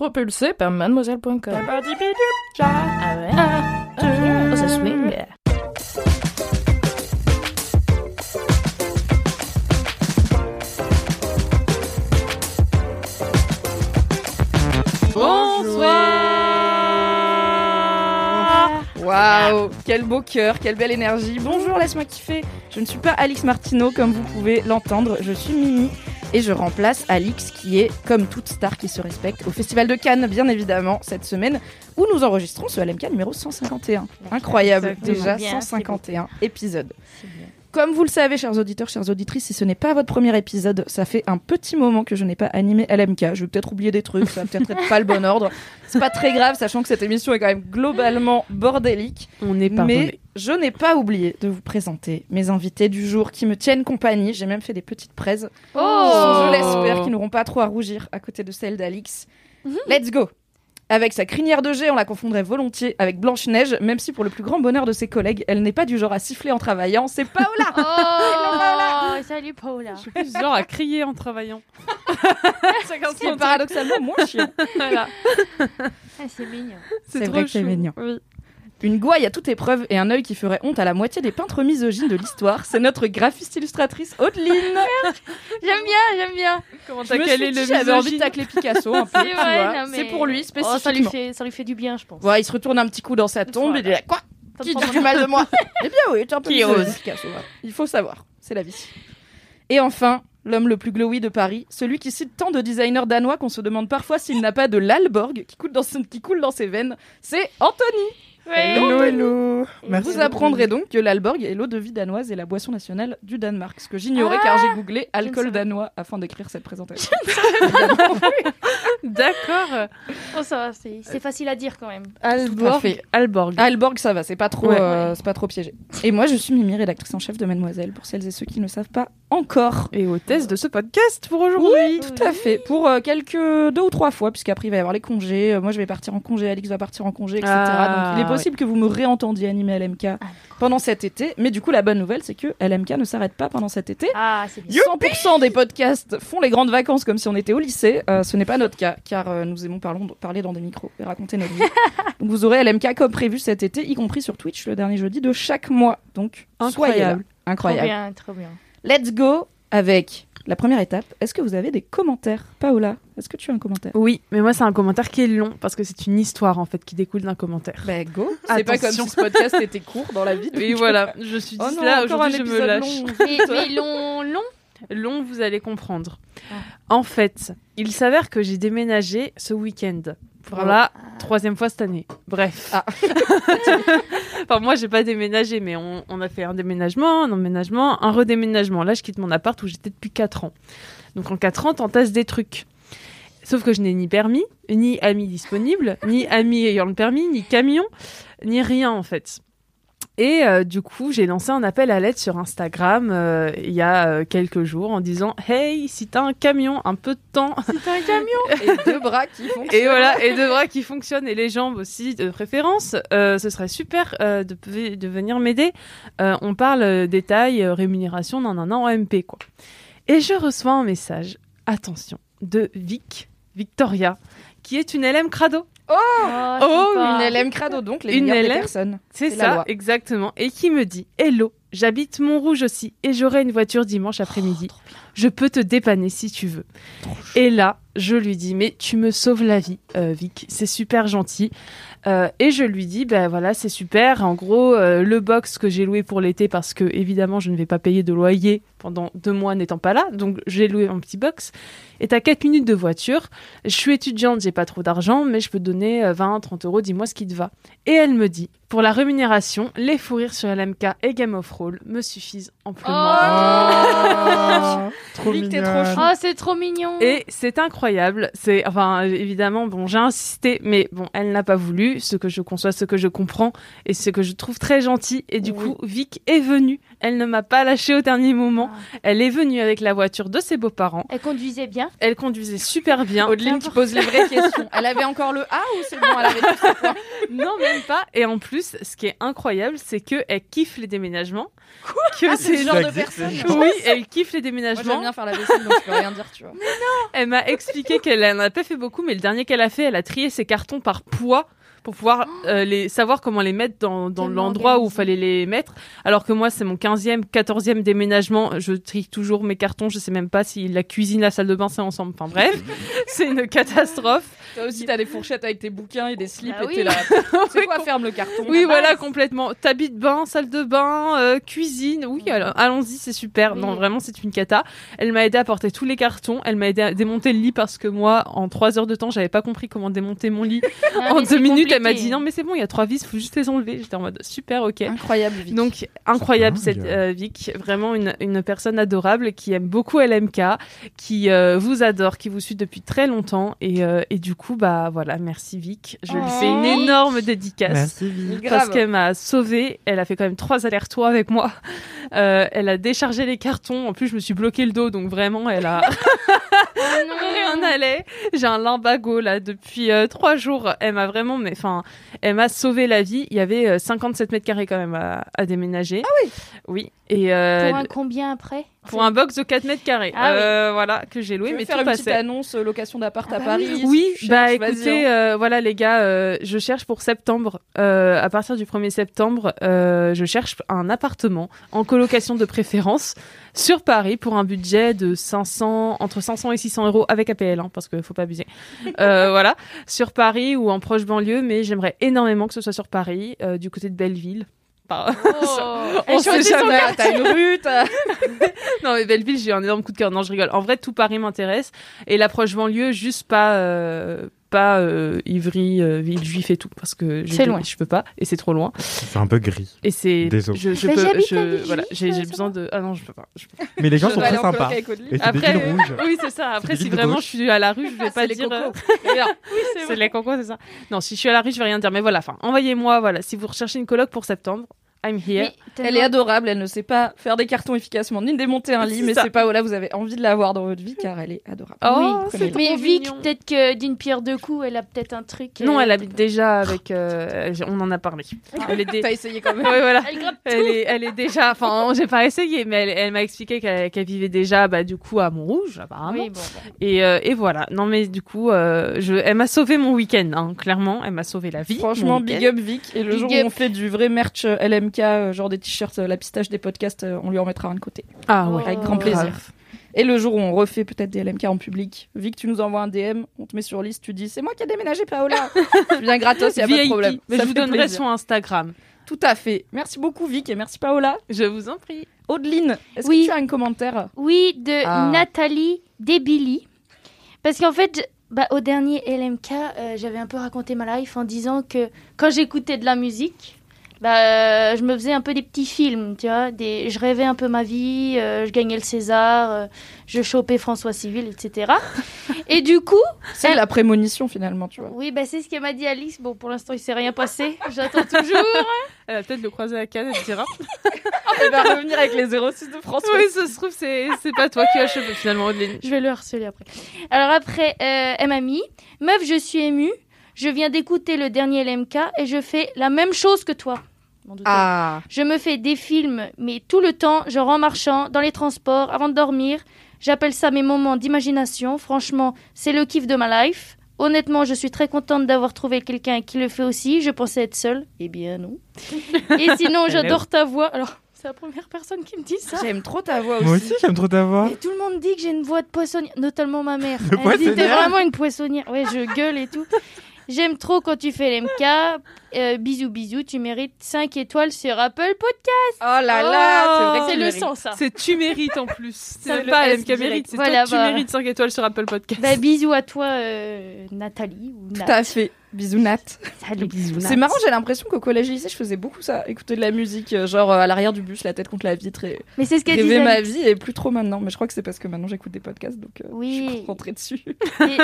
Propulsé par mademoiselle.com. Ah ouais? Oh, ça swing. Bonsoir Waouh, quel beau cœur, quelle belle énergie. Bonjour, laisse-moi kiffer. Je ne suis pas Alix Martineau comme vous pouvez l'entendre, je suis Mimi et je remplace Alix qui est comme toute star qui se respecte au Festival de Cannes bien évidemment cette semaine où nous enregistrons ce LMK numéro 151. Incroyable, déjà Bien, 151 épisodes. Comme vous le savez, chers auditeurs, chères auditrices, si ce n'est pas votre premier épisode, ça fait un petit moment que je n'ai pas animé LMK. Je vais peut-être oublier des trucs, ça va peut-être être pas le bon ordre. C'est pas très grave, sachant que cette émission est quand même globalement bordélique. On est pardonné. Mais je n'ai pas oublié de vous présenter mes invités du jour qui me tiennent compagnie. J'ai même fait des petites praises. Oh Je l'espère qu'ils n'auront pas trop à rougir à côté de celle d'Alix. Let's go avec sa crinière de jet, on la confondrait volontiers avec Blanche-Neige, même si pour le plus grand bonheur de ses collègues, elle n'est pas du genre à siffler en travaillant, c'est Paola Oh, salut Paula. Je suis plus genre à crier en travaillant. Chacun Ce qui est paradoxalement moins chiant. Voilà. Ah, c'est mignon. C'est vrai que c'est mignon. Oui. Une gouaille à toute épreuve et un œil qui ferait honte à la moitié des peintres misogynes de l'histoire, c'est notre graphiste illustratrice Audeline J'aime bien, j'aime bien. Comment t'as calé dit, le j'avais envie de tacler Picasso un peu, C'est tu vrai, vois. non, mais- C'est pour lui Oh, ça lui spécifiquement. fait, ça lui fait du bien, je pense. Ouais, il se retourne un petit coup dans sa tombe et il est là, quoi Qui dit mal de moi Eh bien oui, tu es un peu ose. Picasso. ouais. Il faut savoir, c'est la vie. Et enfin, l'homme le plus glowy de Paris, celui qui cite tant de designers danois qu'on se demande parfois s'il n'a pas de l'Alborg qui coule dans, qui coule dans ses veines, c'est Anthony Hello, hello. Vous apprendrez donc que l'Alborg est l'eau de vie danoise et la boisson nationale du Danemark. Ce que j'ignorais Ah, car j'ai googlé alcool danois afin d'écrire cette présentation. D'accord. Oh, ça va, c'est c'est facile à dire quand même. Alborg. Alborg. Alborg, ça va, c'est pas trop, Ouais. euh, c'est pas trop piégé. Et moi, je suis Mimi, rédactrice en chef de Mademoiselle, pour celles et ceux qui ne savent pas encore. Et hôtesse de ce podcast pour aujourd'hui. Tout à fait. Pour euh, quelques deux ou trois fois, puisqu'après il va y avoir les congés. Euh, moi, je vais partir en congé, Alix va partir en congé, etc. Ah, Donc, il est possible que vous me réentendiez animer LMK pendant cet été. Mais du coup, la bonne nouvelle, c'est que LMK ne s'arrête pas pendant cet été. Ah, c'est bien. 100% des podcasts font les grandes vacances comme si on était au lycée. Euh, ce n'est pas notre cas, car euh, nous aimons parlons- parler dans des micros et raconter notre vie. Donc vous aurez LMK comme prévu cet été, y compris sur Twitch le dernier jeudi de chaque mois. Donc soyez là. Incroyable. Trop Incroyable. bien, trop bien. Let's go avec la première étape. Est-ce que vous avez des commentaires? Paola, est-ce que tu as un commentaire? Oui, mais moi c'est un commentaire qui est long parce que c'est une histoire en fait qui découle d'un commentaire. Bah go C'est pas comme si ce podcast était court dans la vie. Et donc- voilà, je suis Oh dit non, là aujourd'hui je me lâche. long. Mais, mais long, long Long, vous allez comprendre. Ah. En fait, il s'avère que j'ai déménagé ce week-end pour la troisième fois cette année. Bref. Ah. enfin, moi, j'ai pas déménagé, mais on, on a fait un déménagement, un emménagement, un redéménagement. Là, je quitte mon appart où j'étais depuis 4 ans. Donc, en 4 ans, t'entasses des trucs. Sauf que je n'ai ni permis, ni ami disponible, ni ami ayant le permis, ni camion, ni rien en fait. Et euh, du coup, j'ai lancé un appel à l'aide sur Instagram euh, il y a euh, quelques jours en disant Hey, si t'as un camion, un peu de temps, T'as un camion Et deux bras qui font. et voilà, et deux bras qui fonctionnent et les jambes aussi de préférence, ce serait super de, de venir m'aider. On parle euh, rémunération, nan nan nan, en MP quoi. Et je reçois un message, attention, de Vic, Victoria, qui est une LM Crado. Oh, Oh, sympa. Une LM crado donc les Une LM. personnes. C'est la ça, loi. exactement. Et qui me dit Hello, j'habite Montrouge aussi et j'aurai une voiture dimanche après-midi. Je peux te dépanner si tu veux. Et là, je lui dis mais tu me sauves la vie, euh, Vic, c'est super gentil. Euh, et je lui dis ben voilà c'est super. En gros euh, le box que j'ai loué pour l'été parce que évidemment je ne vais pas payer de loyer pendant deux mois n'étant pas là, donc j'ai loué un petit box. Est à 4 minutes de voiture. Je suis étudiante, j'ai pas trop d'argent, mais je peux te donner 20, 30 euros. Dis-moi ce qui te va. Et elle me dit pour la rémunération, les fous rires sur LMK et Game of Roll me suffisent amplement. Oh, t'es trop mignonne. Oh, c'est trop mignon. Et c'est incroyable. C'est enfin évidemment bon, j'ai insisté, mais bon, elle n'a pas voulu. Ce que je conçois, ce que je comprends et ce que je trouve très gentil. Et du Oui. coup, Vic est venue. Elle ne m'a pas lâché au dernier moment. Elle est venue avec la voiture de ses beaux-parents. Elle conduisait bien. Elle conduisait super bien. Audeline qui pose les vraies questions. Elle avait encore le A ou c'est bon Elle avait Non, même pas. Et en plus, ce qui est incroyable, c'est que elle kiffe les déménagements. que Ah, c'est le genre de personne. ça. Oui, elle kiffe les Moi, déménagements. j'aime bien faire la vaisselle, donc je peux rien dire, tu vois. Elle m'a expliqué qu'elle en a pas fait beaucoup, mais le dernier qu'elle a fait, elle a trié ses cartons par poids pour pouvoir euh, les savoir comment les mettre dans, dans l'endroit où organisé. fallait les mettre. Alors que moi, c'est mon 15e, 14e déménagement. Je trie toujours mes cartons. Je sais même pas si la cuisine, la salle de bain, c'est ensemble. Enfin bref, c'est une catastrophe. Toi aussi, t'as des fourchettes avec tes bouquins et des slips Ah et oui. t'es là. C'est quoi, ferme le carton Oui, voilà, complètement. T'habites de bain, salle de bain, euh, cuisine. Oui, alors, allons-y, c'est super. Oui. Non, vraiment, c'est une cata. Elle m'a aidé à porter tous les cartons. Elle m'a aidé à démonter le lit parce que moi, en trois heures de temps, j'avais pas compris comment démonter mon lit. Ah, en deux minutes, elle m'a dit non, mais c'est bon, il y a trois vis, faut juste les enlever. J'étais en mode super, ok. Incroyable, Vic. Donc incroyable cette euh, Vic, vraiment une, une personne adorable qui aime beaucoup LMK, qui euh, vous adore, qui vous suit depuis très longtemps et, euh, et du coup bah voilà merci Vic, je lui fais une Oh. énorme dédicace Merci, Vic. parce qu'elle m'a sauvée. Elle a fait quand même trois allers-retours avec moi. Euh, elle a déchargé les cartons. En plus, je me suis bloqué le dos, donc vraiment, elle a rien n'allait. J'ai un limbago là depuis euh, trois jours. Elle m'a vraiment, mais enfin, elle m'a sauvé la vie. Il y avait euh, 57 mètres carrés quand même à, à déménager. Ah oui. Oui. Et euh, Pour un combien après? Pour un box de 4 mètres carrés. Ah oui. Euh, Voilà que j'ai loué, mais faire tout une petite passait. annonce euh, location d'appart Ah à bah Paris Oui, si bah écoutez, hein. euh, voilà les gars, euh, je cherche pour septembre, euh, à partir du 1er septembre, euh, je cherche un appartement en colocation de préférence sur Paris pour un budget de 500, entre 500 et 600 euros avec APL, hein, parce qu'il faut pas abuser. Euh, voilà, sur Paris ou en proche banlieue, mais j'aimerais énormément que ce soit sur Paris, euh, du côté de Belleville. Par- Oh. On sait jamais. T'as- une rue, t'as- non mais Belleville, j'ai un énorme coup de cœur. Non, je rigole. En vrai, tout Paris m'intéresse et l'approche banlieue, juste pas euh, pas euh, Ivry, euh, Villejuif et tout parce que je, C'est loin. je peux pas et c'est trop loin. C'est un peu gris. Et c'est Désolé. je, peux voilà, j'ai besoin de ah non, je peux pas. Je peux pas. Mais les gens Je sont très sympas. Après. Oui, c'est ça. Après si vraiment gauche. je suis à la rue, je vais Ah, pas dire euh, c'est les cocos, c'est ça. Non, si je suis à la rue, je vais rien dire mais voilà, enfin, envoyez-moi voilà, si vous recherchez une coloc pour septembre, I'm here. Elle est adorable, elle ne sait pas faire des cartons efficacement, ni démonter un lit, mais c'est pas où là vous avez envie de l'avoir dans votre vie car elle est adorable. Oh, Oui. c'est Mais Vic, peut-être que d'une pierre deux coups, elle a peut-être un truc. Non, euh, elle habite déjà avec euh, on en a parlé. Elle est dé- T'as essayé quand même. Ouais, voilà. Elle est, elle est déjà, enfin, j'ai pas essayé, mais elle, elle m'a expliqué qu'elle vivait déjà, bah, du coup, à Montrouge, apparemment. Oui, bon, bon. Et, euh, et voilà. Non, mais du coup, euh, je, elle m'a sauvé mon week-end, hein, clairement. Elle m'a sauvé la vie. Franchement, big up Vic. Et le Big jour up. où on fait du vrai merch LMK, genre des t-shirts, euh, la pistache des podcasts, euh, on lui en mettra un de côté. Ah ouais. Avec grand Oh. plaisir. Et le jour où on refait peut-être des LMK en public, Vic, tu nous envoies un DM, on te met sur liste, tu dis c'est moi qui ai déménagé Paola. tu viens gratos, y a pas de problème. Mais Ça je vous donnerai plaisir. son Instagram. Tout à fait. Merci beaucoup Vic et merci Paola. Je vous en prie. Audeline, est-ce Oui. que tu as un commentaire Oui, de Ah. Nathalie Debili. Parce qu'en fait, je- bah, au dernier LMK, euh, j'avais un peu raconté ma life en disant que quand j'écoutais de la musique, bah, euh, je me faisais un peu des petits films, tu vois. Des... Je rêvais un peu ma vie, euh, je gagnais le César, euh, je chopais François Civil, etc. Et du coup, C'est Elle- la prémonition finalement, tu vois. oui, bah, c'est ce qu'elle m'a dit Alice. Bon, pour l'instant, il s'est rien passé. J'attends toujours. Elle va peut-être le croiser à Cannes, elle dira. Elle va revenir avec les 06 de France. oui, ça se trouve, c'est, c'est pas toi qui as cheveux, finalement, Adeline. Je vais le harceler après. Alors après, euh, elle m'a mis Meuf, je suis émue. Je viens d'écouter le dernier LMK et je fais la même chose que toi. M'en doutais. Ah, Je me fais des films, mais tout le temps, genre en marchant, dans les transports, avant de dormir. J'appelle ça mes moments d'imagination. Franchement, c'est le kiff de ma life. Honnêtement, je suis très contente d'avoir trouvé quelqu'un qui le fait aussi. Je pensais être seule. Eh bien, non. Et sinon, j'adore ta voix. Alors, C'est la première personne qui me dit ça. J'aime trop ta voix aussi. Moi aussi, j'aime trop ta voix. Et tout le monde dit que j'ai une voix de poissonnière, notamment ma mère. De Elle dit vraiment une poissonnière. Ouais, je gueule et tout. J'aime trop quand tu fais l'MK. Euh, bisous, bisous. Tu mérites 5 étoiles sur Apple Podcast. Oh là là, que c'est le sang, ça. C'est tu mérites en plus. C'est le pas LMK direct. mérite, c'est Voilà, toi bah. tu mérites 5 étoiles sur Apple Podcast. Bah, bisous à toi, euh, Nathalie. Ou Tout Nat. à fait. Bisous Nat. Salut, bisous, C'est marrant, j'ai l'impression qu'au collège et lycée, je faisais beaucoup ça. Écouter de la musique, euh, genre euh, à l'arrière du bus, la tête contre la vitre et Mais c'est ce qu'elle rêver disait. ma vie et plus trop maintenant. Mais je crois que c'est parce que maintenant j'écoute des podcasts, donc euh, Oui. je suis rentrée dessus.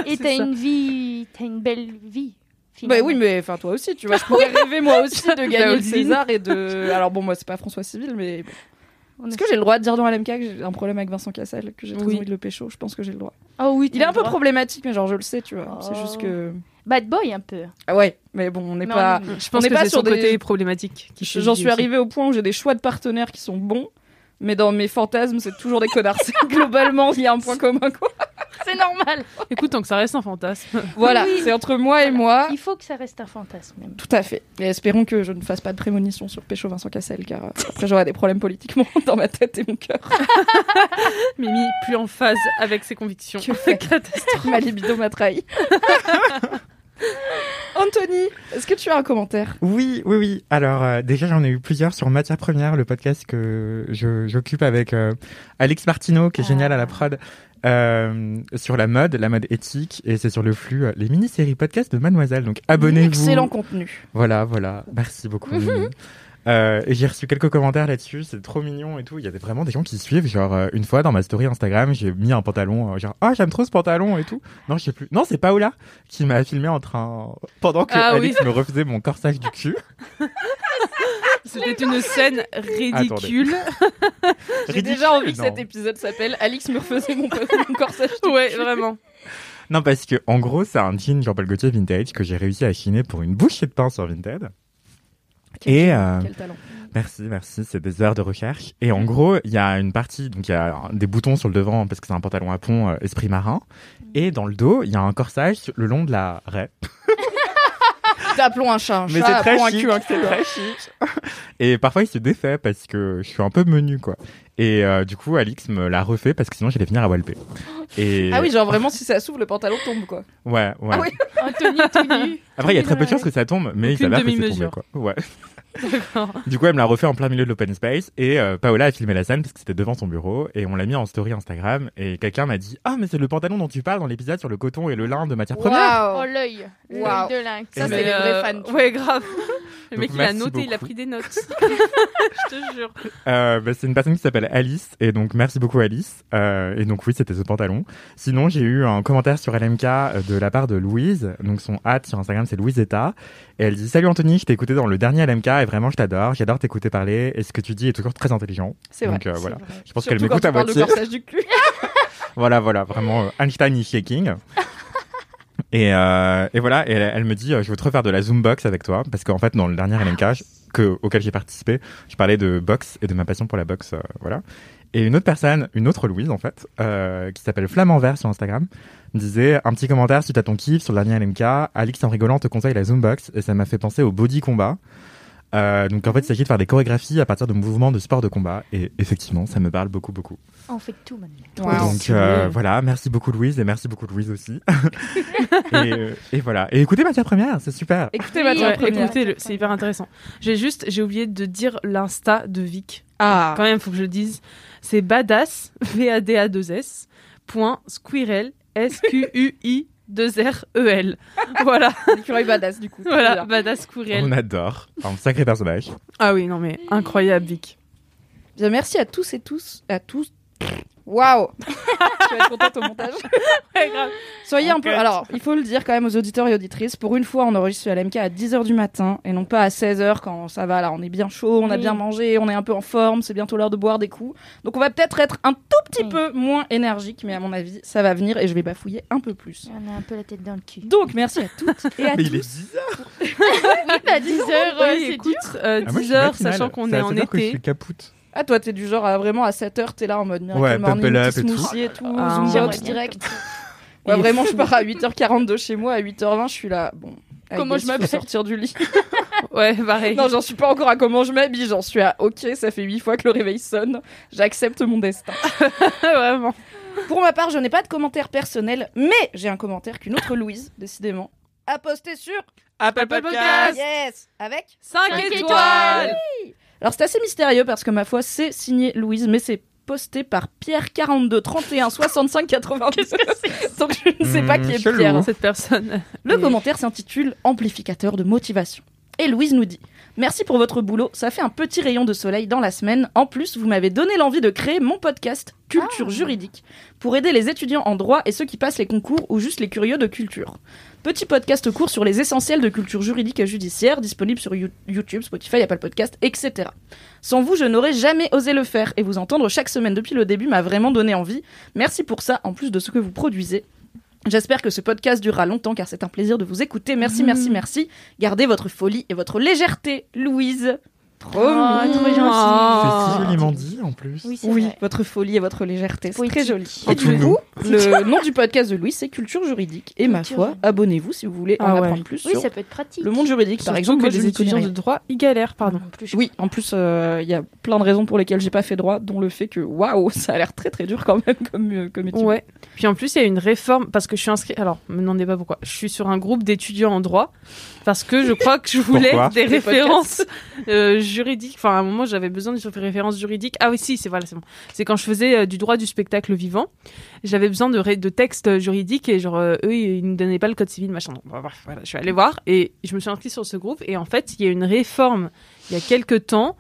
Et t'as une vie, t'as une belle vie. Bah oui, mais enfin toi aussi, tu vois, je pourrais rêver moi aussi de gagner le. César et de. Alors bon, moi c'est pas François Civil, mais On est-ce est- que j'ai le droit de dire dans LMK que j'ai un problème avec Vincent Cassel, que j'ai très Oui. envie de le pécho? Je pense que j'ai le droit. Oh oui, Il est un peu problématique, mais genre je le sais, tu vois. C'est Oh. juste que. Bad boy un peu. Ah ouais, mais bon, on n'est pas. on Je pense que pas c'est sur des- côté problématique. J'en suis arrivée au point où j'ai des choix de partenaires qui sont bons, mais dans mes fantasmes, c'est toujours des connards. Globalement, il y a un point commun, quoi. C'est normal. Écoute, tant que ça reste un fantasme. Voilà, Oui. c'est entre moi et moi. Il faut que ça reste un fantasme même. Tout à fait. Et espérons que je ne fasse pas de prémonition sur Pécho Vincent Cassel, car euh, après j'aurai des problèmes politiquement dans ma tête et mon cœur. Mimi, plus en phase avec ses convictions. Que faire Catastrophe. ma libido m'a trahi. Anthony, est-ce que tu as un commentaire? Oui, oui, oui. Alors, euh, déjà, j'en ai eu plusieurs sur Matière Première, le podcast que je- j'occupe avec euh, Alex Martineau, qui est génial à la prod, euh, sur la mode, la mode éthique, et c'est sur le flux, euh, les mini-séries podcast de Mademoiselle. Donc, abonnez-vous. Excellent contenu. Voilà, voilà. Merci beaucoup. Euh, et j'ai reçu quelques commentaires là-dessus, c'est trop mignon et tout. Il y avait vraiment des gens qui suivent. Genre, euh, une fois dans ma story Instagram, j'ai mis un pantalon, euh, genre, ah, j'aime trop ce pantalon et tout. Non, je sais plus. Non, c'est Paola qui m'a filmé en train, pendant que Ah Alex me refusait mon corsage du cul. C'était une scène ridicule. J'ai Ridicule, déjà envie que cet épisode s'appelle Alix me refaisait mon, mon corsage. Ouais, vraiment. Non, parce que, en gros, c'est un jean Jean-Paul Gaultier vintage que j'ai réussi à chiner pour une bouchée de pain sur Vinted. Quel Et, talent, euh, Quel talent. Merci, merci. C'est des heures de recherche. Et en gros, il y a une partie, donc il y a des boutons sur le devant parce que c'est un pantalon à pont euh, esprit marin. Et dans le dos, il y a un corsage le long de la raie. Appelons un chat un Mais chat, c'est très appelons un chic. cul un cul. C'est très chic. Et parfois, il se défait parce que je suis un peu menu, quoi. Et euh, du coup, Alix me l'a refait parce que sinon, j'allais venir à Walpé. Et Ah oui, genre vraiment, si ça s'ouvre, le pantalon tombe, quoi. ouais, ouais. Ah oui. Anthony tout nu. Après, il y a très peu de chances que ça tombe, mais il s'avère que c'est tombé, quoi. Ouais. Du coup, elle me l'a refait en plein milieu de l'open space et euh, Paola a filmé la scène parce que c'était devant son bureau et on l'a mis en story Instagram et quelqu'un m'a dit ah mais c'est le pantalon dont tu parles dans l'épisode sur le coton et le lin de matière première. Oh Waouh l'œil. L'œil Waouh. de lynx. Ça, c'est les vrais fans, tu Ouais, grave. Le mec, il a noté, il a pris des notes. Je te jure. Euh, bah, c'est une personne qui s'appelle Alice et donc merci beaucoup Alice Euh, et donc oui c'était ce pantalon. Sinon j'ai eu un commentaire sur LMK euh, de la part de Louise donc son hâte sur Instagram c'est Louisetta et elle dit salut Anthony je t'ai écouté dans le dernier LMK et vraiment je t'adore j'adore t'écouter parler et ce que tu dis est toujours très intelligent. C'est vrai. Donc euh, voilà vrai. je pense qu'elle m'écoute à moitié. du cul. Voilà, voilà, vraiment Einstein is shaking. Et, euh, et voilà, et elle, elle me dit, euh, je veux te refaire de la Zoom box avec toi, parce qu'en fait, dans le dernier LMK je- que, auquel j'ai participé, je parlais de boxe et de ma passion pour la boxe, euh, voilà. Et une autre personne, une autre Louise en fait, euh, qui s'appelle Flamand Vert sur Instagram, me disait un petit commentaire suite à ton kiff sur le dernier LMK. Alix en rigolant te conseille la Zoom box et ça m'a fait penser au body combat. Euh, donc en fait, il s'agit de faire des chorégraphies à partir de mouvements de sport de combat et effectivement, ça me parle beaucoup beaucoup. On fait tout maintenant. Donc euh, voilà, merci beaucoup Louise et merci beaucoup Louise aussi. et, euh, et voilà. Et écoutez matière première, c'est super. Écoutez Oui, matière première. écoutez, le- c'est hyper intéressant. J'ai juste, j'ai oublié de dire l'insta de Vic. Ah, Quand même, faut que je le dise. C'est badass, V-A-D-A-2-S, point squirrel, S-Q-U-I, 2 R E L. Voilà, l'écureuil badass du coup. voilà, badass squirrel. On adore. Un sacré personnage. Ah oui, non mais incroyable Vic. Bien, merci à tous et tous, à tous. Waouh Tu vas être contente au montage. Ouais, grave. Soyez un peu. Enquête. Alors, il faut le dire quand même aux auditeurs et auditrices. Pour une fois, on enregistre le LMK à 10h du matin et non pas à 16h quand ça va. Là, on est bien chaud, on a Oui. bien mangé, on est un peu en forme. C'est bientôt l'heure de boire des coups. Donc, on va peut-être être un tout petit Oui. peu moins énergique, mais à mon avis, ça va venir et je vais bafouiller un peu plus. On a un peu la tête dans le cul. Donc, merci à toutes et à Mais tous. il est 10 heures. à 10 heures, Oui, c'est écoute, dur. euh, Ah, moi, je 10 suis heures, matinal. sachant qu'on est en 7 heures que je été. suis capoute. Ah, toi, t'es du genre à vraiment à 7h, t'es là en mode Miracle Ouais, Morning, petit smoothie et tout, Ah, Zoom J'aimerais box bien direct. Ouais, vraiment, je pars à 8h42 chez moi, à 8h20, je suis là. Bon, I Comment je m'appelle sortir du lit Ouais, pareil. Non, j'en suis pas encore à comment je m'habille, j'en suis à ok, ça fait huit fois que le réveil sonne, j'accepte mon destin. Vraiment. Pour ma part, je n'ai pas de commentaire personnel, mais j'ai un commentaire qu'une autre Louise, décidément, a posté sur Apple Podcast. Yes Avec 5 Cinq étoiles. étoiles. Alors c'est assez mystérieux parce que ma foi, c'est signé Louise, mais c'est posté par Pierre 42 31 65 82. Qu'est-ce que c'est Donc je ne sais pas Hmm, qui est. Pierre. Cette personne. Le commentaire s'intitule Amplificateur de motivation. Et Louise nous dit Merci pour votre boulot, ça fait un petit rayon de soleil dans la semaine. En plus, vous m'avez donné l'envie de créer mon podcast Culture juridique pour aider les étudiants en droit et ceux qui passent les concours ou juste les curieux de culture. Petit podcast court sur les essentiels de culture juridique et judiciaire, disponible sur You- YouTube, Spotify, Apple Podcast, etc. Sans vous, je n'aurais jamais osé le faire et vous entendre chaque semaine depuis le début m'a vraiment donné envie. Merci pour ça, en plus de ce que vous produisez. J'espère que ce podcast durera longtemps car c'est un plaisir de vous écouter. Merci, merci, merci. Gardez votre folie et votre légèreté, Louise. Trop Oh, mignon. trop gentil. C'est si joliment dit en plus. Oui, votre folie et votre légèreté, c'est très joli. Et du nous. coup, le nom du podcast de Louise, c'est Culture juridique. Et ma foi, abonnez-vous si vous voulez en Ah ouais. apprendre plus Oui, sur ça peut être pratique. le monde juridique. Par exemple, que les étudiants de droit, ils galèrent, pardon. En plus, Oui, en plus, euh, il y a plein de raisons pour lesquelles j'ai pas fait droit, dont le fait que, waouh, ça a l'air très très dur quand même comme, euh, comme étude. Ouais. Puis en plus, il y a une réforme parce que je suis inscrite. Alors, me demandez pas pourquoi. Je suis sur un groupe d'étudiants en droit parce que je crois que je voulais Des références euh, juridiques. Enfin, à un moment, j'avais besoin de références juridiques. Ah oui, si, c'est voilà, c'est bon. C'est quand je faisais euh, du droit du spectacle vivant, j'avais besoin de, textes juridiques et genre euh, eux, ils nous donnaient pas le code civil, machin. Je suis allée voir et je me suis inscrite sur ce groupe et en fait, il y a une réforme il y a quelques temps.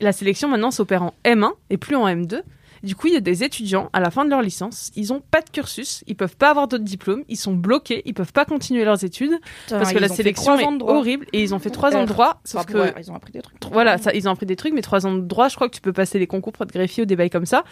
La sélection maintenant s'opère en M1 et plus en M2. Du coup, il y a des étudiants à la fin de leur licence, ils ont pas de cursus, ils peuvent pas avoir d'autres diplômes, ils sont bloqués, ils peuvent pas continuer leurs études Putain, parce que la sélection est horrible et ils ont fait trois ans de droit. Sauf Enfin, que ouais, ils ont appris des trucs. voilà, ça, ils ont appris des trucs, mais trois ans de droit, je crois que tu peux passer les concours pour être greffier ou des bails comme ça.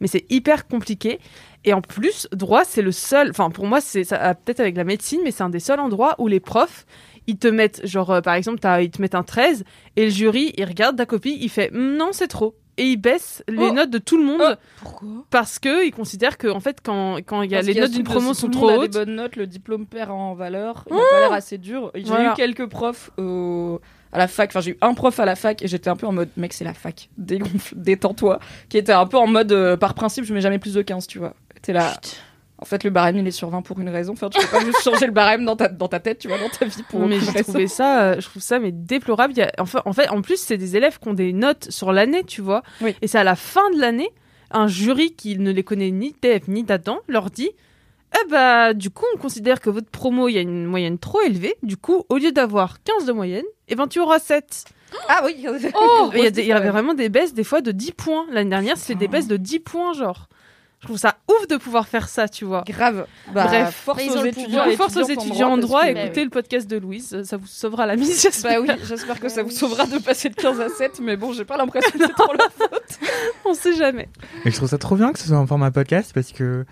Mais c'est hyper compliqué. Et en plus, droit, c'est le seul. Enfin, pour moi, c'est peut-être avec la médecine, mais c'est un des seuls endroits où les profs, ils te mettent, genre, euh, par exemple, t'as- ils te mettent un 13 et le jury, il regarde ta copie, il fait Hum, non, c'est trop. Et il baisse les Oh. notes de tout le monde Oh. Pourquoi parce que il considère que en fait quand quand il y a Parce les qu'il notes d'une promo si sont trop hautes. des bonnes notes, le diplôme perd en valeur. Il a pas l'air assez dur. J'ai Voilà. eu quelques profs au- à la fac. Enfin, j'ai eu un prof à la fac et j'étais un peu en mode, mec, c'est la fac. Dégonfle, détends-toi. Qui était un peu en mode, euh, par principe, je mets jamais plus de 15, tu vois. T'es là. En fait, le barème, il est sur 20 pour une raison. Enfin, tu peux pas juste changer le barème dans ta, dans ta tête, tu vois, dans ta vie pour mais j'ai trouvé ça, euh, je trouve ça mais déplorable. Il y a, enfin, en fait, en plus, c'est des élèves qui ont des notes sur l'année, tu vois. Oui. Et c'est à la fin de l'année, un jury qui ne les connaît ni TF ni d'Adam leur dit Eh bah, du coup, on considère que votre promo, il y a une moyenne trop élevée. Du coup, au lieu d'avoir 15 de moyenne, eh ben, tu auras 7. Ah oui. Oh Il y, avait vraiment des baisses, des fois, de 10 points. L'année dernière, c'était des Putain. baisses de 10 points, genre. Je trouve ça ouf de pouvoir faire ça, tu vois. Grave. Bah, Bref. force Bah, aux étudiants. pouvoir. force aux étudiants en droit, parce que- écoutez le podcast de Louise, ça vous sauvera la mise, j'espère. Bah oui, j'espère que ça vous sauvera de passer de 15 à 7, mais bon, j'ai pas l'impression que c'est trop leur faute. On sait jamais. Et je trouve ça trop bien que ce soit en format podcast parce que,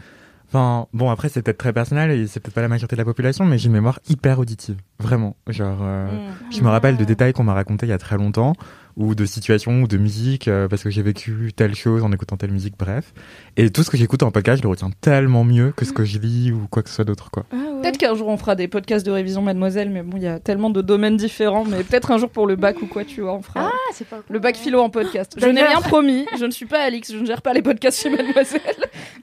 enfin, bon, après, c'est peut-être très personnel et c'est peut-être pas la majorité de la population, mais j'ai une mémoire hyper auditive. Vraiment. Genre, euh, je me rappelle de détails qu'on m'a racontés il y a très longtemps, ou de situations, ou de musique, euh, parce que j'ai vécu telle chose en écoutant telle musique, bref. Et tout ce que j'écoute en podcast, je le retiens tellement mieux que ce que je lis ou quoi que ce soit d'autre, quoi. Peut-être qu'un jour on fera des podcasts de révision, mademoiselle, mais bon, il y a tellement de domaines différents, mais peut-être un jour pour le bac ou quoi, tu vois, on fera Ah, pas le bac philo en podcast. Je n'ai rien promis, je ne suis pas Alix, je ne gère pas les podcasts chez mademoiselle,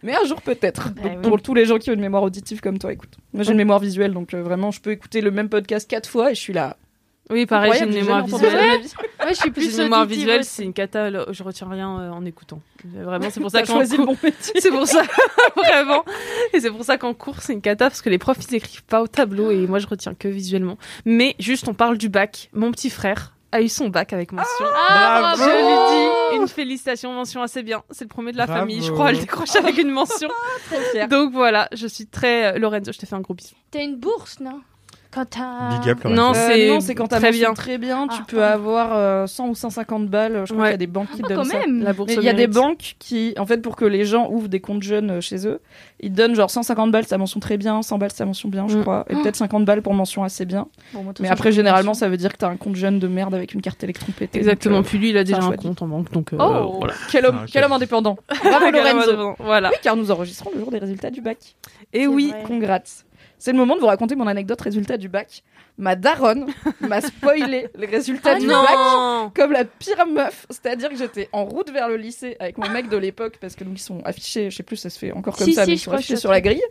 mais un jour peut-être. Bah oui. Pour tous les gens qui ont une mémoire auditive comme toi, écoute. Moi j'ai une mémoire visuelle, donc euh, vraiment, je peux écouter le même podcast quatre fois et je suis là. Oui, pareil, j'ai une mémoire visuelle. Ouais, je suis J'ai plus une mémoire visuelle, c'est une cata, je retiens rien euh, en écoutant. Vraiment, c'est pour ça choisi le cours... bon métier. C'est pour ça, vraiment. Et c'est pour ça qu'en cours, c'est une cata, parce que les profs, ils écrivent pas au tableau, et moi, je retiens que visuellement. Mais juste, on parle du bac. Mon petit frère a eu son bac avec mention. Ah, je bravo lui dis une félicitation, mention assez bien. C'est le premier de la Bravo. famille, je crois, à le décrocher avec une mention. Très fière. Donc voilà, je suis très... euh, Lorenzo, je te fais un gros bisou. T'as une bourse, non? Quand. Big up, Lorenzo. Non, Euh, c'est non, c'est quand t'as très mention bien. très bien, tu Ah, peux avoir euh, 100 ou 150 balles. Je crois Ouais. qu'il y a des banques qui Ah, donnent quand ça. même il y a des banques qui, en fait, pour que les gens ouvrent des comptes jeunes euh, chez eux, ils donnent genre 150 balles, ça mention très bien, 100 balles, ça mention bien, je Mm. crois, et peut-être 50 balles pour mention assez bien. Bon, moi, Mais après, généralement, mention. ça veut dire que t'as un compte jeune de merde avec une carte électron pétée. Exactement. Donc, euh, Puis lui, il a déjà un compte en banque, donc euh, Oh. voilà. quel homme, Ah, quel ok. homme indépendant. Bravo Lorenzo. Voilà. Oui, car nous enregistrons le jour des résultats du bac. Et C'est oui. Congrats. C'est le moment de vous raconter mon anecdote résultat du bac. Ma daronne m'a spoilé les résultats Ah du non bac comme la pire meuf. C'est-à-dire que j'étais en route vers le lycée avec mon mec de l'époque parce que nous ils sont affichés, je sais plus, ça se fait encore comme Si, ça, si, mais ils sont affichés sur la grille.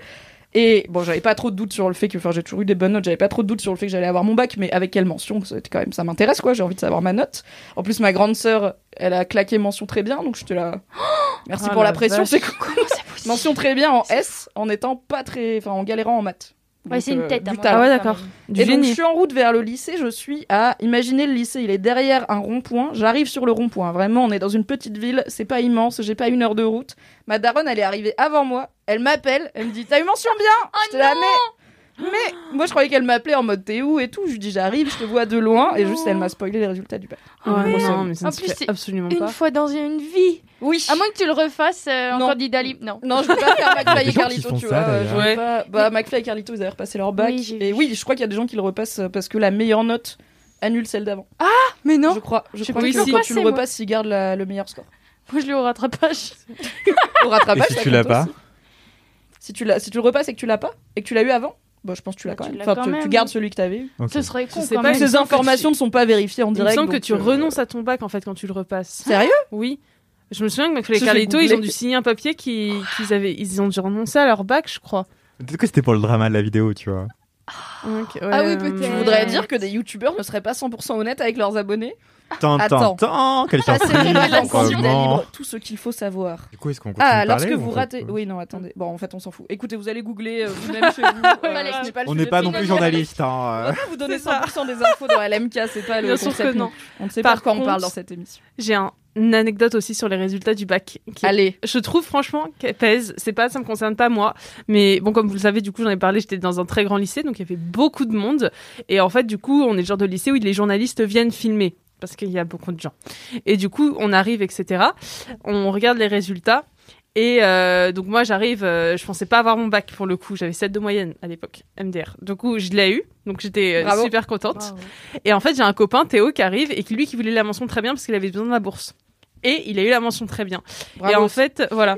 Et bon, j'avais pas trop de doute sur le fait que, enfin, j'ai toujours eu des bonnes notes, j'avais pas trop de doute sur le fait que j'allais avoir mon bac, mais avec quelle mention, ça, quand même, ça m'intéresse, quoi, j'ai envie de savoir ma note. En plus, ma grande sœur, elle a claqué mention très bien, donc j'étais là. Merci Oh pour la la pression, c'est cool. Mention très bien en S, en étant pas très, enfin, en galérant en maths. Ouais, c'est une euh, tête. du talent. Ah ouais, avis, d'accord. Et donc, je suis en route vers le lycée. Je suis à. Imaginez le lycée, il est derrière un rond-point. J'arrive sur le rond-point. Vraiment, on est dans une petite ville. C'est pas immense. J'ai pas une heure de route. Ma daronne, elle est arrivée avant moi. Elle m'appelle. Elle me dit T'as eu mention bien? J'étais là, mais. Mais moi, je croyais qu'elle m'appelait en mode T'es où et tout. Je lui dis J'arrive, je te vois de loin. Et juste, elle m'a spoilé les résultats du bac. Ouais, Gros non, mais ça En ne plus, fait absolument Une pas. fois dans une vie. Oui. À moins que tu le refasses euh, en Non. candidat libre. Non. Non, je veux pas faire McFly et Carlito, tu ça, vois. veux Ouais. pas- Bah, McFly et Carlito, ils avaient repassé leur bac. Oui, et oui, je crois qu'il y a des gens qui le repassent euh, parce que la meilleure note annule celle d'avant. Mais non. Je crois. Je Je sais crois pas que si tu le repasses, il garde la- le meilleur score. Moi, je l'ai au rattrapage. Au rattrapage, Et si ça tu l'as pas tu, si tu le repasses et que tu l'as pas, et que tu l'as eu avant, bah, je pense que tu l'as Bah, quand tu même. l'as Enfin, quand tu, même. tu gardes celui que tu avais. Ce serait con sais quand pas, même. il me Ces informations tu- ne sont pas vérifiées en Il me direct. semble que tu euh, renonces à ton bac en fait quand tu le repasses. Sérieux? Oui. Je me souviens que McFly et Je vais Carlito, ils ont dû signer un papier qui- qu'ils avaient, ils ont dû renoncer à leur bac, je crois. Peut-être que c'était pour le drama de la vidéo, tu vois. Donc, ouais, Ah oui, euh, peut-être. Tu voudrais dire que des youtubeurs ne seraient pas 100% honnêtes avec leurs abonnés Tant, Attends. tant, tant, quelle Passez surprise. tout ce qu'il faut savoir. Du coup, est-ce qu'on continue Ah, de lorsque vous on ratez. Oui, non, attendez. Bon, en fait, on s'en fout. Écoutez, vous allez googler euh, vous-même chez vous. euh, On n'est pas de non plus journaliste, On hein. va euh. pas vous donner C'est ça. 100% des infos dans LMK, c'est pas le Bien sûr concept. que non. On ne sait Par pas quand on contre- parle dans cette émission. J'ai un- une anecdote aussi sur les résultats du bac. Qui Allez. Je trouve franchement qu'elle pèse. C'est pas, ça me concerne pas moi, mais bon, comme vous le savez, du coup, j'en ai parlé. J'étais dans un très grand lycée, donc il y avait beaucoup de monde. Et en fait, du coup, on est le genre de lycée où les journalistes viennent filmer parce qu'il y a beaucoup de gens. Et du coup, on arrive, etc. On regarde les résultats. Et euh, donc moi j'arrive, euh, je pensais pas avoir mon bac pour le coup, j'avais 7 de moyenne à l'époque, MDR. Du coup je l'ai eu, donc j'étais euh, super contente. Et en fait, j'ai un copain, Théo, qui arrive et qui lui qui voulait la mention très bien parce qu'il avait besoin de la bourse. Et il a eu la mention très bien. Bravo. Et en fait, voilà.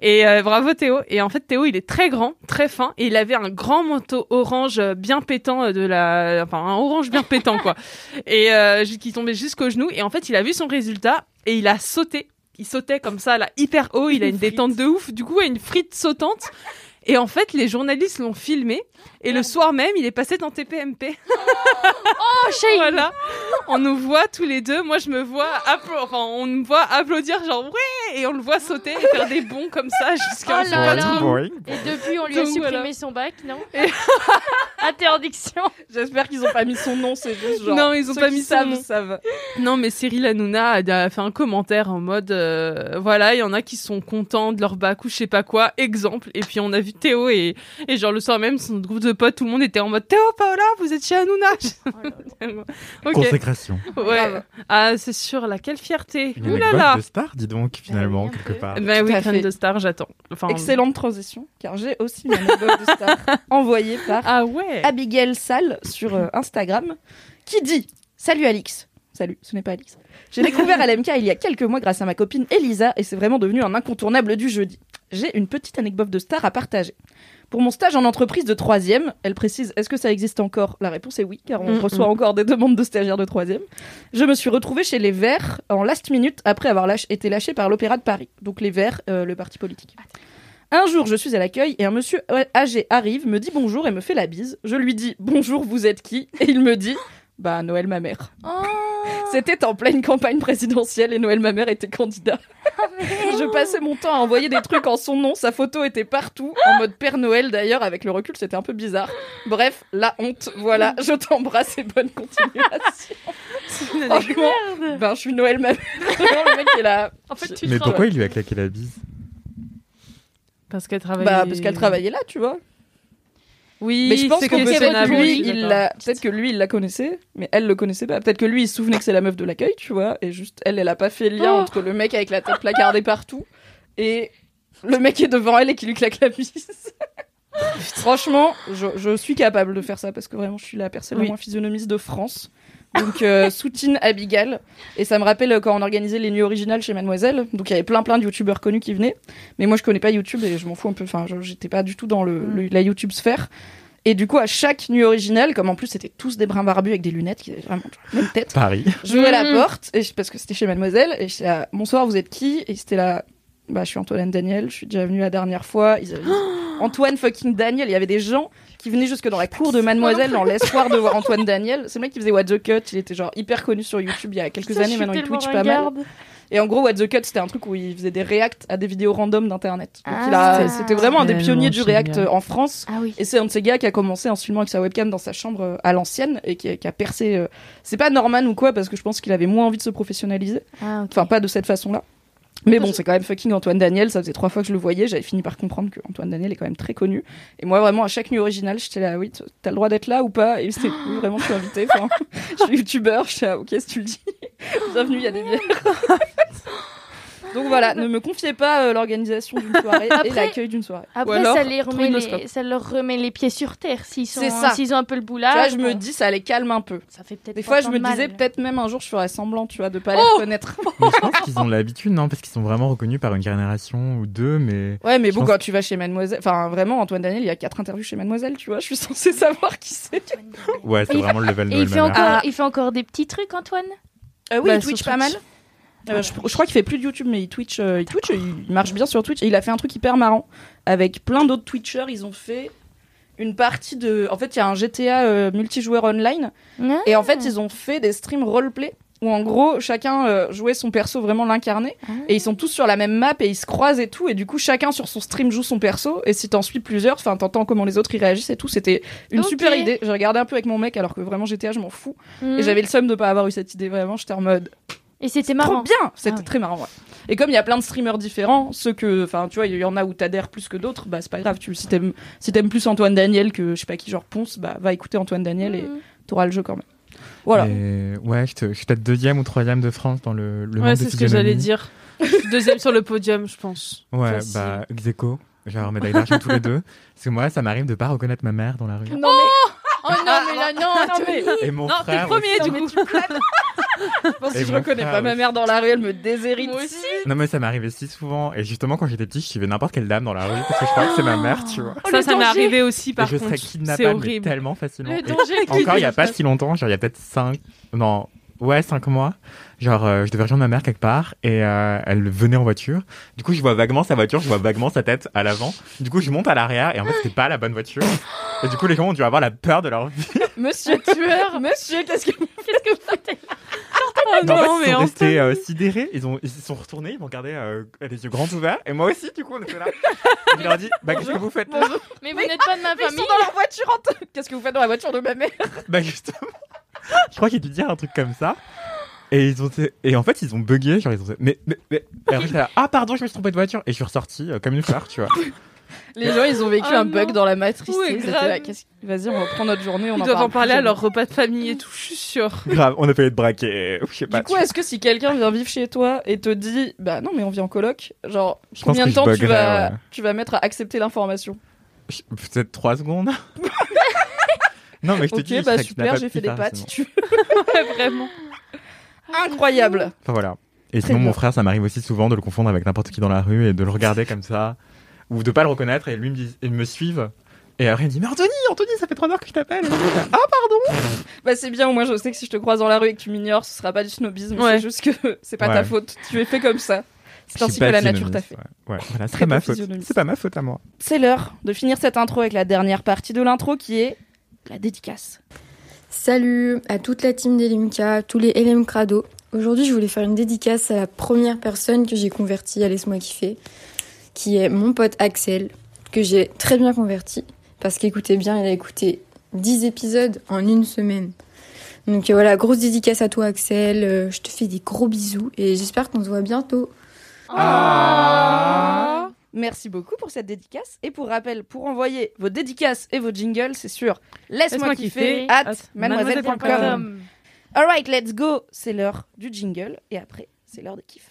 Et euh, bravo Théo. Et en fait, Théo, il est très grand, très fin, et il avait un grand manteau orange euh, bien pétant euh, de la, enfin un orange bien pétant quoi. Et euh, qui tombait jusqu'au genou. Et en fait, il a vu son résultat et il a sauté. Il sautait comme ça là, hyper haut. Il a une détente de ouf. Du coup, il a une frite sautante. Et en fait, les journalistes l'ont filmé. Et le soir même, il est passé dans TPMP. Oh, shame. Voilà. On nous voit tous les deux. Moi, je me vois enfin, on me voit applaudir, genre, ouais! Et on le voit sauter et faire des bonds comme ça jusqu'à Oh là là. Et depuis, on lui a Donc, supprimé voilà. son bac, non Interdiction. J'espère qu'ils ont pas mis son nom, c'est juste genre. Non, ils ont pas mis son nom. savent. Non, mais Cyril Hanouna a a fait un commentaire en mode, euh, voilà, il y en a qui sont contents de leur bac ou je sais pas quoi, exemple. Et puis on a vu Théo et, et genre le soir même, son groupe de potes, tout le monde était en mode, Théo, Paola, vous êtes chez Hanouna. ok. Consécration. Ouais. Grave. Ah, c'est sûr, là, quelle fierté. Une là là. de star, dis donc, finalement, rien quelque fait. part. Ben oui, fait. de star, j'attends. Enfin, Excellente transition, car j'ai aussi une anecdote de star envoyée par Ah ouais. Abigail Sall sur euh, Instagram qui dit Salut Alix. Salut, ce n'est pas Alix. J'ai découvert LMK il y a quelques mois grâce à ma copine Elisa et c'est vraiment devenu un incontournable du jeudi. J'ai une petite anecdote de star à partager. Pour mon stage en entreprise de troisième, elle précise est-ce que ça existe encore? La réponse est oui, car on Mm, reçoit encore des demandes de stagiaires de troisième. Je me suis retrouvée chez les Verts en last minute après avoir été lâchée par l'Opéra de Paris. Donc les Verts, euh, le parti politique. Un jour, je suis à l'accueil et un monsieur âgé arrive, me dit bonjour et me fait la bise. Je lui dis bonjour, vous êtes qui? Et il me dit bah Noël ma mère. Oh, C'était en pleine campagne présidentielle et Noël ma mère était candidat. Je passais mon temps à envoyer des trucs en son nom, sa photo était partout, en mode Père Noël d'ailleurs, avec le recul c'était un peu bizarre. Bref, la honte, voilà, je t'embrasse et bonne continuation. Franchement, ben je suis Noël ma mère. Vraiment, le mec est là. En fait, tu Mais pourquoi il lui a claqué la bise? Parce qu'elle travaille. Bah parce qu'elle travaillait là, tu vois. Oui, Mais je pense c'est que peut-être que lui, oui, il la, peut-être que lui, il la connaissait, mais elle le connaissait pas. Peut-être que lui, il se souvenait que c'est la meuf de l'accueil, tu vois, et juste elle, elle a pas fait le lien Oh. entre le mec avec la tête placardée partout et le mec qui est devant elle et qui lui claque la bise. Franchement, je, je suis capable de faire ça parce que vraiment, je suis la personne la moins physionomiste de France. Donc, euh, soutine Abigail. Et ça me rappelle euh, quand on organisait les nuits originales chez Mademoiselle. Donc, il y avait plein, plein de youtubeurs connus qui venaient. Mais moi, je connais pas YouTube et je m'en fous un peu. Enfin, je- j'étais pas du tout dans le, le- la YouTube sphère. Et du coup, à chaque nuit originale, comme en plus c'était tous des brins barbus avec des lunettes qui avaient vraiment la même tête, Paris. j'ouvrais la Mhm. porte et je- parce que c'était chez Mademoiselle et j'étais là, bonsoir, vous êtes qui? Et c'était là, bah je suis Antoine Daniel, je suis déjà venue la dernière fois. Ils avaient dit, Antoine fucking Daniel. Il y avait des gens qui venaient jusque dans la cour de Mademoiselle dans l'espoir de voir Antoine Daniel. C'est le mec qui faisait What the Cut. Il était genre hyper connu sur YouTube il y a quelques années. Maintenant il Twitch pas mal. Et en gros, What the Cut, c'était un truc où il faisait des reacts à des vidéos random d'internet. Ah. c'était vraiment un des pionniers du react euh, en France. Ah oui. Et c'est un de ces gars qui a commencé en se filmant avec sa webcam dans sa chambre euh, à l'ancienne et qui, a- qui a percé. euh, C'est pas Norman ou quoi, parce que je pense qu'il avait moins envie de se professionnaliser. Ah. Enfin, pas de cette façon-là. Mais bon, c'est quand même fucking Antoine Daniel. Ça faisait trois fois que je le voyais. J'avais fini par comprendre que Antoine Daniel est quand même très connu. Et moi, vraiment, à chaque nuit originale, j'étais là, oui, t'as le droit d'être là ou pas? Et c'était oui, vraiment, je suis invitée. Enfin, je suis youtubeur. J'étais là, ok, si tu le dis. Bienvenue, il y a des bières. Donc voilà, ne me confiez pas euh, l'organisation d'une soirée et Après- l'accueil d'une soirée. Après, alors, ça, les remet les- ça leur remet les pieds sur terre s'ils sont, C'est ça. s'ils ont un peu le Tu boulard. vois, je me bon, dis, ça les calme un peu. ça fait peut-être Des pas fois, je tant me de disais, peut-être même un jour, je ferais semblant, tu vois, de pas les Oh reconnaître. Mais je pense qu'ils ont l'habitude, non? Parce qu'ils sont vraiment reconnus par une génération ou deux, mais. Ouais, mais Je bon, pense- quand tu vas chez Mademoiselle, enfin, vraiment, Antoine Daniel, il y a quatre interviews chez Mademoiselle, tu vois, je suis censée savoir qui c'est. Ouais, c'est Et il vraiment le level Et Noël il fait, Mamère. encore, Ah. il fait encore des petits trucs, Antoine? Euh, oui, Bah, il sur Twitch pas mal. Euh, je, je crois qu'il fait plus de YouTube, mais il Twitch, euh, il Twitch, il marche bien sur Twitch. Et il a fait un truc hyper marrant avec plein d'autres Twitchers. Ils ont fait une partie de. En fait, il y a un GTA euh, multijoueur online. Ah. Et en fait, ils ont fait des streams roleplay où en gros, chacun euh, jouait son perso vraiment l'incarner. Ah. Et ils sont tous sur la même map et ils se croisent et tout. Et du coup, chacun sur son stream joue son perso. Et si t'en suis plusieurs, enfin, t'entends comment les autres y réagissent et tout. C'était une super idée. J'ai regardé un peu avec mon mec alors que vraiment GTA, je m'en fous. Et j'avais le seum de pas avoir eu cette idée. Vraiment, j'étais en mode. Et c'était Trop marrant. bien C'était Ah ouais. très marrant, ouais. Et comme il y a plein de streamers différents, ceux que, enfin, tu vois, il y en a où t'adhères plus que d'autres, bah c'est pas grave. Tu, si t'aimes, si t'aimes plus Antoine Daniel que je sais pas qui, genre Ponce, bah va écouter Antoine Daniel et Mhm. t'auras le jeu quand même. Voilà. Et ouais, je, suis peut-être deuxième ou troisième de France dans le, le Ouais, c'est ce que j'allais dire. Deuxième sur le podium, je pense. Ouais, Facile. bah, ex aequo. J'ai avoir médaille d'argent tous les deux. Parce que moi, ça m'arrive de pas reconnaître ma mère dans la rue. Non Oh non, mais là, non, non mais, Et mon Non, t'es frère. le premier, aussi. du mais coup. je pense Et que je reconnais frère pas ma aussi. mère dans la rue, elle me déshérite. Moi aussi. Non, mais ça m'arrivait si souvent. Et justement, quand j'étais petit, je suivais n'importe quelle dame dans la rue. Parce que je crois que c'est ma mère, tu vois. Oh, ça, le ça m'est arrivé aussi, Et par je contre. serais C'est kidnappable mais horrible. tellement facilement. Le Et danger avec encore, il y a pas si longtemps, genre il y a peut-être 5 non, ouais, 5 mois. Genre euh, je devais rejoindre ma mère quelque part et euh, elle venait en voiture. Du coup, je vois vaguement sa voiture, je vois vaguement sa tête à l'avant. Du coup, je monte à l'arrière et en fait, c'était pas la bonne voiture. Et du coup, les gens ont dû avoir la peur de leur vie. Monsieur tueur, monsieur, qu'est-ce que Qu'est-ce que vous faites Oh en fait, ils mais sont restés euh, sidérés. Ils, ont, ils se sont retournés, ils m'ont regardé euh, les yeux grands ouverts. Et moi aussi, du coup, on était là. Je leur ai dit, bah, qu'est-ce que vous faites là Mais vous n'êtes pas de ma Mais ils famille sont dans leur voiture en t- Qu'est-ce que vous faites dans la voiture de ma mère? Bah, justement. je crois qu'ils dû dire un truc comme ça. Et ils ont et en fait ils ont bugué genre ils ont mais mais, mais... Et après, j'étais là, ah pardon je me suis trompé de voiture et je suis ressorti euh, comme une fleur tu vois Les gens, ils ont vécu Oh un bug dans la matrice. Oui, Vas-y, on reprend notre journée. On Ils en doivent parle en parler à leur repas de famille et tout, je suis sûre. grave on a failli être braqué je sais pas Du coup, tu- est-ce que si quelqu'un vient vivre chez toi et te dit, bah non, mais on vit en coloc, genre, Je combien de temps tu vas, ouais. tu vas mettre à accepter l'information? Peut-être 3 secondes non mais je te Ok, dis bah super, j'ai fait des pâtes si tu veux. Vraiment. Incroyable. enfin voilà et Très sinon bien. mon frère ça m'arrive aussi souvent de le confondre avec n'importe qui dans la rue et de le regarder comme ça ou de pas le reconnaître et lui me dit, il me suive et après il me dit mais Anthony Anthony ça fait 3 heures que je t'appelle Et je ah pardon Bah c'est bien, au moins je sais que si je te croise dans la rue et que tu m'ignores, ce sera pas du snobisme, Ouais. c'est juste que c'est pas Ouais. ta faute. Tu es fait comme ça. C'est ainsi que la nature t'a fait. ouais, ouais voilà c'est pas ma faute c'est pas ma faute à moi C'est l'heure de finir cette intro avec la dernière partie de l'intro qui est la dédicace. Salut à toute la team des Limca, tous les LM Crado. Aujourd'hui, je voulais faire une dédicace à la première personne que j'ai convertie à Laisse-moi kiffer, qui est mon pote Axel, que j'ai très bien converti, parce qu'écoutez bien, il a écouté 10 épisodes en une semaine. Donc euh, voilà, grosse dédicace à toi Axel, Euh, je te fais des gros bisous et j'espère qu'on se voit bientôt. Ah. Merci beaucoup pour cette dédicace. Et pour rappel, pour envoyer vos dédicaces et vos jingles, c'est sûr, laisse-moi kiffer kiffer at mademoiselle.com. mademoiselle.com. Alright, let's go. C'est l'heure du jingle. Et après, c'est l'heure de kiff.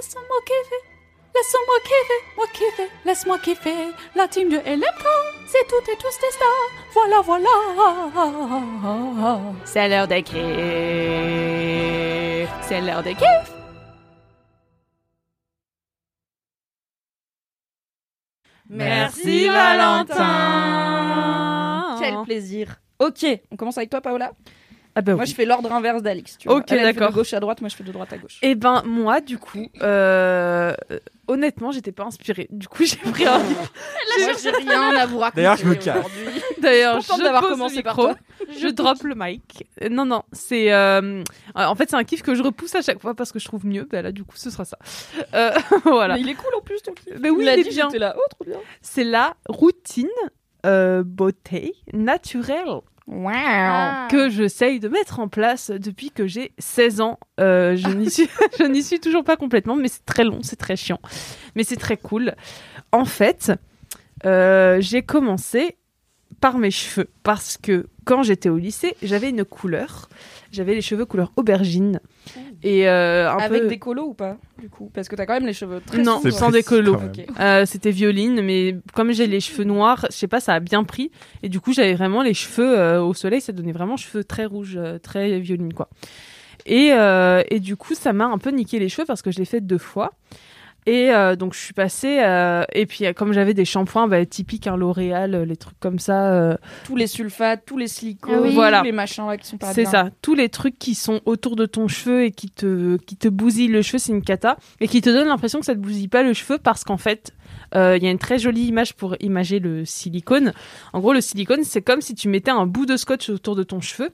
laisse-moi kiffer, laisse-moi kiffer, moi kiffer, laisse-moi kiffer. La team de LMK, c'est toutes et tous des stars. Voilà, voilà. C'est l'heure des kiffs. C'est l'heure des kiffs. Merci Valentin. Quel plaisir. Ok, on commence avec toi, Paola. Ah bah Moi, oui. je fais l'ordre inverse d'Alix. tu vois. Ok, Elle, elle fait d'accord. De gauche à droite, moi, je fais de droite à gauche. Eh ben moi du coup, euh, euh, honnêtement, j'étais pas inspirée. Du coup, j'ai pris un livre. J'ai rien à vous raconter. D'ailleurs, je me cache. D'ailleurs, Contente je d'avoir pose commencé le par micro, toi. je drop le mic. Euh, Non, non, c'est euh, en fait c'est un kiff que je repousse à chaque fois parce que je trouve mieux. Ben là, du coup, ce sera ça. Euh, voilà. Mais il est cool en plus, ton kiff. Mais oui, il est dit, bien. là. Oh, bien. C'est la routine euh, beauté naturelle Wow. Ah. que j'essaye de mettre en place depuis que j'ai 16 ans. Euh, je n'y suis, je n'y suis toujours pas complètement, mais c'est très long, c'est très chiant, mais c'est très cool. En fait, euh, j'ai commencé par mes cheveux parce que quand j'étais au lycée, j'avais une couleur, j'avais les cheveux couleur aubergine et euh, un Avec peu des colos ou pas, du coup? Parce que t'as quand même les cheveux très Non, sombres. Sans des colos. Euh, c'était violine, mais comme j'ai les cheveux noirs, je sais pas, ça a bien pris. Et du coup, j'avais vraiment les cheveux euh, au soleil, ça donnait vraiment cheveux très rouges, euh, très violine, quoi. Et, euh, et du coup, ça m'a un peu niqué les cheveux parce que je l'ai fait deux fois. Et euh, donc, je suis passée. euh, et puis, euh, comme j'avais des shampoings bah, typiques, un L'Oréal, euh, les trucs comme ça. euh, Tous les sulfates, tous les silicones, Ah oui. Voilà. tous les machins là qui sont pas c'est ça. Tous les trucs qui sont autour de ton cheveu et qui te, qui te bousillent le cheveu, c'est une cata. Et qui te donne l'impression que ça te bousille pas le cheveu parce qu'en fait, euh, il y a une très jolie image pour imager le silicone. En gros, le silicone, c'est comme si tu mettais un bout de scotch autour de ton cheveu.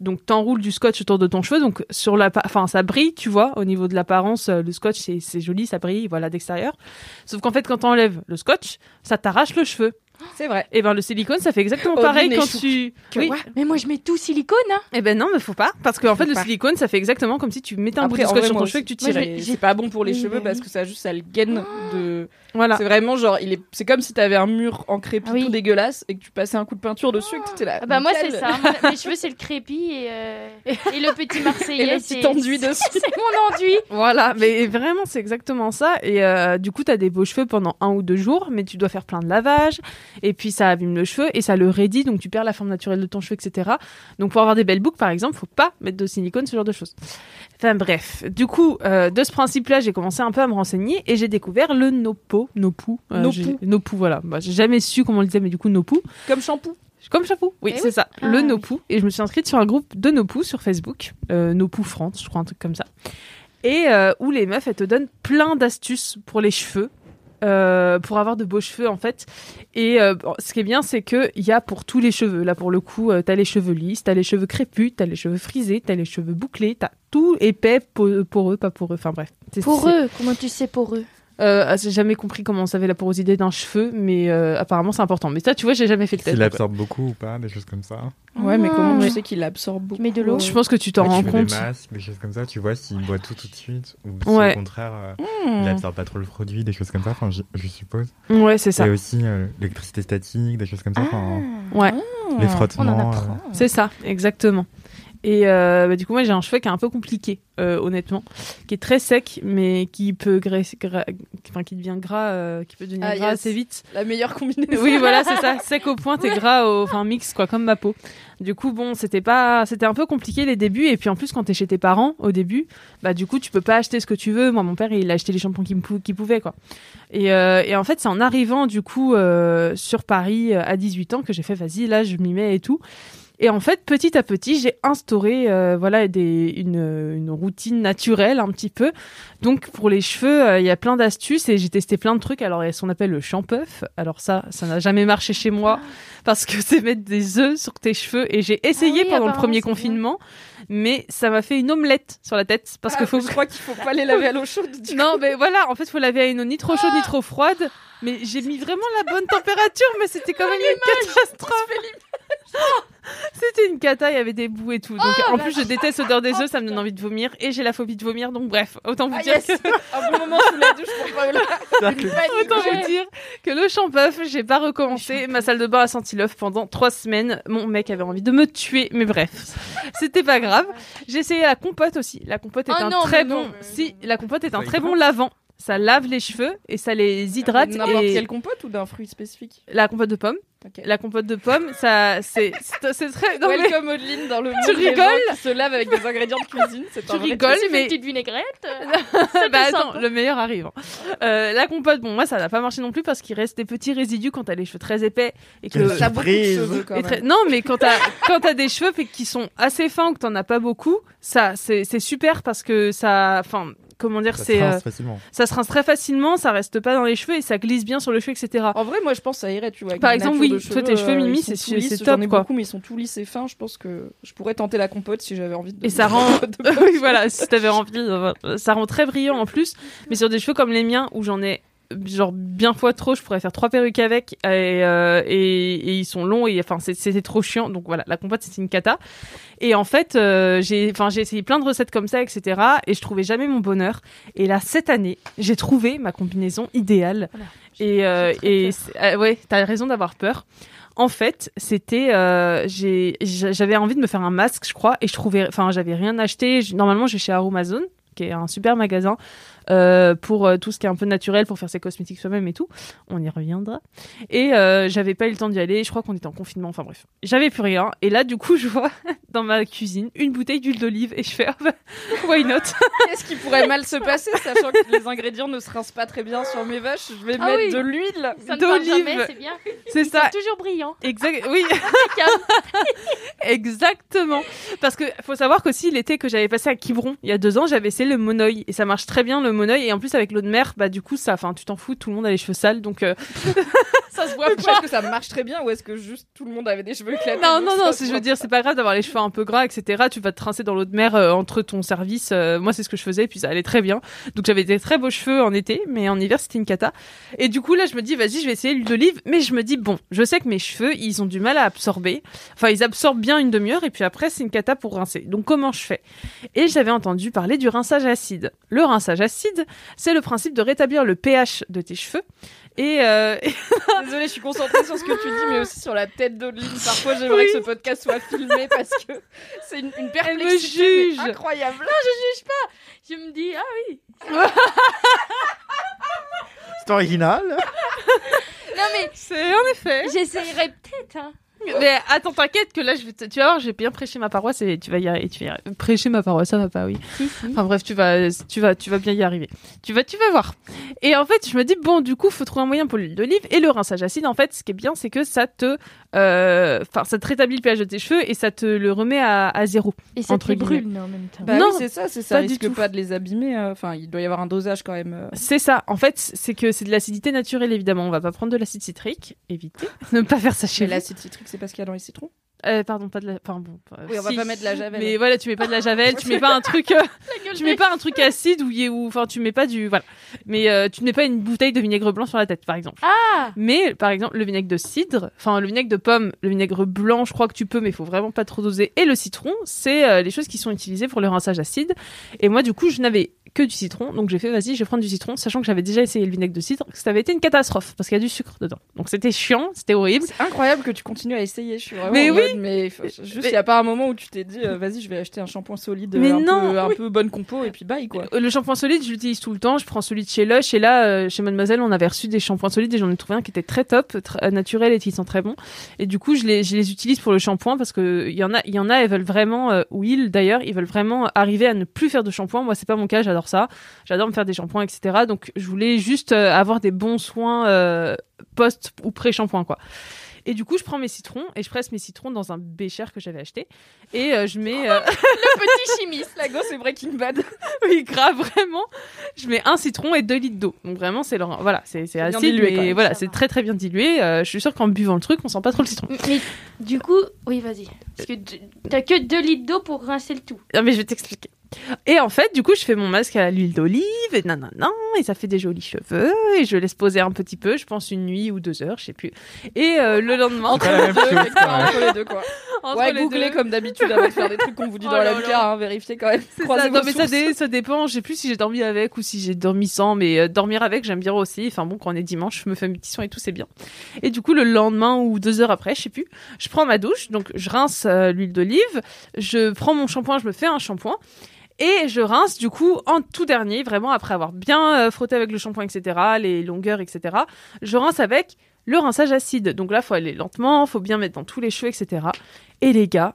Donc, t'enroules du scotch autour de ton cheveu. Donc, sur la, enfin, ça brille, tu vois, au niveau de l'apparence. euh, Le scotch, c'est joli, ça brille, voilà, d'extérieur. Sauf qu'en fait, quand t'enlèves le scotch, ça t'arrache le cheveu. C'est vrai. Et ben, le silicone, ça fait exactement Odile pareil quand tu. Que Oui. Mais moi, je mets tout silicone. Hein. Eh ben non, mais faut pas. Parce qu'en fait, le silicone, ça fait exactement comme si tu mettais un Après, bout de scotch sur ton cheveu et que tu tirais. C'est pas bon pour les Oui, cheveux parce que ça juste ça le gaine de. Voilà. C'est vraiment genre il est. C'est comme si t'avais un mur en crépi Ah oui. tout dégueulasse et que tu passais un coup de peinture dessus et que t'étais là. Ah bah moi, c'est ça. Moi, Mes cheveux, c'est le crépi et, euh, et le petit marseillais. Et le petit enduit dessus. C'est mon enduit. Voilà, mais vraiment, c'est exactement ça. Et euh, du coup, t'as des beaux cheveux pendant un ou deux jours, mais tu dois faire plein de lavage. Et puis, ça abîme le cheveu et ça le raidit, donc tu perds la forme naturelle de ton cheveu, etc. Donc, pour avoir des belles boucles, par exemple, faut pas mettre de silicone, ce genre de choses. Enfin, bref. Du coup, euh, de ce principe-là, j'ai commencé un peu à me renseigner et j'ai découvert le Nopo. Nopu. Euh, Nopu. j'ai- Nopu, voilà. Bah, j'ai jamais su comment on le disait, mais du coup, Nopu. Comme shampoo. Comme chapeau, oui, Eh c'est ça, Ah le. Nopu. Et je me suis inscrite sur un groupe de Nopu sur Facebook, euh, Nopu France, je crois, un truc comme ça. Et euh, où les meufs, elles te donnent plein d'astuces pour les cheveux, euh, pour avoir de beaux cheveux en fait. Et euh, ce qui est bien, c'est qu'il y a pour tous les cheveux. Là, pour le coup, euh, t'as les cheveux lisses, t'as les cheveux crépus, t'as les cheveux frisés, t'as les cheveux bouclés, t'as tout épais, po- poreux, pas poreux, enfin bref. C'est- Pour c'est- eux, comment tu sais pour eux? Euh, j'ai jamais compris comment on savait la porosité d'un cheveu, mais euh, apparemment c'est important. Mais ça, tu vois, j'ai jamais fait le test. Donc, absorbe beaucoup ou pas, des choses comme ça. Ouais, mais comment Ah. tu sais qu'il absorbe beaucoup mets de l'eau. Je pense que tu t'en Ouais, rends tu mets compte. des masques, des choses comme ça, tu vois s'il boit tout tout de suite ou si Ouais. au contraire euh, Hmm. il absorbe pas trop le produit, des choses comme ça, enfin je, je suppose. Ouais, c'est ça. Et aussi euh, l'électricité statique, des choses comme ça, enfin Ouais, les Ah, frottements. Euh, c'est ça, exactement. Et euh, bah, du coup, moi, j'ai un cheveu qui est un peu compliqué, euh, honnêtement, qui est très sec, mais qui peut graisser, gra- enfin, qui devient gras, euh, qui peut devenir Ah, gras yes. assez vite. La meilleure combinaison. Oui, voilà, c'est ça, sec au point, et gras au, enfin, mix, quoi, comme ma peau. Du coup, bon, c'était pas, c'était un peu compliqué les débuts, et puis en plus, quand t'es chez tes parents, au début, bah, du coup, tu peux pas acheter ce que tu veux. Moi, mon père, il a acheté les shampoings qu'il pou- qu'il pouvait, quoi. Et, et en fait, c'est en arrivant, du coup, sur Paris à 18 ans que j'ai fait, vas-y, là, je m'y mets et tout. Et en fait, petit à petit, j'ai instauré euh, voilà des, une, une routine naturelle un petit peu. Donc pour les cheveux, euh, il y a plein d'astuces et j'ai testé plein de trucs. Alors il y a ce qu'on appelle le shampouf. Alors ça, ça n'a jamais marché chez moi parce que c'est mettre des œufs sur tes cheveux et j'ai essayé Ah oui, pendant le premier bien. Mais ça m'a fait une omelette sur la tête parce Ah, que faut je crois qu'il faut pas les laver à l'eau chaude. du non, mais voilà, en fait, faut laver à une eau ni trop chaude ni trop froide. Mais j'ai mis vraiment la bonne température, mais c'était quand même une catastrophe. C'était une cata, il y avait des bouts et tout. Donc, en plus, je déteste l'odeur des œufs, ça me donne envie de vomir. Et j'ai la phobie de vomir, donc bref, autant vous Ah, dire yes. que... Un bon moment sous la douche pour Paola. Autant vous dire que le shampouf, j'ai pas recommencé. Ma salle de bain a senti l'œuf pendant trois semaines. Mon mec avait envie de me tuer, mais bref, c'était pas grave. J'ai essayé la compote aussi. La compote est Oh un non, très bon. non, mais Si, la compote est un très bon lavant. Ça lave les cheveux et ça les hydrate. N'importe et... quelle compote ou d'un fruit spécifique? La compote de pommes. La compote de pommes, ça, c'est, c'est très. Non, mais Welcome Audeline dans le monde Tu rigoles qui se lave avec des ingrédients de cuisine. C'est Tu un vrai rigoles, truc. mais- Une petite vinaigrette. euh, bah attends, sympa. le meilleur arrive. hein. Euh, la compote, bon, moi, ça n'a pas marché non plus parce qu'il reste des petits résidus quand t'as les cheveux très épais et que. T'as beaucoup de surprise. cheveux quand et très- même. Non, mais quand t'as quand t'as des cheveux qui sont assez fins ou que t'en as pas beaucoup, ça c'est c'est super parce que ça, enfin, comment dire, Ça c'est euh, ça se rince très facilement, ça reste pas dans les cheveux et ça glisse bien sur le cheveu, etc. En vrai, moi, je pense que ça irait, tu vois. Par exemple, oui, toi, tes cheveux, euh, Mimi, c'est- top, ai quoi. beaucoup, mais ils sont tout lisses et fins. Je pense que je pourrais tenter la compote si j'avais envie de. Et ça rend, oui, voilà, si t'avais envie, euh, ça rend très brillant en plus. Mais sur des cheveux comme les miens, où j'en ai genre bien fois trop, je pourrais faire trois perruques avec, et, euh, et, et ils sont longs et enfin c'était trop chiant. Donc voilà, la compote c'était une cata. Et en fait, euh, j'ai, enfin j'ai essayé plein de recettes comme ça, etc. Et je trouvais jamais mon bonheur. Et là cette année, j'ai trouvé ma combinaison idéale. Et, euh, et euh, ouais, t'as raison d'avoir peur. En fait, c'était, euh, j'avais envie de me faire un masque, je crois, et je trouvais, enfin, j'avais rien acheté. Normalement, je vais chez Aromazone, qui est un super magasin pour euh, tout ce qui est un peu naturel, pour faire ses cosmétiques soi-même et tout. On y reviendra. Et euh, j'avais pas eu le temps d'y aller. Je crois qu'on était en confinement. Enfin bref, j'avais plus rien. Et là, du coup, je vois dans ma cuisine une bouteille d'huile d'olive et je fais, ah bah, why not? Qu'est-ce qui pourrait mal se passer, sachant que les ingrédients ne se rincent pas très bien sur mes vaches? Je vais Ah mettre oui. de l'huile. Ça ne part D'olive. c'est bien. C'est ça. toujours brillants. Exact. Oui. Exactement. Parce que faut savoir qu'aussi l'été que j'avais passé à Quiberon il y a deux ans, j'avais essayé le monoeil et ça marche très bien le monoeil et en plus avec l'eau de mer, bah du coup ça, enfin tu t'en fous, tout le monde a les cheveux sales donc. euh, Ça se voit pas. Est-ce que ça marche très bien ou est-ce que juste tout le monde avait des cheveux éclatés Non, non, non, c'est- je veux dire, c'est pas grave d'avoir les cheveux un peu gras, etc. Tu vas te trincer dans l'eau de mer euh, entre ton service. euh, moi, c'est ce que je faisais, puis ça allait très bien. Donc, j'avais des très beaux cheveux en été, mais en hiver, c'était une cata. Et du coup, là, je me dis, vas-y, je vais essayer l'huile d'olive. Mais je me dis, bon, je sais que mes cheveux, ils ont du mal à absorber. Enfin, ils absorbent bien une demi-heure, et puis après, c'est une cata pour rincer. Donc, comment je fais? Et j'avais entendu parler du rinçage acide. Le rinçage acide, c'est le principe de rétablir le pH de tes cheveux. Et, euh, Désolée, je suis concentrée sur ce que tu dis, mais aussi sur la tête d'Audeline. Parfois, j'aimerais Oui. que ce podcast soit filmé parce que c'est une, une me perplexité juge. incroyable. Je me dis, ah oui. C'est original. Non mais c'est en effet. j'essayerai peut-être. Hein. Mais attends, t'inquiète que là, je vais te- tu vas voir, j'ai bien prêché ma paroisse et tu vas y arriver. Tu vas y arriver. Prêcher ma paroisse, ça va pas, oui. Si, si. Enfin bref, tu vas, tu vas, tu vas bien y arriver. Tu vas, tu vas voir. Et en fait, je me dis bon, du coup, faut trouver un moyen pour l'huile d'olive et le rinçage acide. En fait, ce qui est bien, c'est que ça te, euh, enfin, ça te rétablit le pH de tes cheveux et ça te le remet à, à zéro. Et ça te brûle non, en même temps. Bah Non, oui, c'est ça, c'est ça. pas du risque tout. pas de les abîmer. euh, Enfin, il doit y avoir un dosage quand même. euh. C'est ça. En fait, c'est que c'est de l'acidité naturelle évidemment. On va pas prendre de l'acide citrique, évitez. ne pas faire ça chez l'acide citrique, c'est pas ce qu'il y a dans les citrons Euh, pardon, pas de la. Enfin bon. euh, Oui, on va si. pas mettre de la javel. Mais voilà, tu mets pas de la javel, tu mets pas un truc. euh, tu mets pas un truc acide ou enfin tu mets pas du voilà mais euh, tu ne mets pas une bouteille de vinaigre blanc sur la tête par exemple Ah mais par exemple le vinaigre de cidre enfin le vinaigre de pomme le vinaigre blanc je crois que tu peux mais il faut vraiment pas trop doser et le citron c'est euh, les choses qui sont utilisées pour le rinçage acide et moi du coup je n'avais que du citron donc j'ai fait vas-y je vais prendre du citron sachant que j'avais déjà essayé le vinaigre de cidre que ça avait été une catastrophe parce qu'il y a du sucre dedans donc c'était chiant c'était horrible C'est incroyable que tu continues à essayer. Je suis vraiment. Mais en oui. mode, mais juste, il Mais- y a pas un moment où tu t'es dit, euh, vas-y, je vais acheter un shampoing solide, Mais un, non, peu, un peu bonne compo, et puis bye quoi. Euh, Le shampoing solide, je l'utilise tout le temps. Je prends celui de chez Lush. Et là, euh, chez Mademoiselle, on avait reçu des shampoings solides et j'en ai trouvé un qui était très top, tr- euh, naturel et qui sent très bon. Et du coup, je les, je les utilise pour le shampoing parce que il y en a, il y en a, elles veulent vraiment, euh, ou ils d'ailleurs, ils veulent vraiment arriver à ne plus faire de shampoing. Moi, c'est pas mon cas. J'adore ça. J'adore me faire des shampoings, etc. Donc, je voulais juste euh, avoir des bons soins euh, post ou pré shampoing, quoi. Et du coup, je prends mes citrons et je presse mes citrons dans un bécher que j'avais acheté. Et euh, je mets. euh, Le petit chimiste, la gosse c'est Breaking Bad. oui, grave, vraiment. Je mets un citron et deux litres d'eau. Donc vraiment, c'est leur... voilà, c'est acide, dilué, même, voilà, c'est très très bien dilué. Euh, je suis sûre qu'en buvant le truc, on sent pas trop le citron. Mais du coup, oui, vas-y. Parce que t'as que 2 litres d'eau pour rincer le tout. Non, mais je vais t'expliquer. Et en fait, du coup, je fais mon masque à l'huile d'olive et nanana, et ça fait des jolis cheveux, et je laisse poser un petit peu, je pense une nuit ou deux heures, je sais plus. Et euh, le lendemain, Entre la les deux, chose, entre les deux quoi. entre ouais, les googlez deux- comme d'habitude avant de faire des trucs qu'on vous dit Oh dans la là MK, hein, vérifiez quand même. Ça, non, mais ça, dé- ça dépend. Je sais plus si j'ai dormi avec ou si j'ai dormi sans, mais euh, dormir avec, j'aime bien aussi. Enfin bon, quand on est dimanche, je me fais mes petits sons et tout, c'est bien. Et du coup, le lendemain ou deux heures après, je sais plus, je prends ma douche, donc je rince euh, l'huile d'olive, je prends mon shampoing, je me fais un shampoing. Et je rince du coup en tout dernier, vraiment après avoir bien euh, frotté avec le shampoing, etc., les longueurs, etc. Je rince avec le rinçage acide. Donc là, faut aller lentement, faut bien mettre dans tous les cheveux, etc. Et les gars,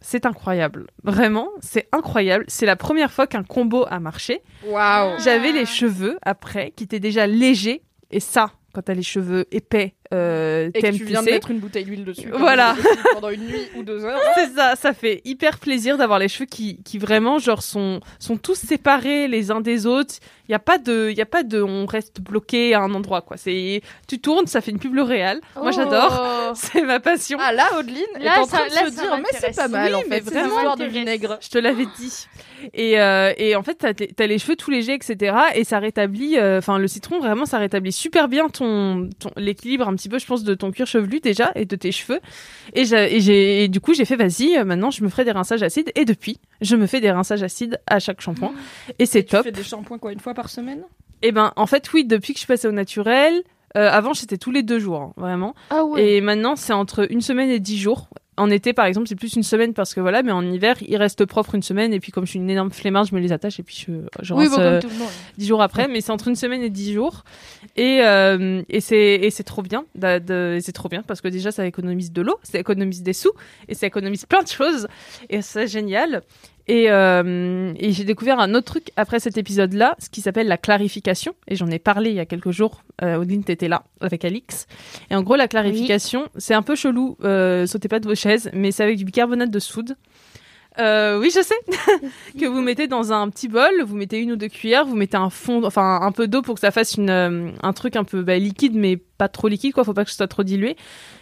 c'est incroyable. Vraiment, c'est incroyable. C'est la première fois qu'un combo a marché. Waouh. J'avais les cheveux après qui étaient déjà légers. Et ça, quand t'as les cheveux épais, euh, Et que tu viens de mettre une bouteille d'huile dessus. Voilà. Pendant une nuit ou deux heures. C'est ça, ça fait hyper plaisir d'avoir les cheveux qui, qui vraiment genre sont, sont tous séparés les uns des autres. Il y a pas de, il y a pas de, on reste bloqué à un endroit quoi. C'est, tu tournes, ça fait une pub L'Oréal. Moi j'adore, Oh. c'est ma passion. Ah là, Audeline est Là, en train ça- de là, se dire, mais c'est pas mal Oui, en mais fait, vraiment, de vinaigre. Je te l'avais dit. Et, euh, et en fait, t'as, les cheveux tout légers, etc. Et ça rétablit, euh, enfin, le citron, vraiment, ça rétablit super bien ton, ton- l'équilibre un petit peu, je pense, de ton cuir chevelu déjà et de tes cheveux. Et, j'ai, et, j'ai, et du coup, j'ai fait, vas-y, euh, maintenant, je me ferai des rinçages acides. Et depuis, je me fais des rinçages acides à chaque shampoing. Et c'est Tu top. fais des shampoings quoi, une fois par semaine? Et ben, en fait, oui, depuis que je suis passée au naturel, euh, avant, c'était tous les deux jours, hein, vraiment. Ah ouais. Et maintenant, c'est entre une semaine et dix jours. En été, par exemple, c'est plus une semaine parce que voilà, mais en hiver, il reste propre une semaine. Et puis, comme je suis une énorme flemmarde, je me les attache et puis je, je oui, rince bon, euh, dix jours après. Mais c'est entre une semaine et dix jours. Et, euh, et c'est et c'est trop bien. c'est trop bien parce que déjà, ça économise de l'eau, ça économise des sous et ça économise plein de choses. Et c'est génial. Et, euh, et j'ai découvert un autre truc après cet épisode-là, ce qui s'appelle la clarification. Et j'en ai parlé il y a quelques jours. Euh, Odine, t'étais là avec Alix. Et en gros, la clarification, c'est un peu chelou. Euh, sautez pas de vos chaises, mais c'est avec du bicarbonate de soude. Euh, oui, je sais. que vous mettez dans un petit bol, vous mettez une ou deux cuillères, vous mettez un fond, enfin un peu d'eau pour que ça fasse une, euh, un truc un peu bah, liquide, mais pas trop liquide, quoi. Faut pas que ce soit trop dilué.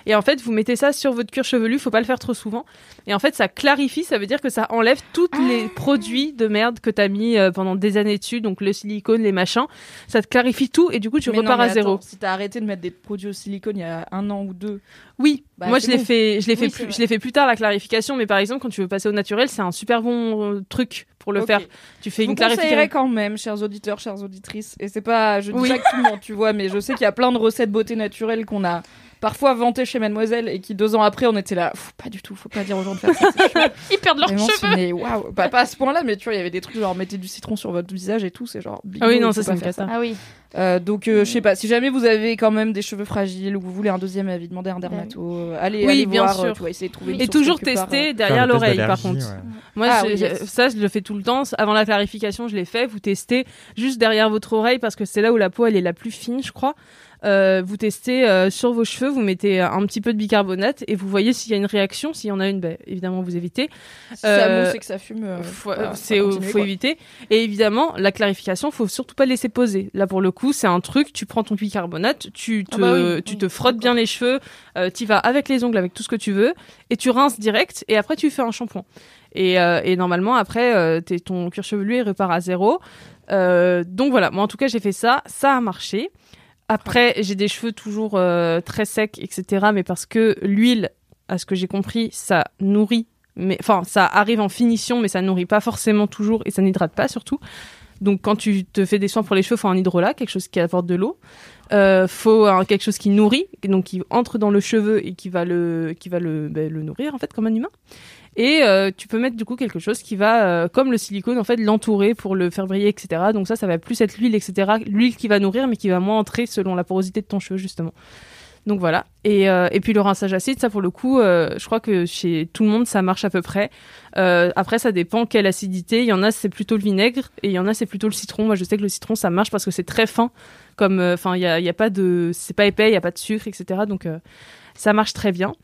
Et en fait, vous mettez ça sur votre cuir chevelu. Faut pas le faire trop souvent. Et en fait, ça clarifie. Ça veut dire que ça enlève tous les produits de merde que t'as mis euh, pendant des années dessus, donc le silicone, les machins. Ça te clarifie tout et du coup, tu Mais non, repars mais à zéro. attends, Si t'as arrêté de mettre des produits au silicone il y a un an ou deux, Oui, Bah, moi je l'ai bon. fait, je l'ai Oui, plus, je l'ai fait plus tard la clarification, mais par exemple quand tu veux passer au naturel, c'est un super bon euh, truc pour le faire. Tu fais je une clarification. quand même, chers auditeurs, chères auditrices. Et c'est pas, je dis Oui. que tout le monde, tu vois, mais je sais qu'il y a plein de recettes beauté naturelle qu'on a parfois vantées chez Mademoiselle et qui deux ans après on était là, pas du tout, faut pas dire aux gens de faire ça. Ils perdent leurs cheveux. mais waouh, pas à ce point-là, mais tu vois, il y avait des trucs genre mettez du citron sur votre visage et tout, c'est genre. Ah oui, non, ça, c'est pas une cata. Ah oui. Euh, donc, euh, je sais pas, si jamais vous avez quand même des cheveux fragiles ou vous voulez un deuxième avis, demandez un dermato. euh, allez, Oui, allez bien voir, sûr. tu vois, essayer de trouver Et toujours part, tester derrière l'oreille, par contre. ouais. Moi, Ah je- oui, je- yes. ça, je le fais tout le temps. Avant la clarification, je l'ai fait. Vous testez juste derrière votre oreille parce que c'est là où la peau elle est la plus fine, je crois. Euh, vous testez euh, sur vos cheveux, vous mettez un petit peu de bicarbonate et vous voyez s'il y a une réaction. S'il y en a une, ben, évidemment vous évitez. Si ça Euh, mousse et que ça fume, euh, faut, voilà, c'est faut quoi. éviter. Et évidemment, la clarification, faut surtout pas laisser poser. Là, pour le coup, c'est un truc. Tu prends ton bicarbonate, tu te, Ah bah oui, tu oui, te frottes bien les cheveux, euh, tu vas avec les ongles, avec tout ce que tu veux, et tu rinces direct. Et après, tu fais un shampoing. Et, euh, et normalement, après, euh, t'es- ton cuir chevelu il repart à zéro. Euh, donc voilà. Moi, en tout cas, j'ai fait ça. Ça a marché. Après, j'ai des cheveux toujours euh, très secs, etc. Mais parce que l'huile, à ce que j'ai compris, ça nourrit. Mais enfin, ça arrive en finition, mais ça nourrit pas forcément toujours et ça n'hydrate pas surtout. Donc, quand tu te fais des soins pour les cheveux, faut un hydrolat, quelque chose qui apporte de l'eau. Euh, faut un- quelque chose qui nourrit, donc qui entre dans le cheveu et qui va le, qui va le, ben, le nourrir en fait comme un humain. Et euh, tu peux mettre du coup quelque chose qui va, euh, comme le silicone en fait, l'entourer pour le faire briller, etc. Donc ça, ça va plus être l'huile, etc. L'huile qui va nourrir, mais qui va moins entrer selon la porosité de ton cheveu justement. Donc voilà. Et, euh, et puis le rinçage acide, ça pour le coup, je crois que chez tout le monde, ça marche à peu près. Après, ça dépend quelle acidité. Il y en a, c'est plutôt le vinaigre, et il y en a, c'est plutôt le citron. Moi, je sais que le citron, ça marche parce que c'est très fin. Comme, enfin, il y a, y a pas de, c'est pas épais, il y a pas de sucre, etc. Donc ça marche très bien.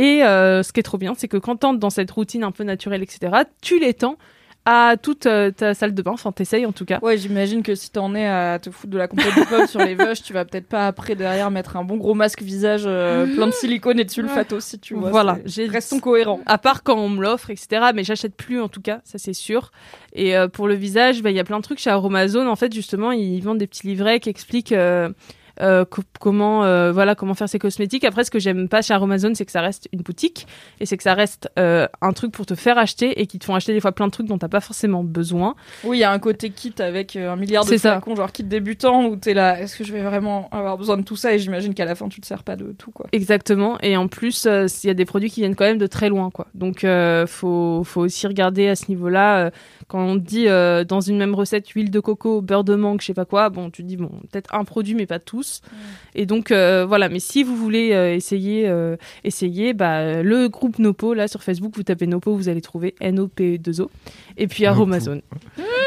Et euh, ce qui est trop bien, c'est que quand t'entres dans cette routine un peu naturelle, etc., tu l'étends à toute euh, ta salle de bain. Enfin, t'essayes en tout cas. Ouais, j'imagine que si t'en es à te foutre de la compote de pommes sur les vaches, tu vas peut-être pas après derrière mettre un bon gros masque visage euh, plein de silicone et de sulfate aussi, tu vois. Voilà, Restons cohérents. À part quand on me l'offre, etc. Mais j'achète plus en tout cas, ça c'est sûr. Et euh, pour le visage, bah, il y a plein de trucs chez Aromazone. En fait, justement, ils vendent des petits livrets qui expliquent euh, co- comment, euh, voilà, comment faire ses cosmétiques. Après, ce que j'aime pas chez Aromazone, c'est que ça reste une boutique et c'est que ça reste euh, un truc pour te faire acheter et qui te font acheter des fois plein de trucs dont t'as pas forcément besoin. Oui, il y a un côté kit avec euh, un milliard de C'est ça. flacons, genre kit débutant, où t'es là, est-ce que je vais vraiment avoir besoin de tout ça? Et j'imagine qu'à la fin, tu te sers pas de tout, quoi. Exactement. Et en plus, euh, il y a des produits qui viennent quand même de très loin, quoi. Donc, euh, faut, faut aussi regarder à ce niveau-là. Quand on dit euh, dans une même recette huile de coco, beurre de mangue, je sais pas quoi, bon, tu te dis bon, peut-être un produit, mais pas tous. Et donc euh, voilà. Mais si vous voulez euh, essayer, euh, essayer, bah le groupe Nopo là sur Facebook, vous tapez Nopo, vous allez trouver N O P 2 O. Et puis. Aromazone.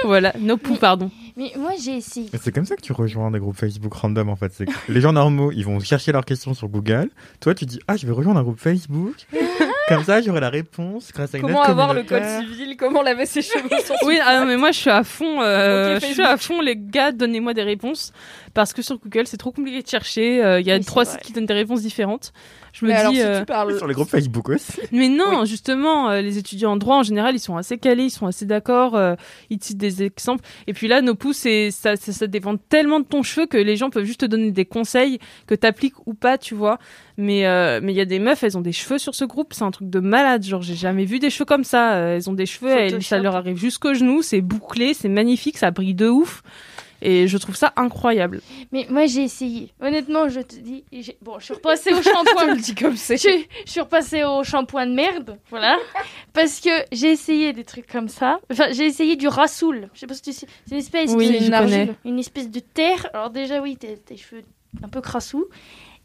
voilà, Nopo, pardon. Mais moi, j'ai essayé. C'est comme ça que tu rejoins des groupes Facebook random en fait. Les gens normaux, ils vont chercher leurs questions sur Google. Toi, tu dis ah je vais rejoindre un groupe Facebook. comme ça, j'aurai la réponse grâce à une Comment avoir le code civil? Comment laver ses cheveux Oui, ah non, mais moi je suis à fond. euh, je suis à fond, les gars, donnez-moi des réponses parce que sur Google c'est trop compliqué de chercher. euh, Il y a Oui, trois sites qui donnent des réponses différentes. Je me Mais alors, dis. si euh, tu parles. Sur les groupes Facebook aussi. Mais non, justement, euh, les étudiants en droit en général, ils sont assez calés, ils sont assez d'accord, euh, ils te citent des exemples. Et puis là, nos pouces, c'est- ça, ça, ça dépend tellement de ton cheveu que les gens peuvent juste te donner des conseils que t'appliques ou pas, tu vois. Mais euh, mais il y a des meufs, elles ont des cheveux sur ce groupe, c'est un truc de malade. Genre, j'ai jamais vu des cheveux comme ça. Euh, Elles ont des cheveux, elles- ça leur arrive jusqu'aux genoux, c'est bouclé, c'est magnifique, ça brille de ouf. Et je trouve ça incroyable. Mais moi, j'ai essayé. Honnêtement, je te dis. Bon, je suis repassée au shampoing. Comme c'est. je, je suis repassée au shampoing de merde, voilà. Parce que j'ai essayé des trucs comme ça. Enfin, j'ai essayé du rassoul. Je sais pas si tu sais. C'est une espèce Oui, de une argile, une espèce de terre. Alors déjà, oui, tes, tes cheveux un peu crassous.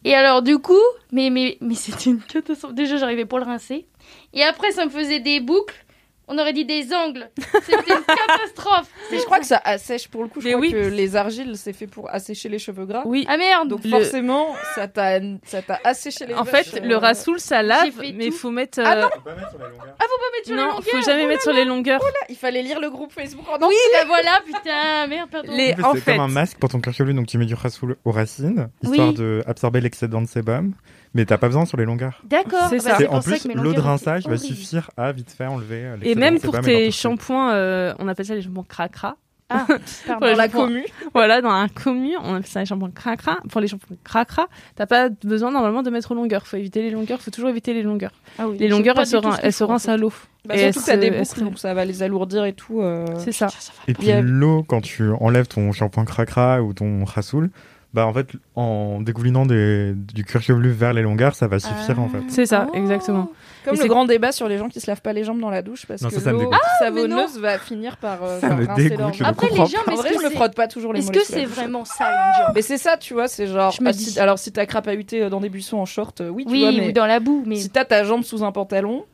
Et alors du coup, mais mais mais c'était une catastrophe. Déjà, j'arrivais pour le rincer. Et après, ça me faisait des boucles. On aurait dit des angles. C'était une catastrophe. Mais je crois que ça assèche pour le coup. Je Mais crois oui. que les argiles, c'est fait pour assécher les cheveux gras. Oui. Ah merde. Donc Le- forcément, ça t'a ça t'a asséché les En vaches, fait, euh, le rassoul, ça lave, fait mais il tout. faut mettre. Ah euh, non, mettre sur les non, longueurs. faut jamais mettre sur les longueurs. Il fallait lire le groupe Facebook en Oui, bah voilà, putain, merde, pardon. Les- En en c'est fait- comme un masque pour ton cuir chevelu, donc tu mets du rasoul aux racines, histoire Oui. de absorber l'excédent de sébum, mais t'as pas besoin sur les longueurs. D'accord. C'est bah, ça. C'est en plus l'eau de rinçage va suffire à vite fait enlever euh, Et même pour tes shampoings, euh, on appelle ça les shampoings cracra. Ah, dans la commu. Voilà, dans un commu, on appelle ça les shampoings cracra. Pour les shampoings cracra, t'as pas besoin normalement de mettre aux longueurs. Faut éviter les longueurs, faut toujours éviter les longueurs. Ah oui, Les longueurs, elles se, elles rincent à l'eau. Bah, Et surtout que t'as des boucles, donc ça va les alourdir et tout. euh. C'est ça. Et puis Il l'eau, quand tu enlèves ton shampoing cracra ou ton rasoul, bah en fait, en dégoulinant des- du cuir chevelu vers les longueurs, ça va suffire en fait. C'est ça, Oh. exactement. Comme Et le c'est- grand débat sur les gens qui se lavent pas les jambes dans la douche parce Non, que ça, ça l'eau savonneuse va finir par, euh, Ça par me rincer dégoûte, leurs je Après, les jambes, En est-ce vrai, que je me frotte pas toujours les Est-ce que c'est vraiment sale une jambe Mais c'est ça, tu vois, c'est genre. Je me ah, dis- si- alors si t'as crapahuté euh, dans des buissons en short, euh, oui, tu Oui, vois, mais ou dans la boue, mais si t'as ta jambe sous un pantalon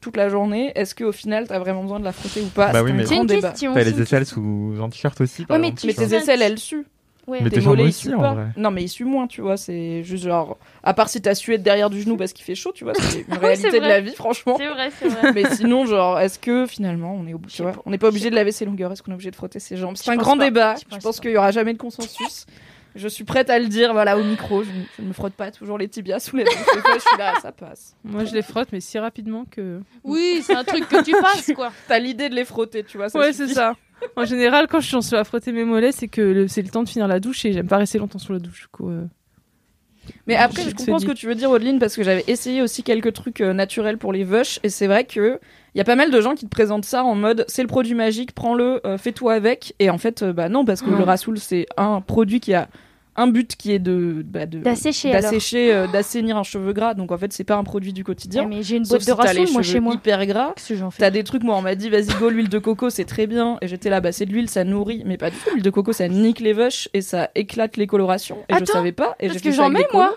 toute la journée, est-ce qu'au final t'as vraiment besoin de la frotter ou pas? Bah C'est oui, un mais- c'est grand une débat. T'as les aisselles sous un t-shirt aussi. par Ouais, mais exemple, tu Mais tes aisselles, elles suent. Ouais. Mais Tes mollets, ils suent pas. Non, mais ils suent moins, tu vois. C'est juste genre. À part si t'as sué derrière du genou parce qu'il fait chaud, tu vois. C'est une réalité de la vie, franchement. C'est vrai, c'est vrai. Mais sinon, genre, est-ce que finalement, on est obligé, tu vois, on n'est pas obligé de laver ses longueurs? Est-ce qu'on est obligé de frotter ses jambes? C'est un grand pas. débat. Je Je pense qu'il y aura jamais de consensus. Je suis prête à le dire, voilà, au micro. Je, ne- je ne me frotte pas toujours les tibias sous les fois, je suis là, ça passe. Moi, je les frotte, mais si rapidement que. Oui, c'est un truc que tu passes, quoi. T'as l'idée de les frotter, tu vois. Ça ouais, c'est ça. En général, quand je suis en train de frotter mes mollets, c'est que le- c'est le temps de finir la douche et j'aime pas rester longtemps sous la douche. Du coup, euh, Mais après, Je comprends ce que tu veux dire, Audeline, parce que j'avais essayé aussi quelques trucs euh, naturels pour les vaches, et c'est vrai que il y a pas mal de gens qui te présentent ça en mode c'est le produit magique, prends-le, euh, fais-toi avec, et en fait, bah non, parce que le rasoul c'est un produit qui a un but qui est de bah, de- D'assécher, d'assécher, euh, d'assainir un cheveu gras, donc en fait c'est pas un produit du quotidien. Ouais, mais j'ai une boîte de rassoul, moi, chez moi. hyper gras. Qu'est-ce que j'en fais T'as des trucs, moi on m'a dit vas-y go l'huile de coco c'est très bien et j'étais là bah c'est de l'huile ça nourrit mais pas du tout l'huile de coco ça nique les vaches et ça éclate les colorations et je savais pas et parce que j'en mets, moi.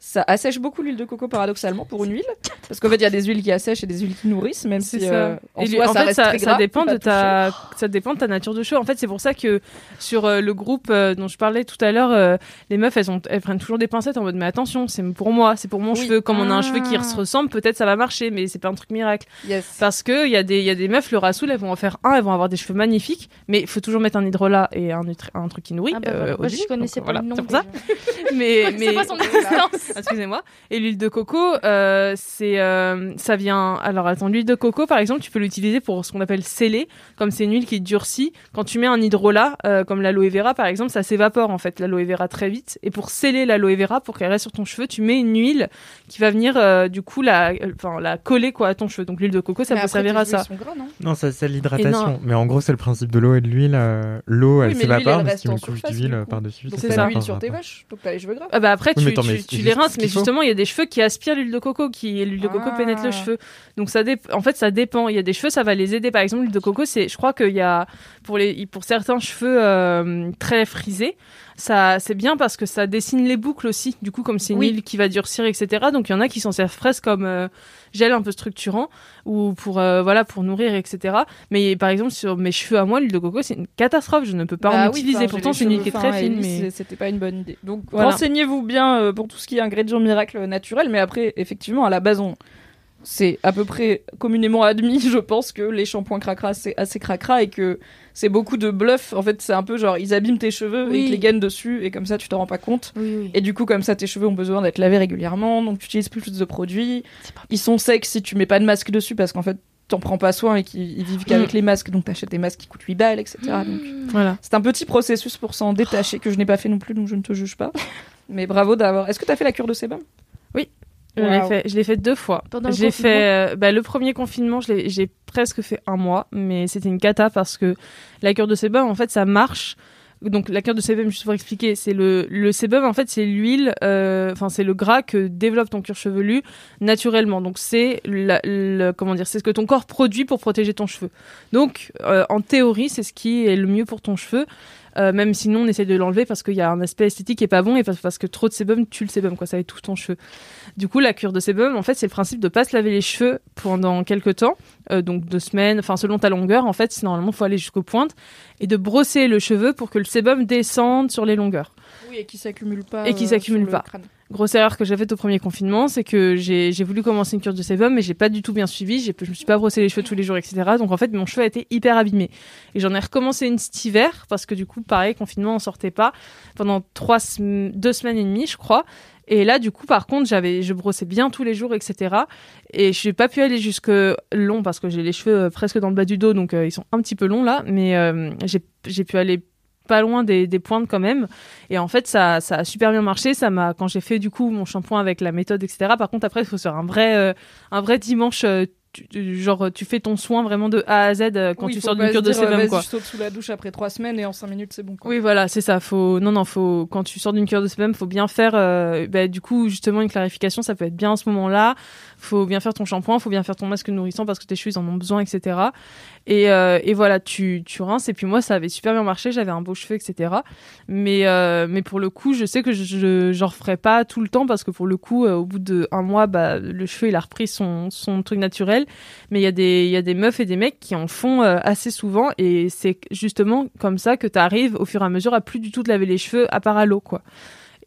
Ça assèche beaucoup l'huile de coco paradoxalement pour une huile, parce qu'en fait il y a des huiles qui assèchent et des huiles qui nourrissent, même C'est si ça. euh, en Et soi en ça fait, reste ça, très ça gras, dépend pas de ta, ça dépend de ta nature de cheveux. En fait, c'est pour ça que sur euh, le groupe euh, dont je parlais tout à l'heure, euh, les meufs, elles, ont, elles prennent toujours des pincettes en mode mais attention, c'est pour moi, c'est pour mon Oui. cheveu. Comme on a un Ah. cheveu qui se ressemble, peut-être ça va marcher, mais c'est pas un truc miracle. Yes. Parce que il y a des, il y a des meufs, le rasoul, elles vont en faire un, elles vont avoir des cheveux magnifiques, mais il faut toujours mettre un hydrolat et un, truc qui nourrit. Ah bah euh, voilà. Moi, je connaissais Donc, pas voilà, le nom. c'est pour ça. Mais, Je mais pas son existence. Excusez-moi. Et l'huile de coco, euh, c'est, euh, ça vient. Alors attends, l'huile de coco, par exemple, tu peux l'utiliser pour ce qu'on appelle sceller, comme c'est une huile qui durcit. Quand tu mets un hydrolat, euh, comme l'aloe vera, par exemple, ça s'évapore en fait l'aloe vera très vite. Et pour sceller l'aloe vera, pour qu'elle reste sur ton cheveu, tu mets une huile qui va venir euh, du coup la, enfin la coller quoi à ton cheveu. Donc l'huile de coco, ça Mais peut servir à ça. gras, non? Non, ça c'est l'hydratation. Mais en gros, c'est le principe de l'eau et de l'huile. euh, L'eau, Oui, elle l'huile, s'évapore, si tu mets une couche d'huile Donc ça c'est pas l'huile sur tes vaches, donc t'as les cheveux gras. Ah bah après Oui, mais tu, les mais justement il y a des cheveux qui aspirent l'huile de coco, qui l'huile de coco Ah. pénètre le cheveu. Donc ça en fait ça dépend. Il y a des cheveux ça va les aider. Par exemple l'huile de coco c'est, je crois qu'il y a pour les pour certains cheveux euh, très frisés, ça c'est bien parce que ça dessine les boucles aussi. Du coup comme c'est une Oui. huile qui va durcir etc. Donc il y en a qui s'en servent presque comme euh, gel un peu structurant ou pour euh, voilà pour nourrir etc. Mais par exemple sur mes cheveux à moi l'huile de coco c'est une catastrophe. Je ne peux pas Bah en oui, utiliser. enfin, Pourtant c'est une huile qui est très fine. Mais C'était pas une bonne idée. Donc Voilà. renseignez-vous bien euh, pour tout ce qui est ingrédients miracles naturels, mais après, effectivement, à la base, on... c'est à peu près communément admis, je pense, que les shampoings cracra, c'est assez cracra et que c'est beaucoup de bluff. En fait, c'est un peu genre, ils abîment tes cheveux et Oui. ils te les gagnent dessus et comme ça, tu t'en rends pas compte. Oui, oui. Et du coup, comme ça, tes cheveux ont besoin d'être lavés régulièrement, donc tu utilises plus de produits. Ils sont secs si tu mets pas de masque dessus parce qu'en fait, t'en prends pas soin et qu'ils ils vivent qu'avec les masques, donc t'achètes des masques qui coûtent 8 balles, etc. Donc, voilà. c'est un petit processus pour s'en détacher que je n'ai pas fait non plus, donc je ne te juge pas. Mais bravo d'avoir. Est-ce que t'as fait la cure de sébum? Je l'ai fait, je l'ai fait deux fois. J'ai fait euh, bah, le premier confinement, j'ai presque fait un mois, mais c'était une cata parce que la cure de sébum, en fait, ça marche. Donc la cure de sébum, juste pour expliquer, c'est le le sébum, en fait, c'est l'huile, euh, enfin c'est le gras que développe ton cuir chevelu naturellement. Donc c'est comment dire, c'est ce que ton corps produit pour protéger ton cheveu. Donc euh, en théorie, c'est ce qui est le mieux pour ton cheveu. Euh, même sinon, on essaie de l'enlever parce qu'il y a un aspect esthétique qui est pas bon et parce, que trop de sébum tue le sébum, quoi. Ça étouffe ton cheveu. Du coup, la cure de sébum, en fait, c'est le principe de pas se laver les cheveux pendant quelques temps, euh, donc deux semaines, enfin selon ta longueur, en fait, normalement, faut aller jusqu'aux pointes, et de brosser le cheveu pour que le sébum descende sur les longueurs. Oui, et qui s'accumule pas. Et qui euh, s'accumule pas. crâne. Grosse erreur que j'ai faite au premier confinement, c'est que j'ai voulu commencer une cure de sébum, mais j'ai pas du tout bien suivi. Je me suis pas brossé les cheveux tous les jours, etc. Donc en fait, mon cheveu a été hyper abîmé. Et j'en ai recommencé une cet hiver parce que du coup, pareil, confinement, on sortait pas pendant trois, deux semaines et demie, je crois. Et là, du coup, par contre, j'avais, je brossais bien tous les jours, etc. Et je n'ai pas pu aller jusque long parce que j'ai les cheveux euh, presque dans le bas du dos, donc euh, ils sont un petit peu longs là. Mais euh, j'ai pu aller pas loin des, des pointes quand même. Et en fait, ça, ça a super bien marché. Ça m'a, quand j'ai fait du coup mon shampoing avec la méthode, etc. Par contre, après, il faut faire un vrai, euh, un vrai dimanche. euh, tu- genre, tu fais ton soin vraiment de A à Z euh, quand Oui, tu sors d'une cure de sébum, quoi. Je saute sous la douche après 3 semaines et en 5 minutes c'est bon. Quoi. Oui, voilà, c'est ça. Faut non, non, faut quand tu sors d'une cure de sébum, faut bien faire. euh, bah, du coup, justement, une clarification, ça peut être bien à ce moment-là. Faut bien faire ton shampoing, faut bien faire ton masque nourrissant parce que tes cheveux ils en ont besoin, etc. Et, euh, et voilà, tu tu rinces. Et puis moi, ça avait super bien marché. J'avais un beau cheveu, etc. Mais euh, mais pour le coup, je sais que je je- j'en referai pas tout le temps parce que pour le coup, euh, au bout de un mois, bah le cheveu il a repris son son truc naturel. Mais il y a des y a des meufs et des mecs qui en font assez souvent et c'est justement comme ça que tu arrives au fur et à mesure à plus du tout te laver les cheveux à part à l'eau quoi.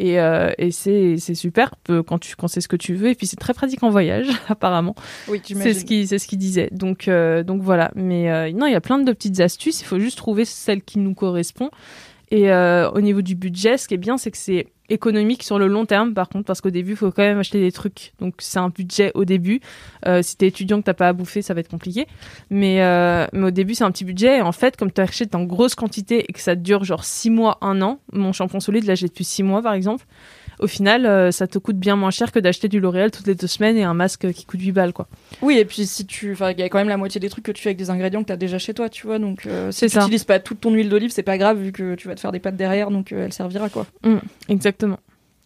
Et, euh, et c'est c'est super quand tu quand c'est ce que tu veux et puis c'est très pratique en voyage apparemment. Oui, C'est j'imagine. ce qui c'est ce qu'il disait. Donc euh, donc voilà, mais euh, non, il y a plein de petites astuces, il faut juste trouver celle qui nous correspond. Et au niveau du budget, ce qui est bien, c'est que c'est économique sur le long terme, par contre, parce qu'au début, il faut quand même acheter des trucs. Donc, c'est un budget au début. Euh, si t'es étudiant que t'as pas à bouffer, ça va être compliqué. Mais, euh, mais au début, c'est un petit budget. Et en fait, comme tu achètes en grosse quantité et que ça dure genre 6 mois, 1 an, mon shampoing solide, là, j'ai depuis 6 mois, par exemple. Au final, euh, ça te coûte bien moins cher que d'acheter du L'Oréal toutes les deux semaines et un masque qui coûte 8 balles, quoi. Oui, et puis si tu. Enfin, il y a quand même la moitié des trucs que tu fais avec des ingrédients que tu as déjà chez toi, tu vois. Donc, euh, si tu n'utilises pas toute ton huile d'olive, c'est pas grave vu que tu vas te faire des pâtes derrière, donc euh, elle servira quoi. Exactement.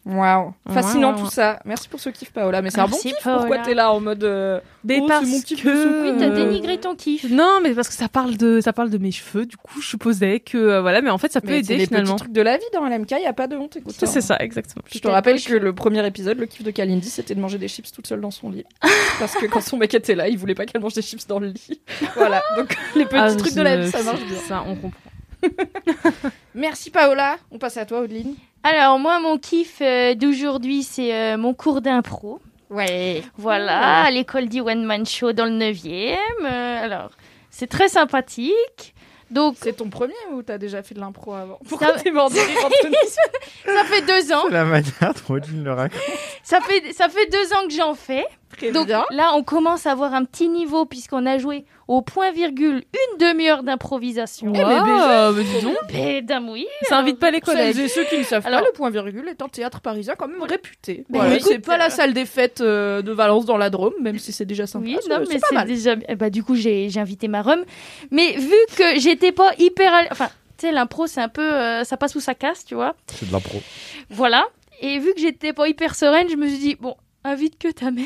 Waouh, fascinant tout ça. Merci pour ce kiff, Paola. Mais c'est un bon kiff. Paola. Pourquoi t'es là en mode euh, Mais Oh, parce c'est mon kiff que... Oui, t'as Euh, dénigré ton kiff. Non, mais parce que ça parle de ça parle de mes cheveux. Du coup, je supposais que euh, voilà, mais en fait, ça peut mais c'est aider les finalement. petits trucs de la vie dans LMK. Y a pas de honte. Écoute, C'est hein. c'est ça, exactement. Je te rappelle que le premier épisode, le kiff de Kalindi, c'était de manger des chips toute seule dans son lit. Parce que quand son mec était là, il voulait pas qu'elle mange des chips dans le lit. Voilà, donc les petits Ah, trucs de la vie, ça marche bien. Ça, on comprend. Merci Paola. On passe à toi, Audeline. Alors, moi, mon kiff euh, d'aujourd'hui, c'est euh, mon cours d'impro. Ouais. Voilà, à l'école du One Man Show dans le 9e. Euh, alors, c'est très sympathique. Donc, C'est ton premier ou t'as déjà fait de l'impro avant? Pourquoi Ça- t'es mort de rire, Anthony ça? Fait deux ans. C'est la manière dont le raconte. Ça fait, ça fait deux ans que j'en fais. Très Donc bien. là, on commence à avoir un petit niveau puisqu'on a joué au point virgule une demi-heure d'improvisation. Eh, mais Waouh, mais dis donc. Ben, oui. Ça invite pas les collègues. Et ceux qui ne savent Alors- pas, le point virgule est un théâtre parisien quand même réputé. Mais Voilà, écoute, c'est pas la salle des fêtes euh, de Valence dans la Drôme, même si c'est déjà sympa. Oui, non, c'est mais pas c'est mal. déjà. eh ben, du coup, j'ai j'ai invité ma rhum. Mais vu que j'étais pas hyper. à Enfin, tu sais, l'impro, c'est un peu. euh, ça passe ou ça casse, tu vois. C'est de l'impro. Voilà. Et vu que j'étais pas hyper sereine, je me suis dit, bon, invite que ta mère.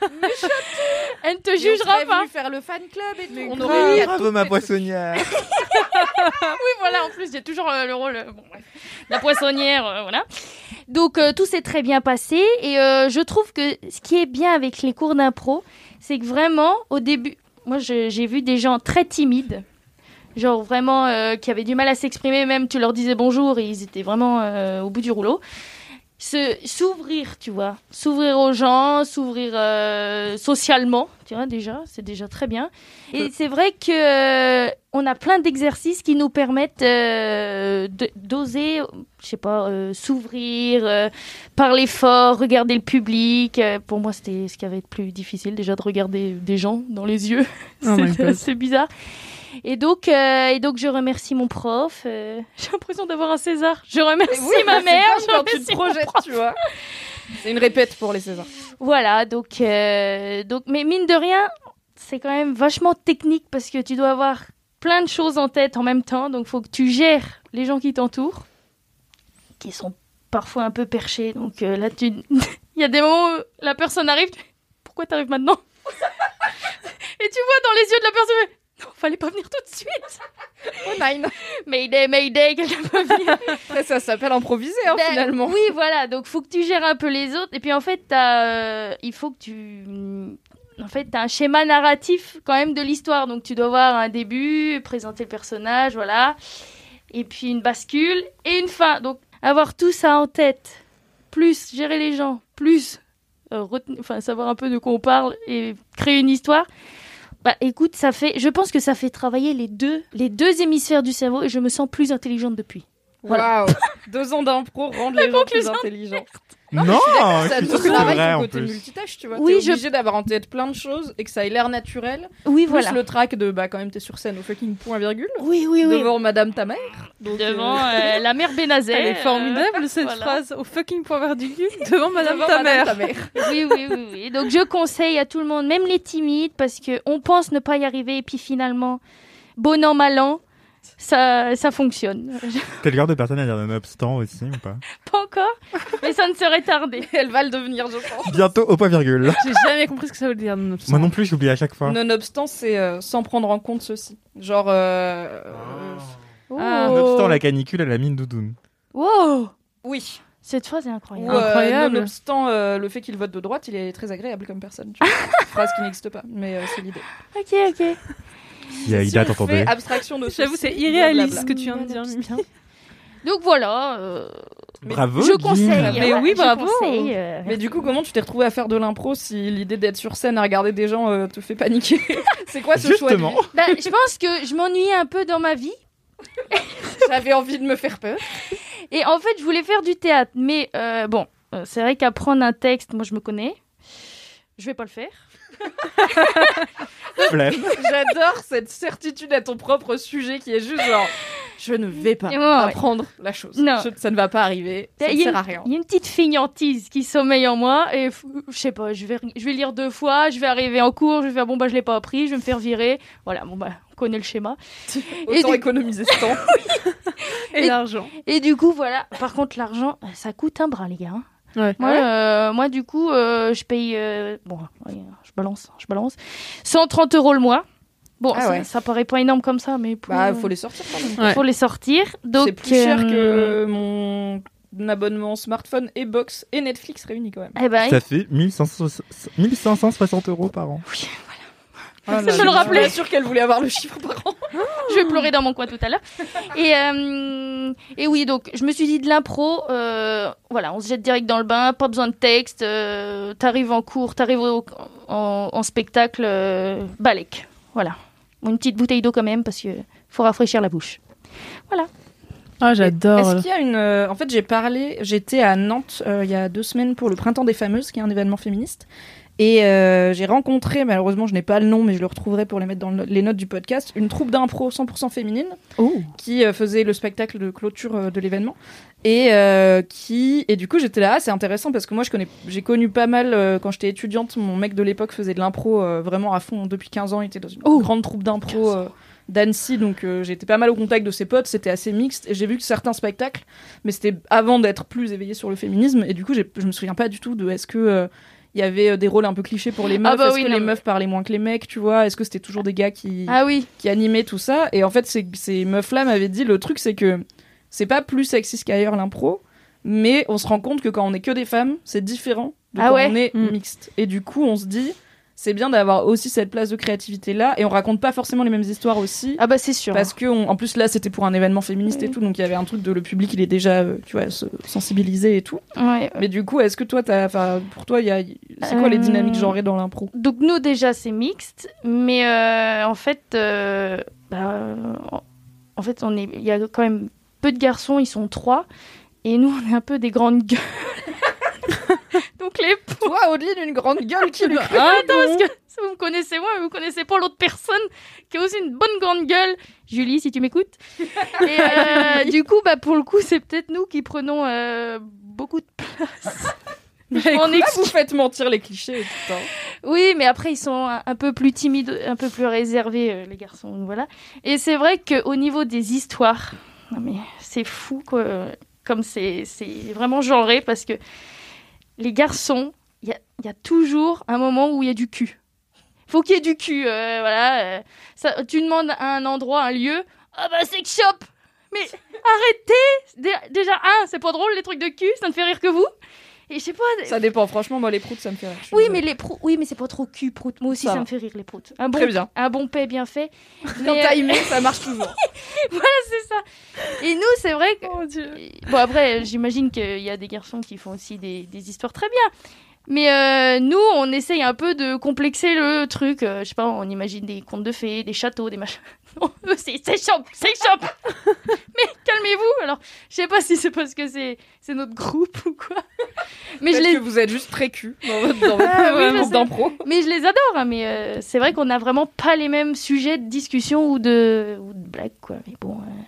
Elle ne te on jugera pas. venu faire le fan club et tout. On aurait eu à Bravo ma poissonnière. Oui, voilà, en plus, j'ai toujours euh, le rôle. euh, bon, bref. La poissonnière, euh, voilà. Donc, euh, tout s'est très bien passé. Et euh, je trouve que ce qui est bien avec les cours d'impro, c'est que vraiment, au début, moi, je- j'ai vu des gens très timides. Genre vraiment euh, qui avaient du mal à s'exprimer, même tu leur disais bonjour et ils étaient vraiment euh, au bout du rouleau. S'ouvrir, tu vois. S'ouvrir aux gens, s'ouvrir euh, socialement, tu vois, déjà, c'est déjà très bien. Et c'est vrai que euh, on a plein d'exercices qui nous permettent euh, d'oser, je sais pas, euh, s'ouvrir, euh, parler fort, regarder le public. Euh, pour moi, c'était ce qui avait été plus difficile déjà de regarder des gens dans les yeux. Oh C'est bizarre. Et donc, euh, et donc, je remercie mon prof. euh, J'ai l'impression d'avoir un César. Je remercie Oui, ma mère. Je quand tu te projettes, tu vois. C'est une répète pour les Césars. Voilà, donc, euh, donc, mais mine de rien, c'est quand même vachement technique parce que tu dois avoir plein de choses en tête en même temps. Donc, faut que tu gères les gens qui t'entourent, qui sont parfois un peu perchés. Donc euh, là, tu, il y a des moments où la personne arrive. tu Pourquoi t'arrives maintenant? Et tu vois dans les yeux de la personne. Fallait pas venir tout de suite. Oh nine. Mayday, Mayday, quelqu'un peut venir. Après, ça s'appelle improviser, hein, Ben, finalement. Oui, voilà. Donc, faut que tu gères un peu les autres. Et puis, en fait, t'as, euh, il faut que tu. En fait, tu as un schéma narratif quand même de l'histoire. Donc, tu dois avoir un début, présenter le personnage, voilà. Et puis, une bascule et une fin. Donc, avoir tout ça en tête, plus gérer les gens, plus euh, retenir- enfin, savoir un peu de quoi on parle et créer une histoire. Bah, écoute, ça fait. Je pense que ça fait travailler les deux, les deux hémisphères du cerveau et je me sens plus intelligente depuis. Voilà. Waouh. Deux ans d'impro rendent les gens plus intelligents. Non, Ça je suis c'est travaille ton côté multitâche, tu vois. Oui, T'es je- obligé d'avoir en tête plein de choses et que ça ait l'air naturel. Oui, Plus voilà. le track de, bah, quand même, t'es sur scène au fucking point virgule. Oui, oui, oui. Devant madame ta mère. Donc, Devant euh, euh, la mère Bénazet. Elle est euh, formidable cette voilà. phrase au fucking point virgule devant Madame devant ta madame mère. ta mère. Oui, oui, oui, oui. Donc je conseille à tout le monde, même les timides, parce que on pense ne pas y arriver et puis finalement, bon an mal an, ça, ça fonctionne. T'es le genre de personne à dire nonobstant aussi ou pas pas encore, mais ça ne serait tardé. Elle va le devenir, je pense. Bientôt au point virgule. J'ai jamais compris ce que ça veut dire. nonobstant. Moi non plus, j'oublie à chaque fois. Nonobstant, c'est euh, sans prendre en compte ceci. Genre. euh, Ah. Nonobstant la canicule, elle a mis une doudoune. Wow, Oui. cette phrase est Ou, incroyable. euh, Incroyable. nonobstant euh, le fait qu'il vote de droite, il est très agréable comme personne. tu vois. Phrase qui n'existe pas, mais euh, c'est l'idée. Ok, ok. Si Aïda t'entendait. Fais abstraction de J'avoue, c'est irréaliste ce que tu viens de dire, Mimi. Donc voilà, euh, Bravo. je Guy. conseille. Mais oui, bravo. conseille, euh, Mais du coup, comment tu t'es retrouvé à faire de l'impro si l'idée d'être sur scène à regarder des gens euh, te fait paniquer C'est quoi ce choix Justement. bah, je pense que je m'ennuyais un peu dans ma vie. J'avais envie de me faire peur. Et en fait, je voulais faire du théâtre. Mais euh, bon, c'est vrai qu'apprendre un texte, moi je me connais. Je vais pas le faire. Flemme. J'adore cette certitude à ton propre sujet qui est juste genre. je ne vais pas Et ouais. apprendre la chose. Non. Je- ça ne va pas arriver. Ça Il ne sert une- à rien. Il y a une petite fignantise qui sommeille en moi et je sais pas, je vais, je vais lire deux fois, je vais arriver en cours, je vais faire bon bah je l'ai pas appris, je vais me faire virer. Voilà, bon bah on connaît le schéma. Autant du- économiser ce temps. Et Et- l'argent. Et du coup voilà, par contre l'argent, ça coûte un bras les gars. hein. Ouais. Moi, euh, moi du coup, euh, je paye, euh, bon, ouais, je balance, je balance, 130 euros le mois. Bon, Ah ça, ouais. ça paraît pas énorme comme ça, mais pour, Bah, faut les sortir quand même. Ouais. faut les sortir. Donc C'est plus cher euh, que mon abonnement smartphone et box et Netflix réunis quand même. Eh ben, Ça fait 1560 1560 euros par an. Ah Ça me le rappelait. Je suis sûre qu'elle voulait avoir le chiffre par an. je vais pleurer dans mon coin tout à l'heure. Et, euh, et oui, donc je me suis dit de l'impro, euh, voilà, on se jette direct dans le bain, pas besoin de texte, euh, t'arrives en cours, t'arrives au- en, en spectacle, euh, balèque. Voilà. Une petite bouteille d'eau quand même, parce que faut rafraîchir la bouche. Ah, j'adore. Est-ce qu'il y a une. euh, En fait, j'ai parlé. J'étais à Nantes euh, il y a deux semaines pour le Printemps des Fameuses, qui est un événement féministe. Et euh, j'ai rencontré, malheureusement, je n'ai pas le nom, mais je le retrouverai pour les mettre dans le- les notes du podcast, une troupe d'impro 100% féminine qui euh, faisait le spectacle de clôture euh, de l'événement. Et qui. Et du coup, j'étais là, ah, c'est intéressant parce que moi, je connais, j'ai connu pas mal quand j'étais étudiante. Mon mec de l'époque faisait de l'impro vraiment à fond depuis 15 ans. Il était dans une grande troupe d'impro. d'Annecy, donc euh, j'étais pas mal au contact de ses potes, c'était assez mixte, et j'ai vu que certains spectacles, mais c'était avant d'être plus éveillé sur le féminisme, et du coup je me souviens pas du tout de est-ce que euh, il y avait euh, des rôles un peu clichés pour les meufs, Ah bah est-ce oui, que non, les mais- meufs parlaient moins que les mecs, tu vois, est-ce que c'était toujours des gars qui, Ah oui, qui animaient tout ça, et en fait ces, ces meufs-là m'avaient dit le truc c'est que c'est pas plus sexiste qu'ailleurs l'impro, mais on se rend compte que quand on est que des femmes, c'est différent de Ah quand ouais? on est Mm. mixte, et du coup on se dit c'est bien d'avoir aussi cette place de créativité là, et on raconte pas forcément les mêmes histoires aussi. ah bah c'est sûr. Parce que, on- en plus, là, c'était pour un événement féministe et tout, donc il y avait un truc de le public, il est déjà, euh, tu vois, se- sensibilisé et tout. Ouais. Mais du coup, est-ce que toi, t'as, enfin, pour toi, il y a, c'est quoi les Euh, dynamiques genrées dans l'impro? Donc nous déjà c'est mixte, mais euh, en fait, euh, bah, en fait on est, il y a quand même peu de garçons, ils sont trois, et nous on est un peu des grandes gueules. Donc les Toi, au-delà d'une grande gueule qui lui Attends, parce que si vous me connaissez moi, mais vous connaissez pas l'autre personne qui a aussi une bonne grande gueule. Julie, si tu m'écoutes. Et euh, du coup, bah pour le coup, c'est peut-être nous qui prenons euh, beaucoup de place. On On est- vous faites mentir les clichés tout. Oui, mais après ils sont un, un peu plus timides, un peu plus réservés euh, les garçons, voilà. Et c'est vrai qu'au niveau des histoires, non mais c'est fou quoi, comme c'est c'est vraiment genré parce que les garçons, il y a, toujours un moment où il y a du cul. Faut qu'il y ait du cul, euh, voilà. euh, ça, tu demandes à un endroit, un lieu, ah bah sex shop. Mais arrêtez Dé- Déjà un, c'est pas drôle les trucs de cul, ça ne fait rire que vous. Et je sais pas. Ça dépend, franchement, moi, les proutes, ça me fait rire. Oui, mais les proutes, oui, mais c'est pas trop cul prout. Moi aussi, Ça me fait rire les proutes. Un bon, Très bien. un bon paix bien fait. Quand Mais, t'as euh, aimé, ça marche toujours. c'est ça. Et nous, c'est vrai que. Bon, après, j'imagine qu'il y a des garçons qui font aussi des, des histoires très bien. Mais euh, nous, on essaye un peu de complexer le truc. Euh, je sais pas, on imagine des contes de fées, des châteaux, des machins. C'est shop, c'est shop. Mais calmez-vous. Alors, je sais pas si c'est parce que c'est c'est notre groupe ou quoi. Mais je les que vous êtes juste très cul dans votre, dans votre Ah oui, groupe d'impro. Mais je les adore, hein, mais euh, c'est vrai qu'on n'a vraiment pas les mêmes sujets de discussion ou de, ou de blagues, quoi. Mais bon, euh,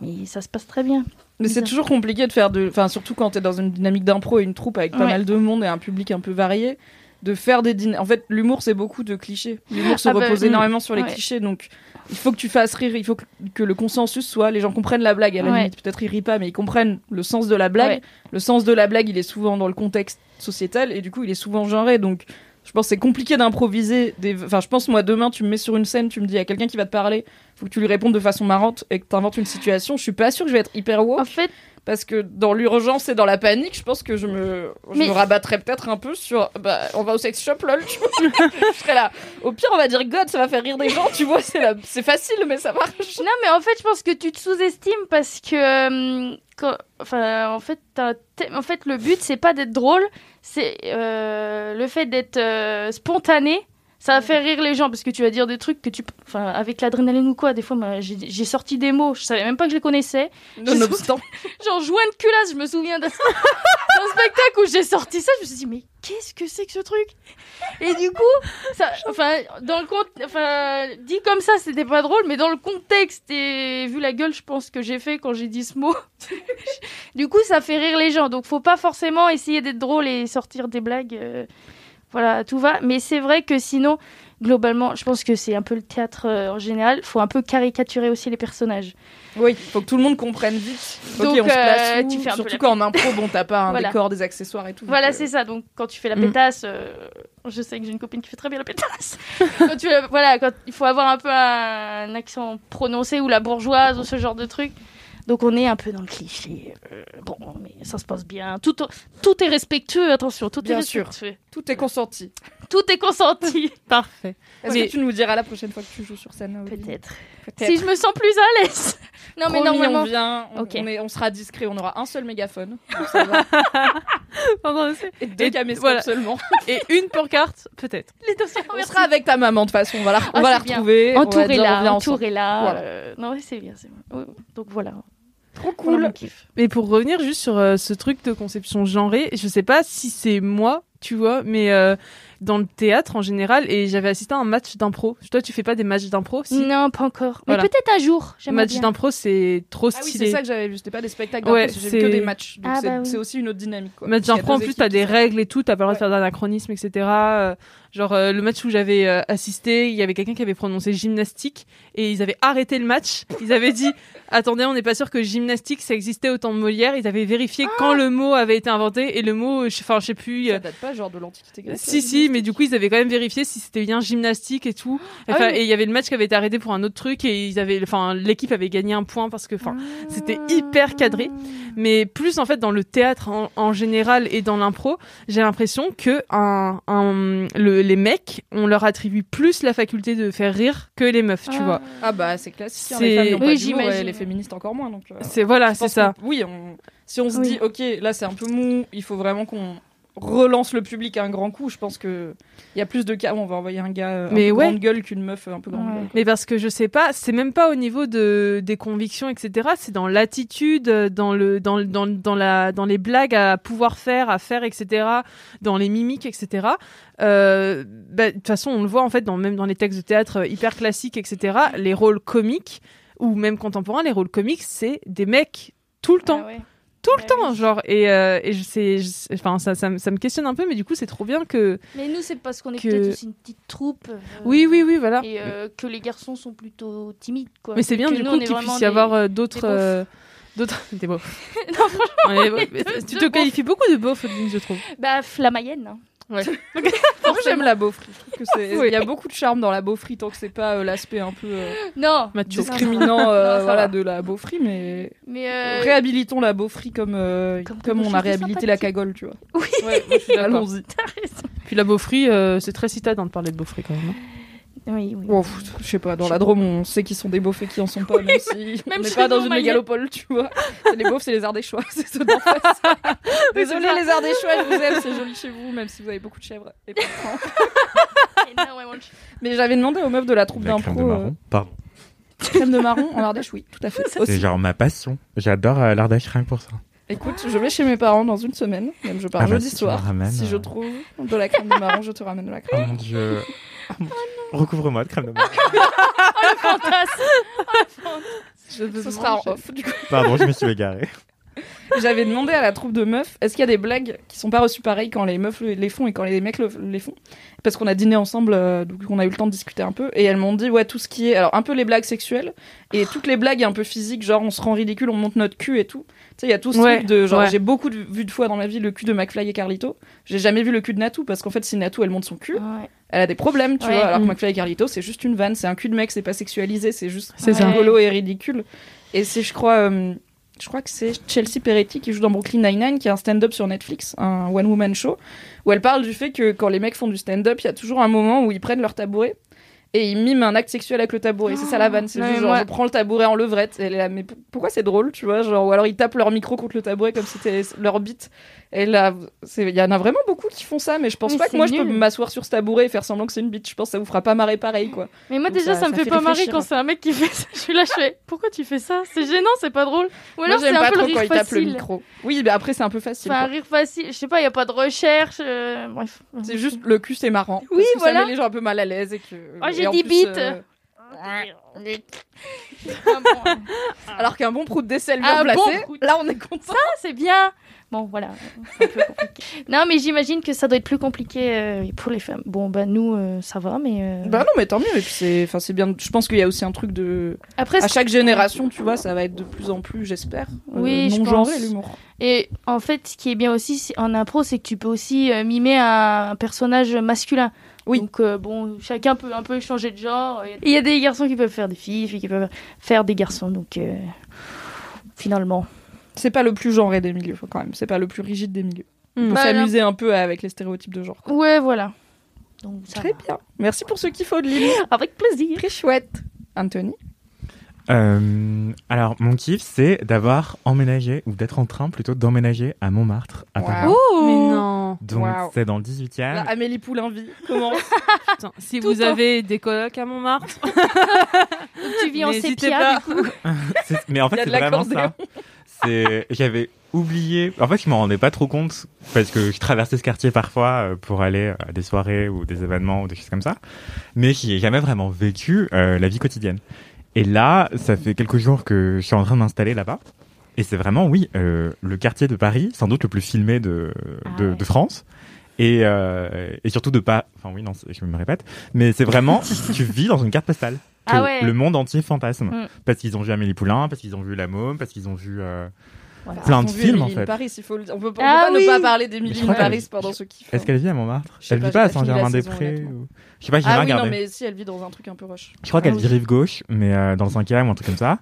mais ça se passe très bien. Mais c'est toujours compliqué de faire de. Enfin, surtout quand t'es dans une dynamique d'impro et une troupe avec pas Ouais. mal de monde et un public un peu varié, de faire des dîners. En fait, l'humour, c'est beaucoup de clichés. L'humour se Ah bah, repose mm, énormément sur les ouais. clichés, donc il faut que tu fasses rire, il faut que, que le consensus soit. Les gens comprennent la blague, à la Ouais. limite, peut-être ils rient pas, mais ils comprennent le sens de la blague. Ouais. Le sens de la blague, il est souvent dans le contexte sociétal et du coup, il est souvent genré, donc. Je pense que c'est compliqué d'improviser. Des... Enfin, je pense, moi, demain, tu me mets sur une scène, tu me dis, il y a quelqu'un qui va te parler, faut que tu lui répondes de façon marrante et que tu inventes une situation. Je suis pas sûre que je vais être hyper woke En fait, parce que dans l'urgence et dans la panique, je pense que je me, je Mais- me rabattrais peut-être un peu sur. Bah, on va au sex shop, lol. Je serais là. Au pire, on va dire God, ça va faire rire des gens, tu vois. C'est la... c'est facile, mais ça marche. non, mais en fait, je pense que tu te sous-estimes parce que, euh, quand- enfin, en fait, t'as te- en fait, le but c'est pas d'être drôle, c'est euh, le fait d'être euh, spontané. Ça va faire rire les gens parce que tu vas dire des trucs que tu, enfin, avec l'adrénaline ou quoi. Des fois, j'ai sorti des mots, je savais même pas que je les connaissais. Nonobstant. Genre joint de culasse, je me souviens d'un d'un spectacle où j'ai sorti ça, je me suis dit mais qu'est-ce que c'est que ce truc? Et du coup, ça, enfin, dans le compte, enfin, dit comme ça, c'était pas drôle, mais dans le contexte et vu la gueule, je pense que j'ai fait quand j'ai dit ce mot, du coup, ça fait rire les gens. Donc, faut pas forcément essayer d'être drôle et sortir des blagues. euh, voilà, tout va. Mais c'est vrai que sinon, globalement, je pense que c'est un peu le théâtre euh, en général. Faut un peu caricaturer aussi les personnages. Oui, faut que tout le monde comprenne vite. Donc, ok, on se place euh, où tu fais un peu Surtout quand en impro, bon, t'as pas un Voilà. décor, des accessoires et tout. Voilà, euh, c'est ça. Donc, quand tu fais la Mm. pétasse, euh, je sais que j'ai une copine qui fait très bien la pétasse. quand tu, voilà, quand il faut avoir un peu un, accent prononcé ou la bourgeoise ou ce genre de truc. Donc, on est un peu dans le cliché. Euh, bon, mais ça se passe bien. Tout, tout est respectueux, attention, tout Bien est sûr. respectueux. Tout est consenti. Tout est consenti. Parfait. Est-ce Mais- que tu nous diras la prochaine fois que tu joues sur scène Peut-être. Si je me sens plus à l'aise. Non, mais Promis, normalement. on vient, on, Ok. on est, on sera discret, on aura un seul mégaphone. donc ça va. Pardon, et deux caméscopes voilà. seulement. Et une pancarte, peut-être. Les dossiers On sera avec ta maman de toute façon, on va la, on Ah, va la retrouver. on va dire, on Entourez-la, entourez-la. Voilà. euh, Non, c'est bien, c'est bien. Donc voilà. Trop cool. Mais pour revenir juste sur euh, ce truc de conception genrée, je sais pas si c'est moi, tu vois, mais euh, dans le théâtre en général, et j'avais assisté à un match d'impro. Toi, tu fais pas des matchs d'impro si Non, pas encore. Voilà. Mais peut-être un jour. Match d'impro, c'est trop Ah oui, stylé. c'est ça que j'avais vu, c'était pas des spectacles, Ouais, vu que c'est- des matchs. Donc Ah, c'est bah oui. c'est aussi une autre dynamique. Quoi. Match d'impro, en plus, t'as des règles et tout, t'as pas le droit de faire d'anachronisme, etc. Euh, genre, euh, le match où j'avais euh, assisté, il y avait quelqu'un qui avait prononcé gymnastique et ils avaient arrêté le match. Ils avaient dit, attendez, on n'est pas sûr que gymnastique, ça existait au temps de Molière. Ils avaient vérifié quand le mot avait été inventé et le mot, je- enfin, je sais plus. Ça date pas genre de l'Antiquité grecque Si, si, mais du coup, ils avaient quand même vérifié si c'était bien gymnastique et tout. Ah Enfin, oui. Et il y avait le match qui avait été arrêté pour un autre truc et ils avaient, enfin, l'équipe avait gagné un point parce que, enfin, c'était hyper cadré. Mais plus en fait dans le théâtre en, en général et dans l'impro, j'ai l'impression que un, un- le- les mecs, on leur attribue plus la faculté de faire rire que les meufs, tu Ah. vois. Ah bah c'est classique, hein, C'est- les femmes n'ont Oui, pas les féministes encore moins. Donc, euh, C'est voilà, c'est ça. que- Oui, on- si on se Oui. dit, ok, là c'est un peu mou, il faut vraiment qu'on relance le public à un grand coup. Je pense que il y a plus de cas où on va envoyer un gars euh, un Mais peu ouais. grande gueule qu'une meuf euh, un peu grande Ouais. gueule. Mais parce que je sais pas, c'est même pas au niveau de des convictions, etc. C'est dans l'attitude, dans le dans dans dans la dans les blagues à pouvoir faire, à faire, etc. Dans les mimiques, etc. Euh, bah, de toute façon, on le voit en fait dans même dans les textes de théâtre euh, hyper classiques, etc. Les rôles comiques ou même contemporains, les rôles comiques, c'est des mecs tout le temps. Ah ouais. Tout le Bah temps oui. genre et, euh, et je sais je enfin ça, ça me- ça me questionne un peu mais du coup c'est trop bien que Mais nous, c'est parce qu'on est Que- peut-être aussi une petite troupe. euh, oui oui oui voilà Et euh, que les garçons sont plutôt timides, quoi. mais c'est bien du nous, coup qu'il puisse y des- avoir d'autres d'autres des beaufs non, franchement, tu te qualifies beaucoup de Odile, je trouve Bah, Flamayenne. hein. Moi j'aime la beaufrie. Je trouve que c'est Oui. il y a beaucoup de charme dans la beaufrie tant que c'est pas euh, l'aspect un peu euh, Non. macho discriminant euh, Non, voilà va. de la beaufrie mais Mais euh, réhabilitons la beaufrie comme euh, Comme- on a réhabilité la cagole, tu vois. Oui. Ouais. Allons-y. t'as raison. puis la beaufrie euh, c'est très citadin de parler de beaufrie quand même hein. Oui, oui. Je sais pas, dans la Drôme, on sait qu'ils sont des beaufs et qui en sont pas, même si Même on n'est pas dans une mégalopole, tu vois. C'est les beaufs, c'est les Ardéchois, c'est ceux d'en face. Désolé les Ardéchois, je vous aime, c'est joli chez vous, même si vous avez beaucoup de chèvres et pas de Mais j'avais demandé aux meufs de la troupe La crème de d'impro. marron. Pardon. euh, crème de marron en Ardèche, oui, tout à fait. C'est Aussi. genre ma passion. J'adore euh, l'Ardèche rien que pour ça. Écoute, je vais chez mes parents dans une semaine, même je pars Ah bah, jeudi si soir. ramènes, si je euh. trouve de la crème de marron, je te ramène de la Oh crème. mon dieu. Oh mon- Recouvre-moi de crème de marron. Fantasme. Je veux Ce sera en off, du coup. Pardon, je me suis égaré. J'avais demandé à la troupe de meufs, est-ce qu'il y a des blagues qui sont pas reçues pareil quand les meufs le- les font et quand les mecs le- les font? Parce qu'on a dîné ensemble, euh, donc on a eu le temps de discuter un peu, et elles m'ont dit, ouais, tout ce qui est, alors un peu les blagues sexuelles, et toutes les blagues un peu physiques, genre on se rend ridicule, on monte notre cul et tout. Tu sais, il y a tout ce Ouais, truc de, genre, ouais. j'ai beaucoup de, vu de fois dans ma vie le cul de McFly et Carlito. J'ai jamais vu le cul de Natou, parce qu'en fait, si Natou, elle monte son cul, Ouais. elle a des problèmes, tu Ouais. vois, alors que Mm. McFly et Carlito, c'est juste une vanne, c'est un cul de mec, c'est pas sexualisé, c'est juste rigolo et ridicule. Et c'est, je crois, euh, je crois que c'est Chelsea Peretti qui joue dans Brooklyn Nine-Nine, qui a un stand-up sur Netflix, un one-woman show, où elle parle du fait que quand les mecs font du stand-up, il y a toujours un moment où ils prennent leur tabouret et ils miment un acte sexuel avec le tabouret. c'est ça la vanne, c'est Ouais, juste genre, moi- je prends le tabouret en levrette. Et elle est là, mais pourquoi c'est drôle, tu vois, genre, ou alors ils tapent leur micro contre le tabouret comme si c'était leur bite. Et là, il y en a vraiment beaucoup qui font ça, mais je pense Mais pas que moi je peux m'asseoir sur ce tabouret et faire semblant que c'est une bite. Je pense que ça vous fera pas marrer pareil, quoi. Mais moi Donc déjà ça- ça, me ça fait fait pas marrer quand c'est un mec qui fait ça. Je suis là, je fais pourquoi tu fais ça? C'est gênant, c'est pas drôle. Ou alors c'est un pas peu le trop quand rire il tape le facile. micro. Oui, mais après c'est un peu facile. Enfin, un rire facile. Je sais pas, il y a pas de recherche. euh, Bref. C'est juste le cul, c'est marrant. Oui, parce que voilà. Ça met les gens un peu mal à l'aise et que. Oh, j'ai dit bite. euh. Alors qu'un bon prout d'aisselle bien placé, là on est content. Ah, c'est bien. Bon, voilà. c'est un peu compliqué. non, mais j'imagine que ça doit être plus compliqué euh, pour les femmes. Bon, bah nous, euh, ça va, mais. euh, Bah non, mais tant mieux. Et puis c'est, enfin c'est bien. Je pense qu'il y a aussi un truc de. Après, À chaque génération, tu vois, ça va être de plus en plus, j'espère. euh, Oui, je non genré pense. l'humour. Et en fait, ce qui est bien aussi c'est- en impro, c'est que tu peux aussi euh, mimer un, un personnage masculin. Oui. Donc, euh, bon, chacun peut un peu changer de genre. Et il y a des garçons qui peuvent faire des filles, filles qui peuvent faire des garçons. Donc, euh, finalement. C'est pas le plus genré des milieux, quand même. C'est pas le plus rigide des milieux. On peut Bah, s'amuser un peu avec les stéréotypes de genre. quoi. Ouais, voilà. Donc, ça Très va. bien. Merci pour ce kiff, Lily. Avec plaisir. Très chouette. Anthony. Euh, alors, mon kiff, c'est d'avoir emménagé, ou d'être en train plutôt d'emménager à Montmartre, à Paris. Wow. Oh Mais non. Donc, Wow. c'est dans le 18 Là, e Amélie Poulain vit. Comment Putain, si Tout vous en- avez des colocs à Montmartre, tu vis en sépia, pas. du coup. Mais en fait, c'est vraiment ça. C'est, j'avais oublié. En fait, je m'en rendais pas trop compte parce que je traversais ce quartier parfois euh, pour aller à des soirées ou des événements ou des choses comme ça. Mais j'y ai jamais vraiment vécu euh, la vie quotidienne. Et là, ça fait quelques jours que je suis en train de m'installer là-bas. Et c'est vraiment, oui, euh, le quartier de Paris, sans doute le plus filmé de, Ah de, ouais. de France. Et, euh, et surtout de pas. Enfin, oui, non, je me répète. Mais c'est vraiment, tu vis dans une carte postale. Que Ah ouais. Le monde entier fantasme. Mm. Parce qu'ils ont vu Amélie Poulain, parce qu'ils ont vu La Môme, parce qu'ils ont vu. euh, Voilà. Plein de films, en Emily in fait. Paris, il faut le. On peut, on peut Ah pas oui. ne pas parler crois in qu'elle- Paris pendant ce kiff. Est-ce qu'elle vit à Montmartre Je sais Elle pas, vit pas à Saint-Germain-des-Prés ou... Je sais pas, j'ai Ah oui, non, regardé. mais si elle vit dans un truc un peu rush. Je crois qu'elle Ah vit oui. rive gauche, mais euh, dans le cinquième ou un truc comme ça.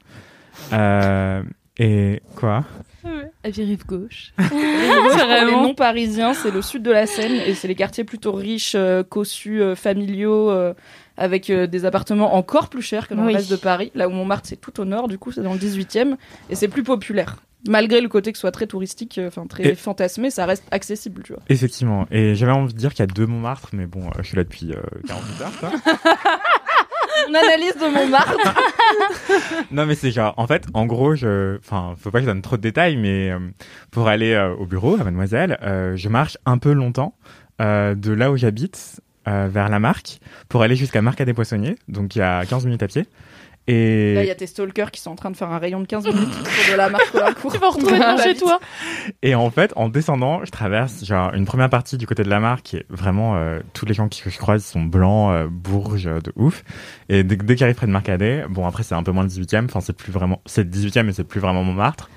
Euh, et quoi? Vit rive gauche. Pour les Vraiment. non parisiens, c'est le sud de la Seine et c'est les quartiers plutôt riches, euh, cossus, euh, familiaux, euh, avec euh, des appartements encore plus chers que dans Oui. le reste de Paris. Là où Montmartre, c'est tout au nord, du coup, c'est dans le 18e et c'est plus populaire. Malgré le côté que ce soit très touristique, enfin très Et- fantasmé, ça reste accessible, tu vois. Effectivement. Et j'avais envie de dire qu'il y a deux Montmartre, mais bon, euh, je suis là depuis euh, 48 Mon analyse de Montmartre. non, mais c'est genre, en fait, en gros, je, enfin, faut pas que je donne trop de détails, mais euh, pour aller euh, au bureau à Mademoiselle, euh, je marche un peu longtemps de là où j'habite vers la marque pour aller jusqu'à à des Poissonniers, donc il y a 15 minutes à pied. Et Là, il y a tes stalkers qui sont en train de faire un rayon de 15 minutes autour de la marque Colincourt. Tu vas retrouver devant chez toi. Et en fait, en descendant, je traverse genre une première partie du côté de la marque qui est vraiment euh, tous les gens qui- que je croise sont blancs, euh, bourges euh, de ouf. Et dès, dès qu'ils arrivent près de Marcadet, bon après c'est un peu moins le 18e, enfin c'est plus vraiment c'est le 18e mais c'est plus vraiment Montmartre.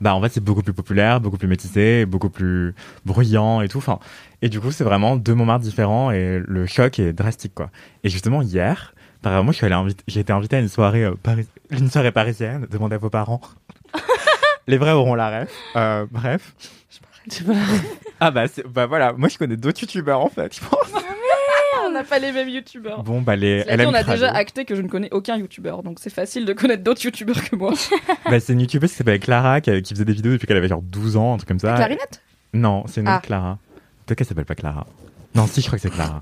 Bah en fait, c'est beaucoup plus populaire, beaucoup plus métissé, beaucoup plus bruyant et tout. Enfin, et du coup, c'est vraiment deux Montmartre différents et le choc est drastique quoi. Et justement hier, par exemple, moi je j'ai été invité à une soirée euh, paris- une soirée parisienne, demandez à vos parents. Les vrais auront la ref. Euh, bref. Ah bah, bah voilà, moi je connais d'autres youtubeurs en fait, je pense. on n'a pas les mêmes youtubeurs. Bon bah les dit, on a déjà acté que je ne connais aucun youtubeur, donc c'est facile de connaître d'autres youtubeurs que moi. Bah, c'est une youtubeuse qui s'appelle Clara qui, qui faisait des vidéos depuis qu'elle avait genre 12 ans, un truc comme ça. Clarinette? Non, c'est une Ah. autre Clara. Peut-être qu'elle s'appelle pas Clara. Non, si, je crois que c'est Clara.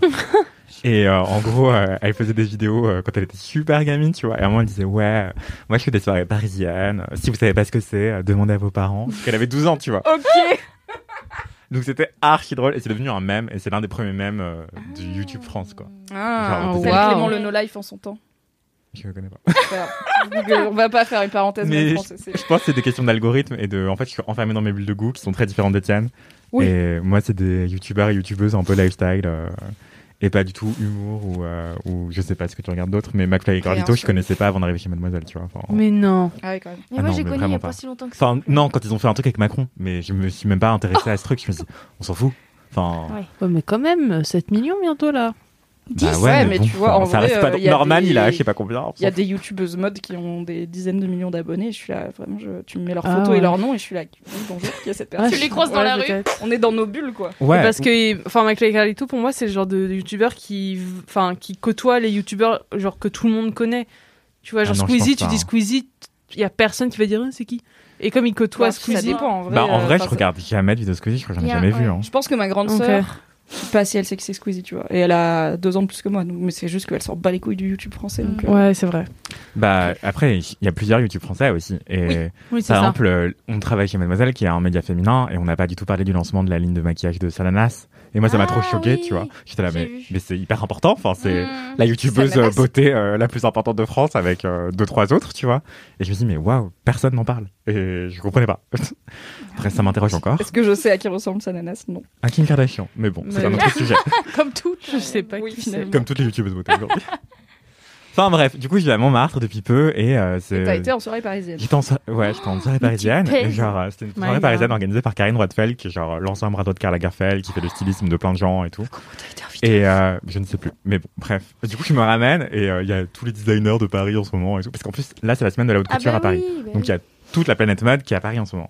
Et euh, en gros, euh, elle faisait des vidéos euh, quand elle était super gamine, tu vois. Et à un moment, elle disait, ouais, moi je fais des soirées parisiennes. Si vous savez pas ce que c'est, euh, demandez à vos parents. Parce qu'elle avait 12 ans, tu vois. Ok Donc c'était archi drôle. Et c'est devenu un mème. Et c'est l'un des premiers mèmes euh, de YouTube France, quoi. Ah, Genre. Clément le No Life en son temps. Je ne connais pas. Google, on va pas faire une parenthèse Mais mais je, je pense que c'est des questions d'algorithme et de. En fait, je suis enfermé dans mes bulles de goût qui sont très différentes des tiennes. Oui. Et moi, c'est des youtubeurs et youtubeuses un peu lifestyle euh, et pas du tout humour ou, euh, ou je sais pas ce que tu regardes d'autres. Mais McFly et Carlito, je connaissais pas avant d'arriver chez Mademoiselle, tu vois. Enfin, Mais non. Ah oui, quand même. Mais Ah moi, non, j'ai connu il y a pas pas. si longtemps que ça. Enfin, non, quand ils ont fait un truc avec Macron, mais je me suis même pas intéressé à ce truc. Je me suis dit, on s'en fout. Enfin, Ouais. Ouais, mais quand même, 7 millions bientôt là. Bah Ouais, mais tu vois, en ça vrai, reste pas. euh, Norman, des- il a, je sais pas combien. Il y a des youtubeuses mode qui ont des dizaines de millions d'abonnés. Je suis là, vraiment, je- tu me mets leurs Ah photos ouais. et leurs noms et je suis là, oui, bonjour, qui est cette personne? Ouais, Tu les croises dans ouais, la rue? On est dans nos bulles, quoi. Ouais. Parce que, enfin, et Carlito, pour moi, c'est le genre de, de youtubeur qui, enfin, qui côtoie les youtubeurs, genre que tout le monde connaît. Tu vois, genre Ah non, je Squeezie, tu pas, dis hein. Squeezie, il y a personne qui va dire, Ah, c'est qui? Et comme il côtoie Ouais, ça Squeezie. dépend en vrai. Bah, en euh, vrai, je regarde jamais de vidéos Squeezie, je crois que j'en ai jamais vu. hein. Je pense que ma grande sœur, pas si elle sait que c'est Squeezie, tu vois. Et elle a deux ans de plus que moi, mais c'est juste qu'elle sort pas les couilles du YouTube français. Euh, Ouais, c'est vrai. Bah, après, il y a plusieurs YouTube français aussi. Et Oui, par exemple, euh, on travaille chez Mademoiselle, qui est un média féminin, et on n'a pas du tout parlé du lancement de la ligne de maquillage de Salanas. Et moi, ça m'a Ah, trop choqué, oui, tu vois. J'étais là, mais, mais c'est hyper important. Enfin, c'est Mm. la youtubeuse beauté euh, la plus importante de France avec euh, deux, trois autres, tu vois. Et je me dis, mais waouh, personne n'en parle. Et je comprenais pas. Après, ça m'interroge encore. Est-ce que je sais à qui ressemble Sananas Non. À Kim Kardashian. Mais bon, c'est un autre sujet. Comme tout. Je sais pas Oui, qui. Comme toutes les youtubeuses beauté aujourd'hui. Enfin bref, du coup, je vais à Montmartre depuis peu et euh, c'est. T'as été en soirée parisienne. J'étais en, so- ouais, j'étais en soirée parisienne. Et genre, euh, c'était une My soirée God. parisienne organisée par Karine Roitfeld, qui est genre l'ancien bras de Karl Lagerfeld, qui fait le stylisme de plein de gens et tout. Et euh, je ne sais plus. Mais bon, bref. Du coup, je me ramène et euh, il y a tous les designers de Paris en ce moment et tout. Parce qu'en plus, là, c'est la semaine de la haute Ah couture bah à Paris. oui, bah Donc il y a toute la planète mode qui est à Paris en ce moment.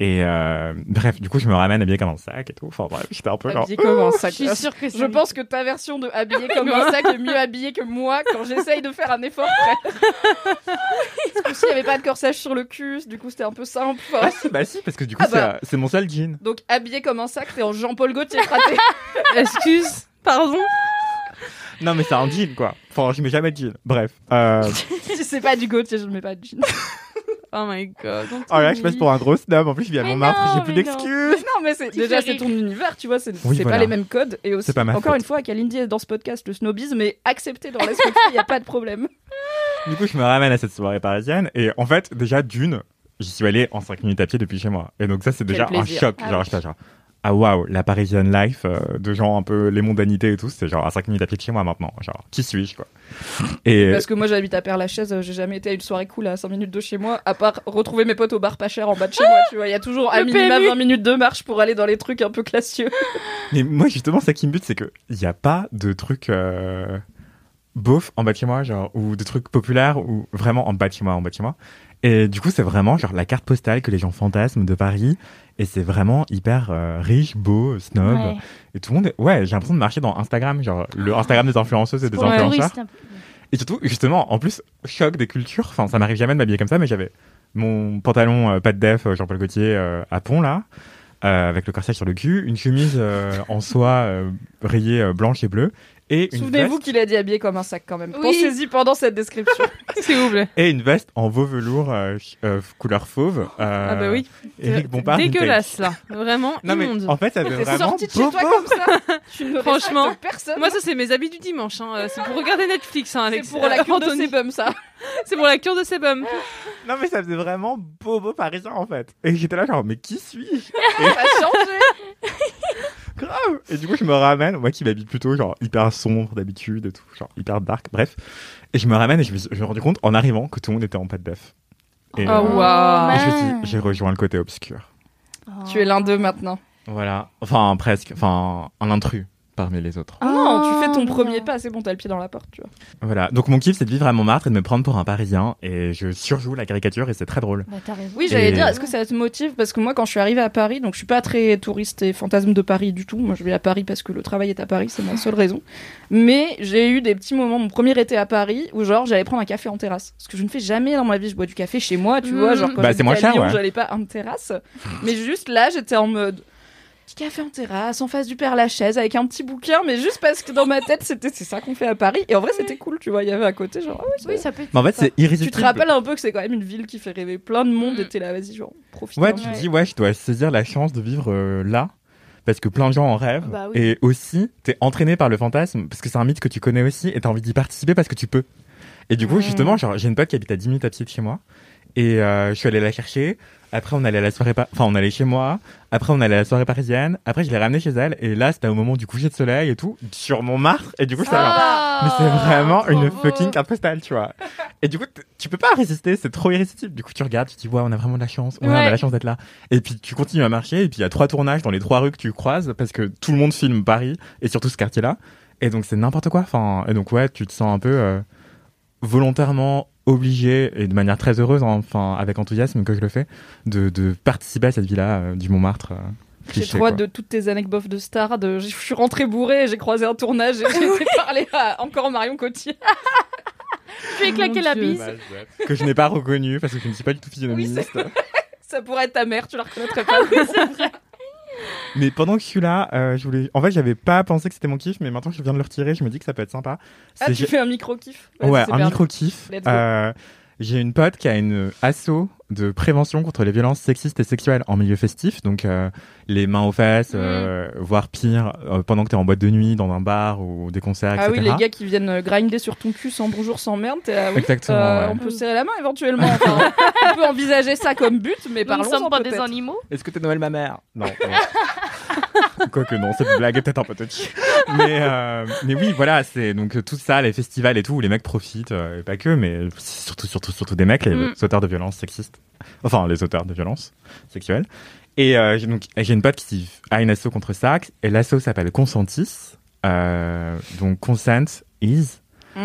Et euh, bref, du coup, je me ramène habillé comme un sac et tout. Enfin bref, j'étais un peu genre. Habillé comme un sac. Je suis sûre que Je pense que ta version de habillé comme un sac est mieux habillée que moi quand j'essaye de faire un effort près. Parce que s'il n'y avait pas de corsage sur le cul, du coup c'était un peu simple. Ah si, bah si, parce que du coup, Ah c'est, bah. euh, c'est mon seul jean. Donc habillé comme un sac, t'es en Jean-Paul Gaultier fraté. Excuse. Pardon. Non, mais c'est un jean, quoi. Enfin, je mets jamais de jean. Bref. Euh... si c'est pas du Gaultier, je ne mets pas de jean. Oh my god. Oh là, je passe pour un gros snob. En plus, je vis à Mais Montmartre, j'ai plus mais d'excuses. non mais c'est déjà c'est ton univers, tu vois, c'est Oui, c'est voilà. pas les mêmes codes et aussi C'est pas ma encore faute. une fois Kalindi est dans ce podcast, le snobisme est accepté dans la société, il y a pas de problème. Du coup, je me ramène à cette soirée parisienne. Et en fait, déjà, d'une, j'y suis allé en 5 minutes à pied depuis chez moi. Et donc, ça, c'est déjà un choc. Ah genre, oui. Genre, ah waouh, la Parisian life euh, de gens un peu les mondanités et tout, c'est genre à 5 minutes à pied de chez moi maintenant. Genre, qui suis-je, quoi? Et Parce que moi j'habite à Père-Lachaise, euh, j'ai jamais été à une soirée cool à 5 minutes de chez moi, à part retrouver mes potes au bar pas cher en bas de chez moi, tu vois, il y a toujours à minima PMU. 20 minutes de marche pour aller dans les trucs un peu classieux. Mais moi, justement, ça qui me bute, c'est que il n'y a pas de trucs euh, beauf en bas de chez moi, genre, ou de trucs populaires, ou vraiment en bas de chez moi, en bas de chez moi. Et du coup, c'est vraiment genre la carte postale que les gens fantasment de Paris. Et c'est vraiment hyper euh, riche, beau, snob. Ouais. Et tout le monde est... Ouais, j'ai l'impression de marcher dans Instagram, genre le Instagram des influenceuses et des influenceurs. Et surtout, justement, en plus, choc des cultures. Enfin, ça m'arrive jamais de m'habiller comme ça, mais j'avais mon pantalon euh, pas de def euh, Jean-Paul Gaultier euh, à pont là, avec le corsage sur le cul, une chemise en soie rayée blanche et bleue, et une Souvenez-vous veste, qu'il a dit habillé comme un sac quand même. Oui. Pensez-y pendant cette description. S'il vous plaît. et une veste en veau velours euh, euh, couleur fauve. euh, Ah bah oui. Éric Bompard. Dégueulasse là. Vraiment Non mais immonde. en fait, ça fait T'es vraiment sorti de chez toi comme ça Tu ne Franchement, personne. Moi ça c'est mes habits du dimanche. hein. C'est pour regarder Netflix, hein, c'est pour la cure de sébum ça. C'est pour la cure de sébum. Non mais ça faisait vraiment bobo parisien en fait. Et j'étais là genre mais qui suis-je? Ça a changé. Et du coup, je me ramène, moi qui m'habite plutôt genre hyper sombre d'habitude et tout, genre hyper dark, bref. Et je me ramène et je me suis je me rendu compte en arrivant que tout le monde était en pâte d'œuf. Et, Oh, euh, waouh. et je me suis dit, j'ai rejoint le côté obscur. Tu es l'un d'eux maintenant. Voilà. Enfin, presque. Enfin, un intrus parmi les autres. Oh non, tu fais ton premier pas, c'est bon, t'as le pied dans la porte, tu vois. Voilà. Donc mon kiff, c'est de vivre à Montmartre et de me prendre pour un Parisien. Et je surjoue la caricature et c'est très drôle. Bah. Oui, j'allais Et- dire, est-ce que ça te motive? Parce que moi, quand je suis arrivée à Paris, donc je suis pas très touriste et fantasme de Paris du tout. Moi, je vais à Paris parce que le travail est à Paris, c'est ma seule raison. Mais j'ai eu des petits moments, mon premier été à Paris, où genre j'allais prendre un café en terrasse. Ce que je ne fais jamais dans ma vie, je bois du café chez moi, tu vois. Genre quand Bah, c'est moins cher, ouais. j'allais pas en terrasse. Mais juste là, j'étais en mode. Petit café en terrasse, en face du Père Lachaise, avec un petit bouquin, mais juste parce que dans ma tête, c'était c'est ça qu'on fait à Paris. Et en vrai, c'était cool, tu vois. Il y avait à côté, genre, ah Oui, ça peut être. Mais en fait, c'est tu irrésistible. te rappelles un peu que c'est quand même une ville qui fait rêver plein de monde et t'es là, vas-y, genre, profite. Ouais, tu te dis, ouais, je dois saisir la chance de vivre euh, là. Parce que plein de gens en rêvent. Bah oui. Et aussi, t'es entraîné par le fantasme. Parce que c'est un mythe que tu connais aussi. Et t'as envie d'y participer parce que tu peux. Et du coup, Mm. justement, genre, j'ai une pote qui habite à 10 minutes à pied de chez moi. Et euh, je suis allé la chercher. Après, on allait à la soirée, enfin, on allait chez moi. Après, on allait à la soirée parisienne. Après, je l'ai ramenée chez elle. Et là, c'était au moment du coucher de soleil et tout, sur Montmartre. Et du coup, j'étais là, Ah, mais c'est vraiment une beau. fucking carte postale, tu vois. Et du coup, tu peux pas résister, c'est trop irrésistible. Du coup, tu regardes, tu te dis, ouais, on a vraiment de la chance, ouais, on a Ouais. la chance d'être là. Et puis, tu continues à marcher, et puis il y a trois tournages dans les trois rues que tu croises, parce que tout le monde filme Paris, et surtout ce quartier-là. Et donc, c'est n'importe quoi. Enfin, et donc, ouais, tu te sens un peu euh, volontairement obligé, et de manière très heureuse, enfin, avec enthousiasme que je le fais, de, de participer à cette vie-là, euh, du Montmartre. euh, J'ai trop hâte de toutes tes anecdotes de stars. De... Je suis rentrée bourrée, j'ai croisé un tournage et j'ai parler à encore Marion Cotillard. Tu lui as claqué la bise. que je n'ai pas reconnu parce que je ne suis pas du tout physionomiste. Ça pourrait être ta mère, tu la reconnaîtrais pas. Mais pendant que je suis là, euh, je voulais. En fait, j'avais pas pensé que c'était mon kiff, mais maintenant que je viens de le retirer, je me dis que ça peut être sympa. ah, tu fais un micro-kiff Vas-y, Ouais, un micro kiff. Let's go. J'ai une pote qui a une asso de prévention contre les violences sexistes et sexuelles en milieu festif, donc euh, les mains aux fesses, euh, voire pire, euh, pendant que t'es en boîte de nuit, dans un bar ou des concerts, Ah oui, les gars qui viennent grinder sur ton cul sans bonjour, sans merde, t'es là, oui, Exactement, euh, ouais. on peut serrer la main éventuellement. Enfin, on peut envisager ça comme but, mais Nous ne sommes pas des animaux. Est-ce que t'es Noël ma mère? Non. Quoique non, cette blague est peut-être un peu touchy. Mais, euh, mais oui, voilà, c'est donc tout ça, les festivals et tout, où les mecs profitent, euh, et pas que, mais surtout, surtout, surtout des mecs, les Mm. auteurs de violences sexistes. Enfin, les auteurs de violences sexuelles. Et euh, donc j'ai une pote qui a une asso contre ça, et l'asso s'appelle Consentis. Donc consent is. Mmh.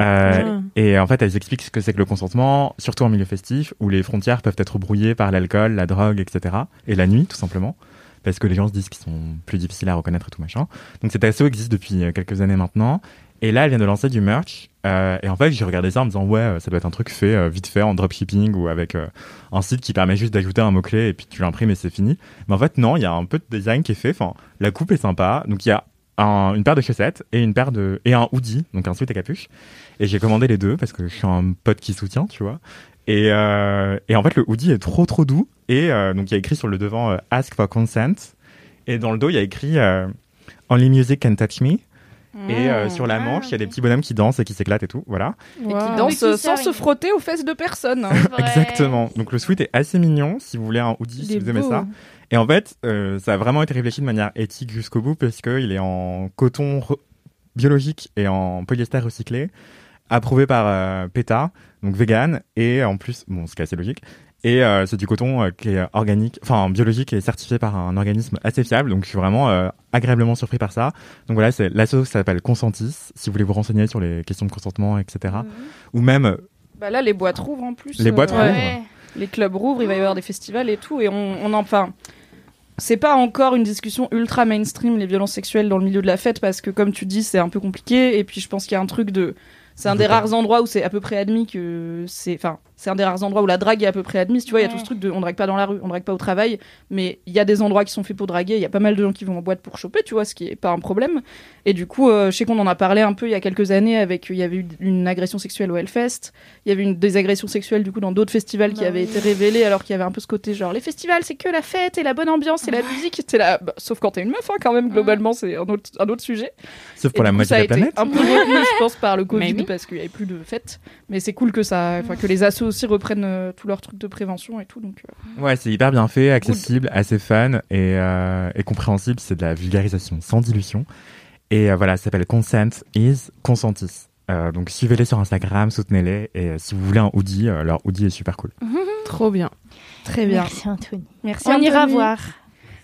Euh, et en fait, elles expliquent ce que c'est que le consentement, surtout en milieu festif, où les frontières peuvent être brouillées par l'alcool, la drogue, etc. Et la nuit, tout simplement. Parce que les gens se disent qu'ils sont plus difficiles à reconnaître et tout machin. Donc cet asso existe depuis euh, quelques années maintenant. Et là, elle vient de lancer du merch. Euh, et en fait, j'ai regardé ça en me disant, ouais, euh, ça doit être un truc fait vite fait en dropshipping ou avec un site qui permet juste d'ajouter un mot-clé et puis tu l'imprimes et c'est fini. Mais en fait, non, il y a un peu de design qui est fait. Enfin, la coupe est sympa. Donc il y a un- une paire de chaussettes et une paire de et un hoodie, donc un sweat et capuche. Et j'ai commandé les deux parce que je suis un pote qui soutient, tu vois. Et, euh, et en fait, le hoodie est trop trop doux. Et euh, donc il y a écrit sur le devant euh, Ask for consent. Et dans le dos, il y a écrit euh, Only music can touch me. Et euh, sur la Ah, manche, il y a des petits bonhommes qui dansent et qui s'éclatent et tout. Voilà. Et qui dansent qui sans se frotter aux fesses de personne. hein. Exactement. Donc le sweat est assez mignon si vous voulez un hoodie, si vous aimez ça. Et en fait, euh, ça a vraiment été réfléchi de manière éthique jusqu'au bout parce qu'il est en coton biologique et en polyester recyclé, approuvé par euh, PETA, donc vegan, et en plus, bon, ce qui est assez logique. Et euh, c'est du coton euh, qui est organique, enfin biologique et certifié par un organisme assez fiable. Donc je suis vraiment euh, agréablement surpris par ça. Donc voilà, c'est l'asso s'appelle Consentis. Si vous voulez vous renseigner sur les questions de consentement, etc. Ou même Bah là, les boîtes rouvrent en plus. Les boîtes euh, rouvrent. Ouais. les clubs rouvrent, il va y avoir des festivals et tout, et on, on en, enfin, c'est pas encore une discussion ultra mainstream les violences sexuelles dans le milieu de la fête parce que comme tu dis c'est un peu compliqué et puis je pense qu'il y a un truc de, c'est un des rares endroits où c'est à peu près admis que c'est, enfin, c'est un des rares endroits où la drague est à peu près admise. Tu vois, il y a tout ce truc de, on drague pas dans la rue, on drague pas au travail, mais il y a des endroits qui sont faits pour draguer. Il y a pas mal de gens qui vont en boîte pour choper, tu vois, ce qui est pas un problème. Et du coup, euh, je sais qu'on en a parlé un peu il y a quelques années avec, il y avait eu une agression sexuelle au Hellfest. Il y avait une des agressions sexuelles du coup dans d'autres festivals qui Bah avaient oui. été révélées alors qu'il y avait un peu ce côté genre les festivals c'est que la fête et la bonne ambiance et la musique. T'es là, bah, sauf quand t'es une meuf hein, quand même globalement c'est un autre, un autre sujet. sauf pour la moitié de la planète. un peu retenu je pense par le Covid Maybe. parce qu'il y avait plus de fêtes. Mais c'est cool que ça, que les assos aussi reprennent euh, tous leurs trucs de prévention et tout donc. euh, Ouais, c'est hyper bien fait, accessible, assez fun et, euh, et compréhensible. C'est de la vulgarisation sans dilution. Et euh, voilà, ça s'appelle Consent is Consentis. Euh, donc suivez-les sur Instagram, soutenez-les. Et euh, si vous voulez un hoodie, euh, leur hoodie est super cool. Trop bien. Très bien. Merci Anthony. Merci. On ira voir.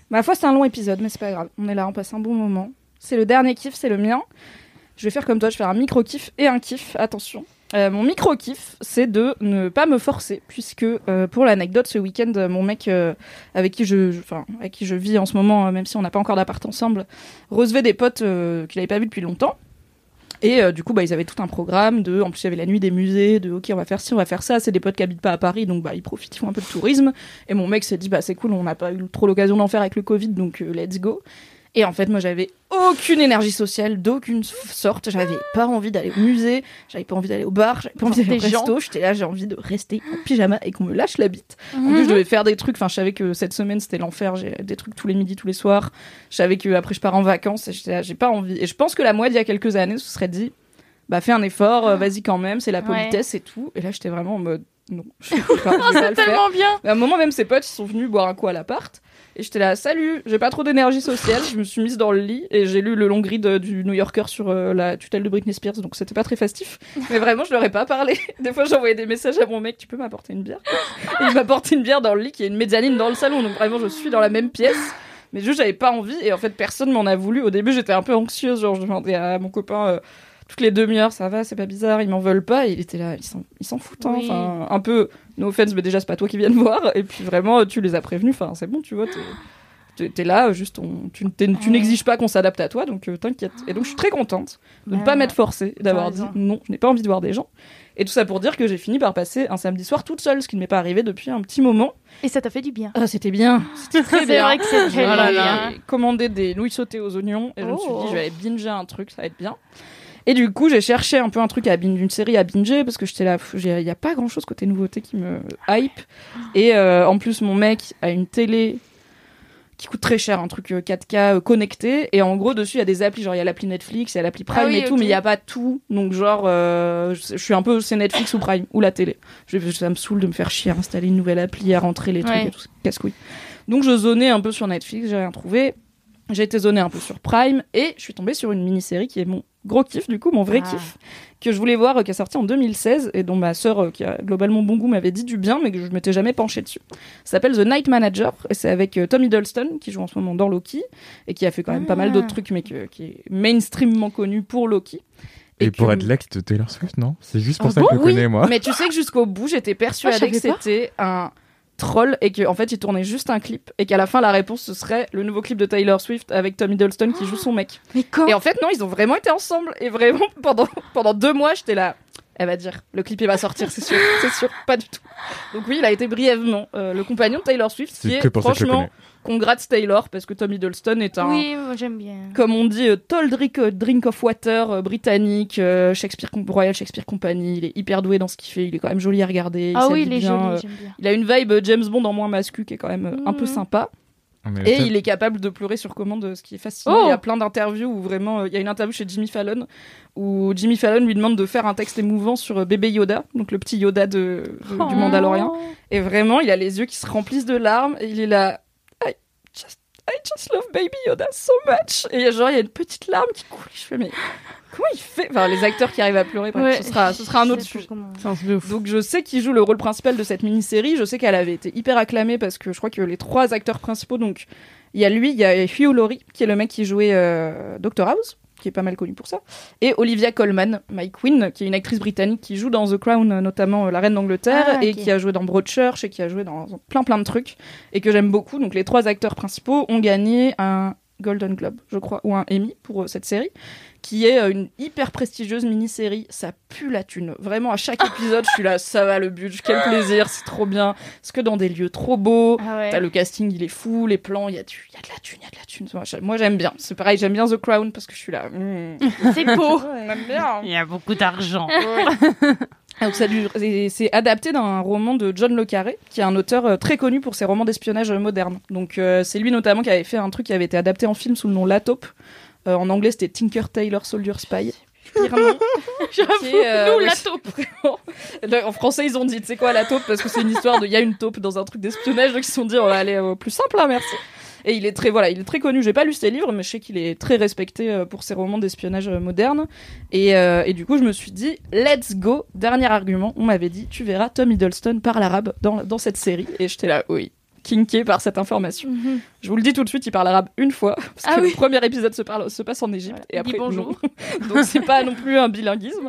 Ma foi, c'est un long épisode, mais c'est pas grave. On est là, on passe un bon moment. C'est le dernier kiff, c'est le mien. Je vais faire comme toi, je vais faire un micro-kiff et un kiff. Attention. Euh, mon micro-kiff, c'est de ne pas me forcer, puisque euh, pour l'anecdote, ce week-end, mon mec euh, avec qui je, avec qui je vis en ce moment, même si on n'a pas encore d'appart ensemble, recevait des potes qu'il n'avait pas vus depuis longtemps. Et du coup, bah, ils avaient tout un programme de. En plus, il y avait la nuit des musées, de OK, on va faire ci, on va faire ça. C'est des potes qui habitent pas à Paris, donc bah, ils profitent, ils font un peu de tourisme. Et mon mec s'est dit, bah, c'est cool, on n'a pas eu trop l'occasion d'en faire avec le Covid, donc let's go. Et en fait, moi, j'avais aucune énergie sociale, d'aucune sorte. J'avais pas envie d'aller au musée, j'avais pas envie d'aller au bar, j'avais pas envie d'aller au resto. J'étais là, j'ai envie de rester en pyjama et qu'on me lâche la bite. En plus, je devais faire des trucs. Enfin, je savais que cette semaine, c'était l'enfer. J'ai des trucs tous les midis, tous les soirs. Je savais que après, je pars en vacances et j'étais là, j'ai pas envie. Et je pense que la moi, d'il y a quelques années, se serait dit, bah, fais un effort, euh, vas-y quand même, c'est la politesse et tout. Et là, j'étais vraiment en mode, non, je pas, le faire. Tellement bien. Mais à un moment, même ses potes, ils sont venus boire un coup à l'appart. Et j'étais là, salut, j'ai pas trop d'énergie sociale. Je me suis mise dans le lit et j'ai lu le long grid euh, du New Yorker sur euh, la tutelle de Britney Spears, donc c'était pas très festif. Mais vraiment, je leur ai pas parlé. Des fois, j'envoyais des messages à mon mec, tu peux m'apporter une bière? Et il m'apporte une bière dans le lit, qui est une mezzanine dans le salon, donc vraiment, je suis dans la même pièce. Mais juste, j'avais pas envie et en fait, personne m'en a voulu. Au début, j'étais un peu anxieuse, genre, je demandais à mon copain. euh, toutes les demi-heures, ça va, c'est pas bizarre, ils m'en veulent pas. Et il était là, ils s'en, foutent. hein. Oui. Enfin, un peu, no offense, mais déjà, c'est pas toi qui viens de voir. Et puis vraiment, tu les as prévenus. Enfin, c'est bon, tu vois, t'es, t'es là, juste, on- tu, n'exiges pas qu'on s'adapte à toi, donc euh, t'inquiète. Et donc je suis très contente de ne pas m'être forcée, d'avoir dit non, je n'ai pas envie de voir des gens. Et tout ça pour dire que j'ai fini par passer un samedi soir toute seule, ce qui ne m'est pas arrivé depuis un petit moment. Et ça t'a fait du bien. Ah, c'était bien, c'était très bien. vrai que c'est très Voilà, bien. J'ai commandé des nouilles sautées aux oignons et je me suis Oh. dit, je vais aller binger un truc, ça va être bien. Et du coup, j'ai cherché un peu un truc à binge, une série à binger parce que j'étais là, il n'y a pas grand chose côté nouveauté qui me hype. Et euh, en plus, mon mec a une télé qui coûte très cher, un truc euh, 4K euh, connecté. Et en gros, dessus, il y a des applis, genre il y a l'appli Netflix, il y a l'appli Prime Ah oui, et tout, mais il n'y a pas tout. Donc, genre, euh, je je suis un peu, c'est Netflix ou Prime, ou la télé. Je, ça me saoule de me faire chier à installer une nouvelle appli, à rentrer les trucs Ouais. et tout, casse-couille. Donc, je zonais un peu sur Netflix, j'ai rien trouvé. J'ai été zonée un peu sur Prime et je suis tombée sur une mini-série qui est mon gros kiff, du coup, mon vrai Ah. kiff, que je voulais voir, euh, qui est sorti en 2016 et dont ma sœur, euh, qui a globalement bon goût, m'avait dit du bien, mais que je m'étais jamais penchée dessus. Ça s'appelle The Night Manager et c'est avec euh, Tom Hiddleston qui joue en ce moment dans Loki et qui a fait quand même pas mal Ah. d'autres trucs, mais que- qui est mainstreamement connu pour Loki. Et, pour que- être l'ex de Taylor Swift, non? C'est juste pour Ah ça bon? que je le Oui, connais, moi. Mais tu sais que jusqu'au bout, j'étais persuadée Ah, que c'était un troll et qu'en fait, il tournait juste un clip et qu'à la fin, la réponse, ce serait le nouveau clip de Taylor Swift avec Tom Hiddleston qui joue son mec. Mais quand Et en fait, non, ils ont vraiment été ensemble et vraiment, pendant, pendant deux mois, j'étais là. Elle va dire, le clip il va sortir, c'est sûr, c'est sûr, pas du tout. Donc oui, il a été brièvement euh, le compagnon de Taylor Swift, qui est franchement, congrats Taylor, parce que Tom Hiddleston est un, Oui, j'aime bien. comme on dit, tall drink, euh, drink of water euh, britannique, Shakespeare Com- Royal Shakespeare Company. Il est hyper doué dans ce qu'il fait. Il est quand même joli à regarder. il Ah oui, il est bien, joli, euh, j'aime bien. il a une vibe James Bond en moins mascu qui est quand même un peu Mhm. sympa. Mais Et il est capable de pleurer sur commande, ce qui est fascinant. Oh il y a plein d'interviews où vraiment, euh, il y a une interview chez Jimmy Fallon où Jimmy Fallon lui demande de faire un texte émouvant sur euh, bébé Yoda, donc le petit Yoda de, de- Oh. du Mandalorian. Et vraiment, il a les yeux qui se remplissent de larmes et il est là. I just, I just love baby Yoda so much. Et genre, il y a une petite larme qui coule. Je fais, mais comment il fait Enfin, les acteurs qui arrivent à pleurer, bref, Ouais, ce, sera, ce sera un autre sujet. comment-. Donc je sais qu'il joue le rôle principal de cette mini-série. Je sais qu'elle avait été hyper acclamée parce que je crois que les trois acteurs principaux, donc il y a lui, il y a Hugh Laurie qui est le mec qui jouait euh, Dr House, qui est pas mal connu pour ça, et Olivia Colman, My Queen, qui est une actrice britannique qui joue dans The Crown, notamment euh, La Reine d'Angleterre, Ah, et qui a joué dans Broadchurch et qui a joué dans plein plein de trucs et que j'aime beaucoup. Donc les trois acteurs principaux ont gagné un Golden Globe, je crois, ou un Emmy pour euh, cette série qui est euh, une hyper prestigieuse mini-série. Ça pue la thune. Vraiment, à chaque épisode, je suis là, ça va le budget, quel plaisir, c'est trop bien. Parce que dans des lieux trop beaux, Ah ouais. t'as le casting, il est fou, les plans, il y, a du- il y a de la thune, il y a de la thune. Moi, j'ai- Moi, j'aime bien. C'est pareil, j'aime bien The Crown parce que je suis là. hmm, C'est beau. j'aime bien. Il y a beaucoup d'argent. Donc ça c'est c'est adapté d'un roman de John le Carré, qui est un auteur euh, très connu pour ses romans d'espionnage euh, modernes. Donc euh, c'est lui notamment qui avait fait un truc qui avait été adapté en film sous le nom La Taupe. Euh, en anglais c'était Tinker Tailor Soldier Spy. Pire nom. J'avoue, Qui est, euh, nous, la c'est taupe. En français ils ont dit, tu sais quoi la taupe Parce que c'est une histoire de, il y a une taupe dans un truc d'espionnage, donc ils se sont dit on va aller au plus simple, hein, merci. Et il est très voilà, il est très connu. J'ai pas lu ses livres, mais je sais qu'il est très respecté euh, pour ses romans d'espionnage euh, modernes. Et, euh, et du coup, je me suis dit, let's go. Dernier argument, on m'avait dit, tu verras Tom Hiddleston parle arabe dans, dans cette série. Et j'étais là, oui, kinké par cette information. Mhm. Je vous le dis tout de suite, il parle arabe une fois, parce Ah que oui. le premier épisode se, parle, se passe en Égypte, Voilà. et après bonjour. donc c'est pas non plus un bilinguisme.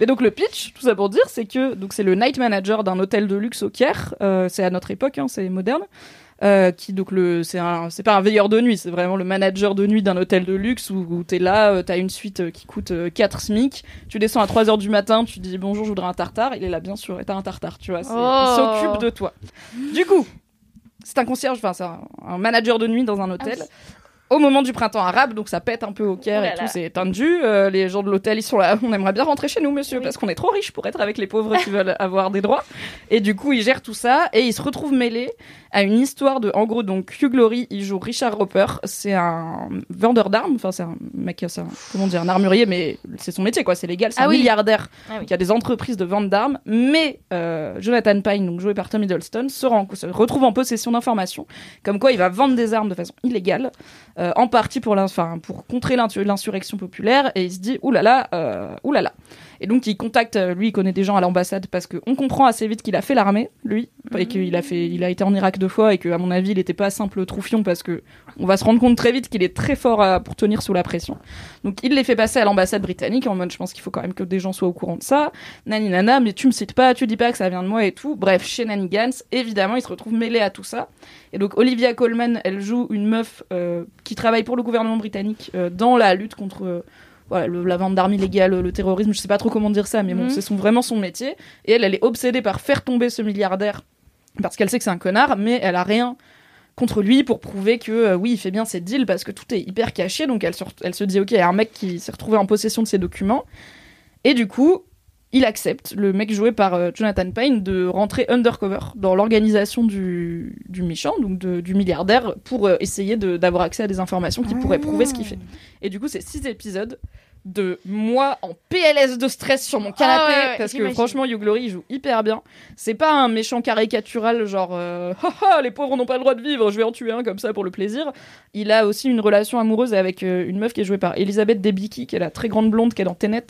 Mais donc le pitch, tout ça pour dire, c'est que donc c'est le night manager d'un hôtel de luxe au Caire. euh, c'est à notre époque, hein, c'est moderne. Euh, qui donc le c'est un c'est pas un veilleur de nuit c'est vraiment le manager de nuit d'un hôtel de luxe où, où t'es là euh, t'as une suite euh, qui coûte euh, 4 smic tu descends à 3 heures du matin tu dis bonjour je voudrais un tartare il est là bien sûr et t'as un tartare tu vois Oh. il s'occupe de toi du coup c'est un concierge enfin c'est un, un manager de nuit dans un hôtel Ah oui. Au moment du printemps arabe, donc ça pète un peu au Caire et tout, c'est tendu. Euh, les gens de l'hôtel, ils sont là, on aimerait bien rentrer chez nous, monsieur, parce qu'on est trop riches pour être avec les pauvres qui veulent avoir des droits. Et du coup, ils gèrent tout ça et ils se retrouvent mêlés à une histoire de, en gros, donc Hugh Glory, il joue Richard Roper, c'est un vendeur d'armes, enfin c'est un mec, c'est un, comment dire, un armurier, mais c'est son métier quoi, c'est légal, c'est Ah un oui. milliardaire Ah qui a des entreprises de vente d'armes, mais euh, Jonathan Pine, donc joué par Tom Hiddleston, se, rend- se retrouve en possession d'informations comme quoi il va vendre des armes de façon illégale, euh, en partie pour, pour contrer l'insurrection populaire, et il se dit oulala, euh, oulala. Et donc il contacte, euh, lui il connaît des gens à l'ambassade parce qu'on comprend assez vite qu'il a fait l'armée, lui, et qu'il a fait, il a été en Irak deux fois et que à mon avis il n'était pas simple troufion parce que on va se rendre compte très vite qu'il est très fort à- pour tenir sous la pression. Donc il les fait passer à l'ambassade britannique en mode je pense qu'il faut quand même que des gens soient au courant de ça. Nani nana, mais tu me cites pas, tu dis pas que ça vient de moi et tout. Bref, chez Gans, évidemment il se retrouve mêlé à tout ça. Et donc Olivia Colman, elle joue une meuf euh, qui travaille pour le gouvernement britannique euh, dans la lutte contre euh, voilà, le- la vente d'armes illégales, le terrorisme, je sais pas trop comment dire ça, mais bon, Mhm. c'est son, vraiment son métier. Et elle, elle est obsédée par faire tomber ce milliardaire parce qu'elle sait que c'est un connard, mais elle a rien contre lui pour prouver que euh, oui, il fait bien ses deals parce que tout est hyper caché. Donc elle se, elle se dit, ok, il y a un mec qui s'est retrouvé en possession de ces documents. Et du coup, il accepte, le mec joué par euh, Jonathan Payne, de rentrer undercover dans l'organisation du, du méchant, donc de- du milliardaire, pour euh, essayer d'avoir accès à des informations qui pourraient prouver ce qu'il fait. Et du coup, c'est six épisodes de moi en PLS de stress sur mon canapé Ah parce que franchement Hugh Glory joue hyper bien. C'est pas un méchant caricatural genre euh, Haha, les pauvres n'ont pas le droit de vivre je vais en tuer un comme ça pour le plaisir. Il a aussi une relation amoureuse avec une meuf qui est jouée par Elisabeth Debicki qui est la très grande blonde qui est dans Tenet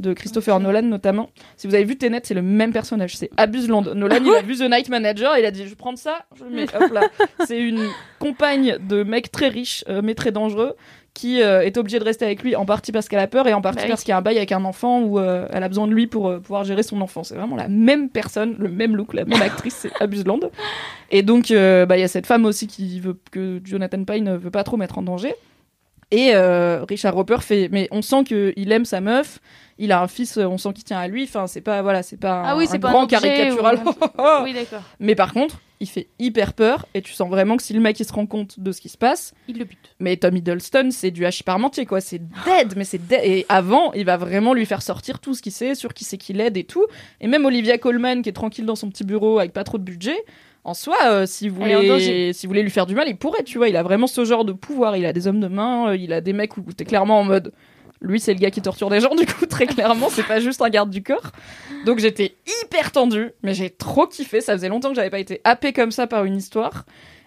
de Christopher Nolan notamment si vous avez vu Tenet c'est le même personnage c'est Abusland Nolan il a vu The Night Manager il a dit je prendre ça je le mets hop là c'est une compagne de mec très riche euh, mais très dangereux qui euh, est obligée de rester avec lui en partie parce qu'elle a peur et en partie Bah oui. parce qu'il y a un bail avec un enfant où euh, elle a besoin de lui pour pouvoir gérer son enfant. C'est vraiment la même personne, le même look, la même actrice, c'est Abuseland. Et donc bah, il y a cette femme aussi qui veut que Jonathan Pine ne veut pas trop mettre en danger. Et euh, Richard Roper fait, mais on sent qu'il aime sa meuf. Il a un fils, euh, on sent qu'il tient à lui. Enfin, c'est pas voilà, c'est pas un, Ah oui, un c'est pas un grand caricatural. ou- Oui, d'accord. Mais par contre, il fait hyper peur et tu sens vraiment que si le mec il se rend compte de ce qui se passe, Il le bute. mais Tom Hiddleston, c'est du hachis parmentier, quoi. C'est dead, mais c'est dead. Et avant, il va vraiment lui faire sortir tout ce qu'il sait, sur qui c'est qu'il aide et tout. Et même Olivia Colman, qui est tranquille dans son petit bureau avec pas trop de budget, en soi, euh, si, vous voulez, danger. si vous voulez lui faire du mal, il pourrait, tu vois. Il a vraiment ce genre de pouvoir. Il a des hommes de main, euh, il a des mecs où t'es clairement en mode. Lui, c'est le gars qui torture des gens, du coup, très clairement, c'est pas juste un garde du corps. Donc j'étais hyper tendue, mais j'ai trop kiffé. Ça faisait longtemps que j'avais pas été happée comme ça par une histoire.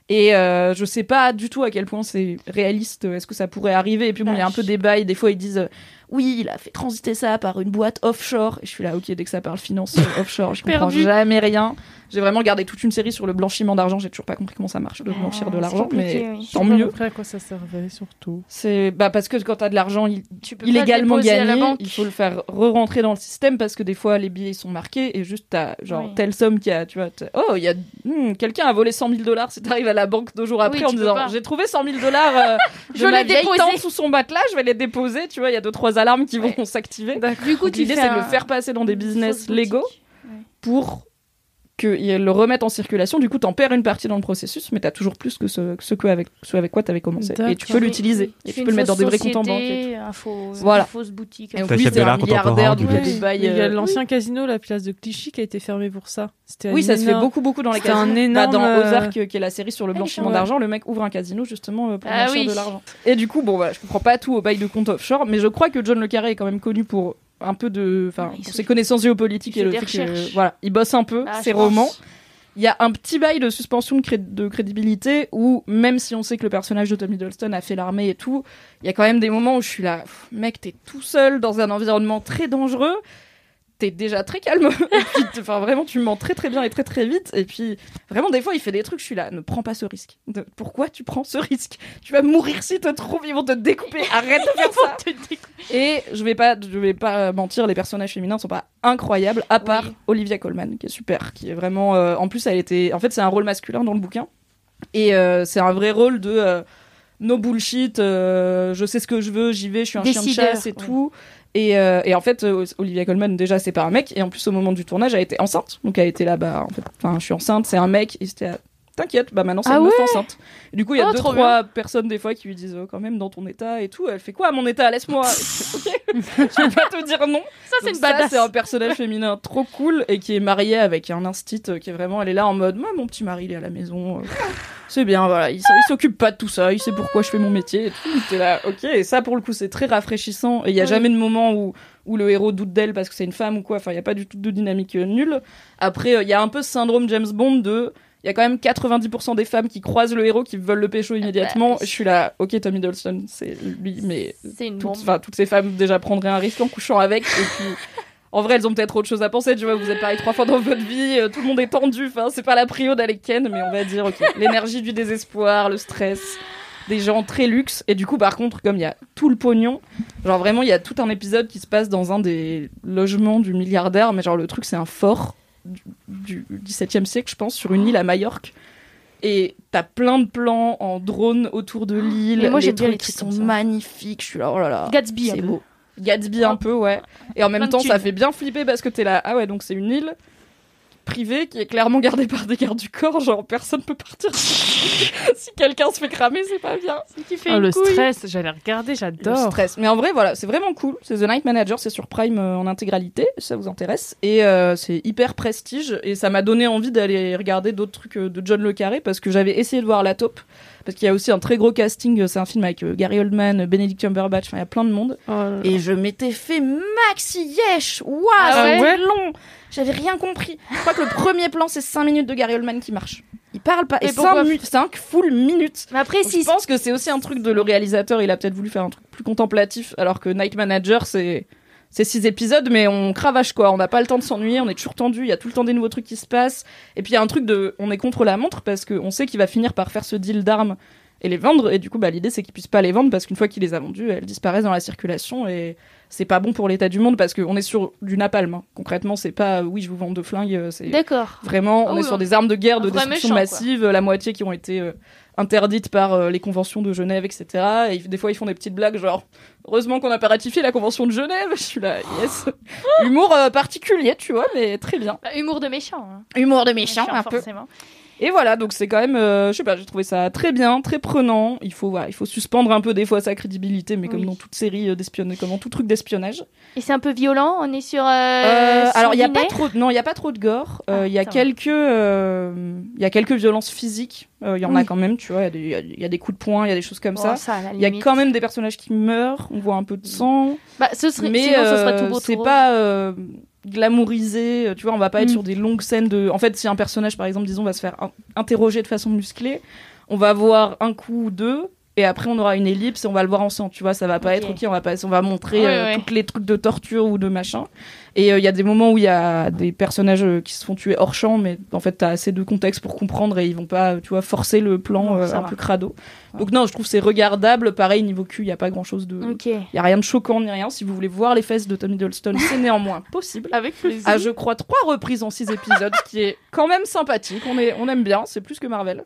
Et euh, je sais pas du tout à quel point c'est réaliste, est-ce que ça pourrait arriver. Et puis bon, il y a un peu des bails, des fois ils disent oui, il a fait transiter ça par une boîte offshore. Et je suis là, ok, dès que ça parle finance offshore, je comprends Perdu. jamais rien. J'ai vraiment regardé toute une série sur le blanchiment d'argent, j'ai toujours pas compris comment ça marche de blanchir de Ah, l'argent, mais oui. tant mieux. Après, à quoi ça servait surtout C'est bah parce que quand t'as de l'argent il- Tu peux pas illégalement gagné, il faut le faire re-rentrer dans le système parce que des fois les billets ils sont marqués et juste t'as genre Oui. telle somme qui a, tu vois, oh il y a hmm, quelqu'un a volé 100 000 dollars. Si t'arrives à la banque deux jours après Oui, en disant j'ai trouvé 100 000 dollars euh, de Je ma l'ai vieille déposé. tante sous son matelas, je vais les déposer. Tu vois, il y a deux trois alarmes qui vont s'activer. Du coup, L'idée c'est de le faire passer dans des business légaux pour qu'ils le remettent en circulation. Du coup, t'en perds une partie dans le processus, mais t'as toujours plus que ce, ce, que avec, ce avec quoi t'avais commencé. Et tu peux l'utiliser. Tu Et tu peux le mettre dans des vrais comptes en banque. un Voilà. Une fausse boutique. Et lui, de c'est un milliardaire, donc du il y a coup. des bails. Il y a l'ancien casino, la place de Clichy, qui a été fermé pour ça. Oui, un ça se fait beaucoup, beaucoup dans les C'était un casinos. énorme, Bah, dans euh, Ozark, euh, qui est la série sur le Ah, blanchiment ouais. d'argent, le mec ouvre un casino justement euh, pour Ah blanchir oui. de l'argent. Et du coup, bon, voilà, je comprends pas tout au bail de compte offshore, mais je crois que John Le Carré est quand même connu pour un peu de, enfin, pour se- ses connaissances géopolitiques et le fait que, voilà, il bosse un peu Ah, ses pense. romans. Il y a un petit bail de suspension de, cré- de crédibilité où, même si on sait que le personnage de Tom Hiddleston a fait l'armée et tout, il y a quand même des moments où je suis là, mec, t'es tout seul dans un environnement très dangereux, t'es déjà très calme, enfin, vraiment, tu mens très très bien et très très vite, et puis, vraiment, des fois, il fait des trucs, je suis là, ne prends pas ce risque. De- pourquoi tu prends ce risque? Tu vas mourir si te trouvent, ils vont te découper, arrête de faire ça et je vais pas, je vais pas mentir, les personnages féminins sont pas incroyables, à part Oui. Olivia Colman, qui est super, qui est vraiment. euh, en plus, elle était. En fait, c'est un rôle masculin dans le bouquin, et euh, c'est un vrai rôle de. euh, no bullshit, euh, je sais ce que je veux, j'y vais, je suis un chien de Décideur, chasse et ouais. tout. Et, euh, et en fait, euh, Olivia Colman, déjà, c'est pas un mec. Et en plus, au moment du tournage, elle était enceinte. Donc, elle était là, bah, en fait, enfin, je suis enceinte, c'est un mec. Et c'était, t'inquiète, bah, maintenant, c'est Ah une meuf ouais enceinte. Et du coup, il y a Oh, deux, trois personnes, des fois, qui lui disent, oh, quand même, dans ton état et tout. Elle fait quoi, à mon état? Laisse-moi. ok. je vais pas te dire non. Ça, c'est une badass. c'est un personnage féminin trop cool et qui est marié avec un instit euh, qui est vraiment, elle est là en mode, moi, mon petit mari, il est à la maison. euh, c'est bien, voilà. Il, s'occupe pas de tout ça. Il sait pourquoi je fais mon métier et tout. T'es là, ok. Et ça, pour le coup, c'est très rafraîchissant. Et il y a jamais de moment où, où le héros doute d'elle parce que c'est une femme ou quoi. Enfin, il y a pas du tout de dynamique euh, nulle. Après, euh, il y a un peu ce syndrome James Bond de. Il y a quand même 90% des femmes qui croisent le héros qui veulent le pécho immédiatement. bah, Je suis là, ok, Tom Hiddleston, c'est lui, mais C'est une toutes, toutes ces femmes déjà prendraient un risque en couchant avec. Et puis, en vrai, elles ont peut-être autre chose à penser. Tu vois, vous êtes pareil trois fois dans votre vie, euh, tout le monde est tendu. Enfin, c'est pas la prio d'aller ken, mais on va dire, ok, l'énergie du désespoir, le stress, des gens très luxe. Et du coup, par contre, comme il y a tout le pognon, genre vraiment, il y a tout un épisode qui se passe dans un des logements du milliardaire, mais genre le truc, c'est un fort du, 17e siècle, je pense, sur une île à Majorque. Et t'as plein de plans en drone autour de l'île. Mais moi, bien trucs les qui trucs sont magnifiques. Je suis là, oh là là. Gatsby, c'est beau. Gatsby un peu, ouais. Et en même temps, ça fait bien flipper parce que t'es là. Ah ouais, donc c'est une île privée qui est clairement gardée par des gardes du corps. Genre, personne peut partir. si quelqu'un se fait cramer, c'est pas bien. Si tu fais Oh, une le couille. stress, j'allais regarder, Le j'adore. stress. Mais en vrai, voilà, c'est vraiment cool. C'est The Night Manager, c'est sur Prime euh, en intégralité, si ça vous intéresse. Et euh, c'est hyper prestige. Et ça m'a donné envie d'aller regarder d'autres trucs euh, de John Le Carré parce que j'avais essayé de voir La Taupe. Parce qu'il y a aussi un très gros casting. C'est un film avec Gary Oldman, Benedict Cumberbatch, enfin, il y a plein de monde. Oh là là. Et je m'étais fait maxi yesh Waouh, Ah c'est ouais? long J'avais rien compris. Je crois que le premier plan, c'est 5 minutes de Gary Oldman qui marche. Il parle pas. Et, Et pourquoi 5 full minutes. Mais après, si. je pense que c'est aussi un truc de le réalisateur. Il a peut-être voulu faire un truc plus contemplatif, alors que Night Manager, c'est c'est six épisodes, mais on cravache quoi. On n'a pas le temps de s'ennuyer, on est toujours tendu. Il y a tout le temps des nouveaux trucs qui se passent. Et puis il y a un truc de, on est contre la montre parce qu'on sait qu'il va finir par faire ce deal d'armes et les vendre. Et du coup, bah l'idée c'est qu'il puisse pas les vendre parce qu'une fois qu'il les a vendues, elles disparaissent dans la circulation et c'est pas bon pour l'état du monde parce qu'on est sur du napalm. hein. Concrètement, c'est pas euh, oui je vous vends deux flingues. euh, C'est D'accord. Vraiment, on Ah est oui, sur on- des armes de guerre de destruction méchant, quoi. massive, la moitié qui ont été euh, interdites par euh, les conventions de Genève, etc. Et des fois, ils font des petites blagues genre heureusement qu'on n'a pas ratifié la convention de Genève. Je suis là, yes. Humour particulier, tu vois, mais très bien. Bah, humour de méchant. hein. Humour de méchant, un peu. Et voilà, donc c'est quand même, euh, je sais pas, j'ai trouvé ça très bien, très prenant. Il faut, voilà, il faut suspendre un peu des fois sa crédibilité, mais comme Oui. dans toute série euh, d'espionnage, comme dans tout truc d'espionnage. Et c'est un peu violent. On est sur. Euh, Euh, alors il y a pas trop, de- non, il y a pas trop de gore. Ah, Il y a quelques, il y a quelques violences physiques. Il y en a quand même, tu vois. Il y a des- il y, a- il y a des coups de poing, il y a des choses comme Bon, ça. Il y a quand même des personnages qui meurent. On voit un peu de sang, Bah, ce serait. mais Sinon, ce serait tout beau. c'est pas glamourisé. Tu vois, on va pas être Mm. sur des longues scènes de. En fait, si un personnage, par exemple, disons, va se faire in- interroger de façon musclée, on va voir un coup ou deux. Et après, on aura une ellipse et on va le voir en sang. Tu vois, ça va pas être ok. On va pas, on va montrer Ouais, euh, ouais. tous les trucs de torture ou de machin. Et euh, il y a des moments où il y a des personnages euh, qui se font tuer hors champ, mais en fait, t'as assez de contexte pour comprendre et ils vont pas, tu vois, forcer le plan Non, un va. peu crado. Donc non, je trouve c'est regardable. Pareil niveau cul, il y a pas grand chose de, il y a rien de choquant ni rien. Si vous voulez voir les fesses de Tommy Dolston, c'est néanmoins possible. Avec plaisir. À je crois trois reprises en six épisodes, ce qui est quand même sympathique. On est, on aime bien. C'est plus que Marvel.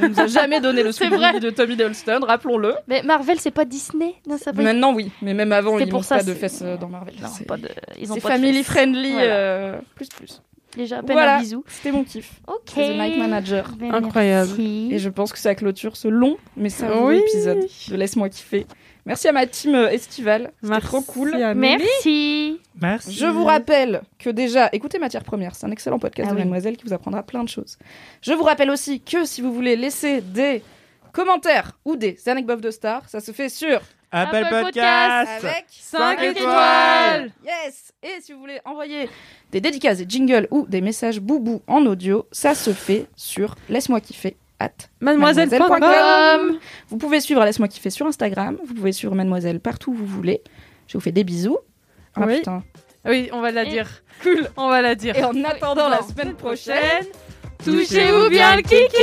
On nous a jamais donné le vrai. de Tommy Dolston, rappelons-le. Mais Marvel, c'est pas Disney Non, ça va. Maintenant oui, mais même avant ils n'ont pas de fesses euh, dans Marvel. Non, C'est- pas de. Ils ont c'est pas de family fesses. friendly Voilà. euh, plus plus. Déjà à peine Voilà, un bisou. c'était mon kiff. Ok. The Night Manager. Ben, Incroyable. merci. Et je pense que ça clôture ce long mais savoureux Oui. épisode de Laisse-moi kiffer. Merci à ma team euh, estivale. C'était Merci trop cool. Merci. Merci. Je vous rappelle que déjà, écoutez Matière Première, c'est un excellent podcast Ah de oui. Mademoiselle qui vous apprendra plein de choses. Je vous rappelle aussi que si vous voulez laisser des commentaires ou des anecdotes de stars, ça se fait sur Apple Apple Podcast. avec 5 étoiles. Yes Et si vous voulez envoyer des dédicaces, des jingles ou des messages boubou en audio, ça se fait sur laisse-moi kiffer Mademoiselle.com. Vous pouvez suivre Laisse-moi kiffer sur Instagram, vous pouvez suivre Mademoiselle partout où vous voulez. Je vous fais des bisous. Ah Oui. putain. Oui, on va la Et- dire. Cool. On va la dire. Et en attendant la semaine prochaine, touchez-vous bien le kiki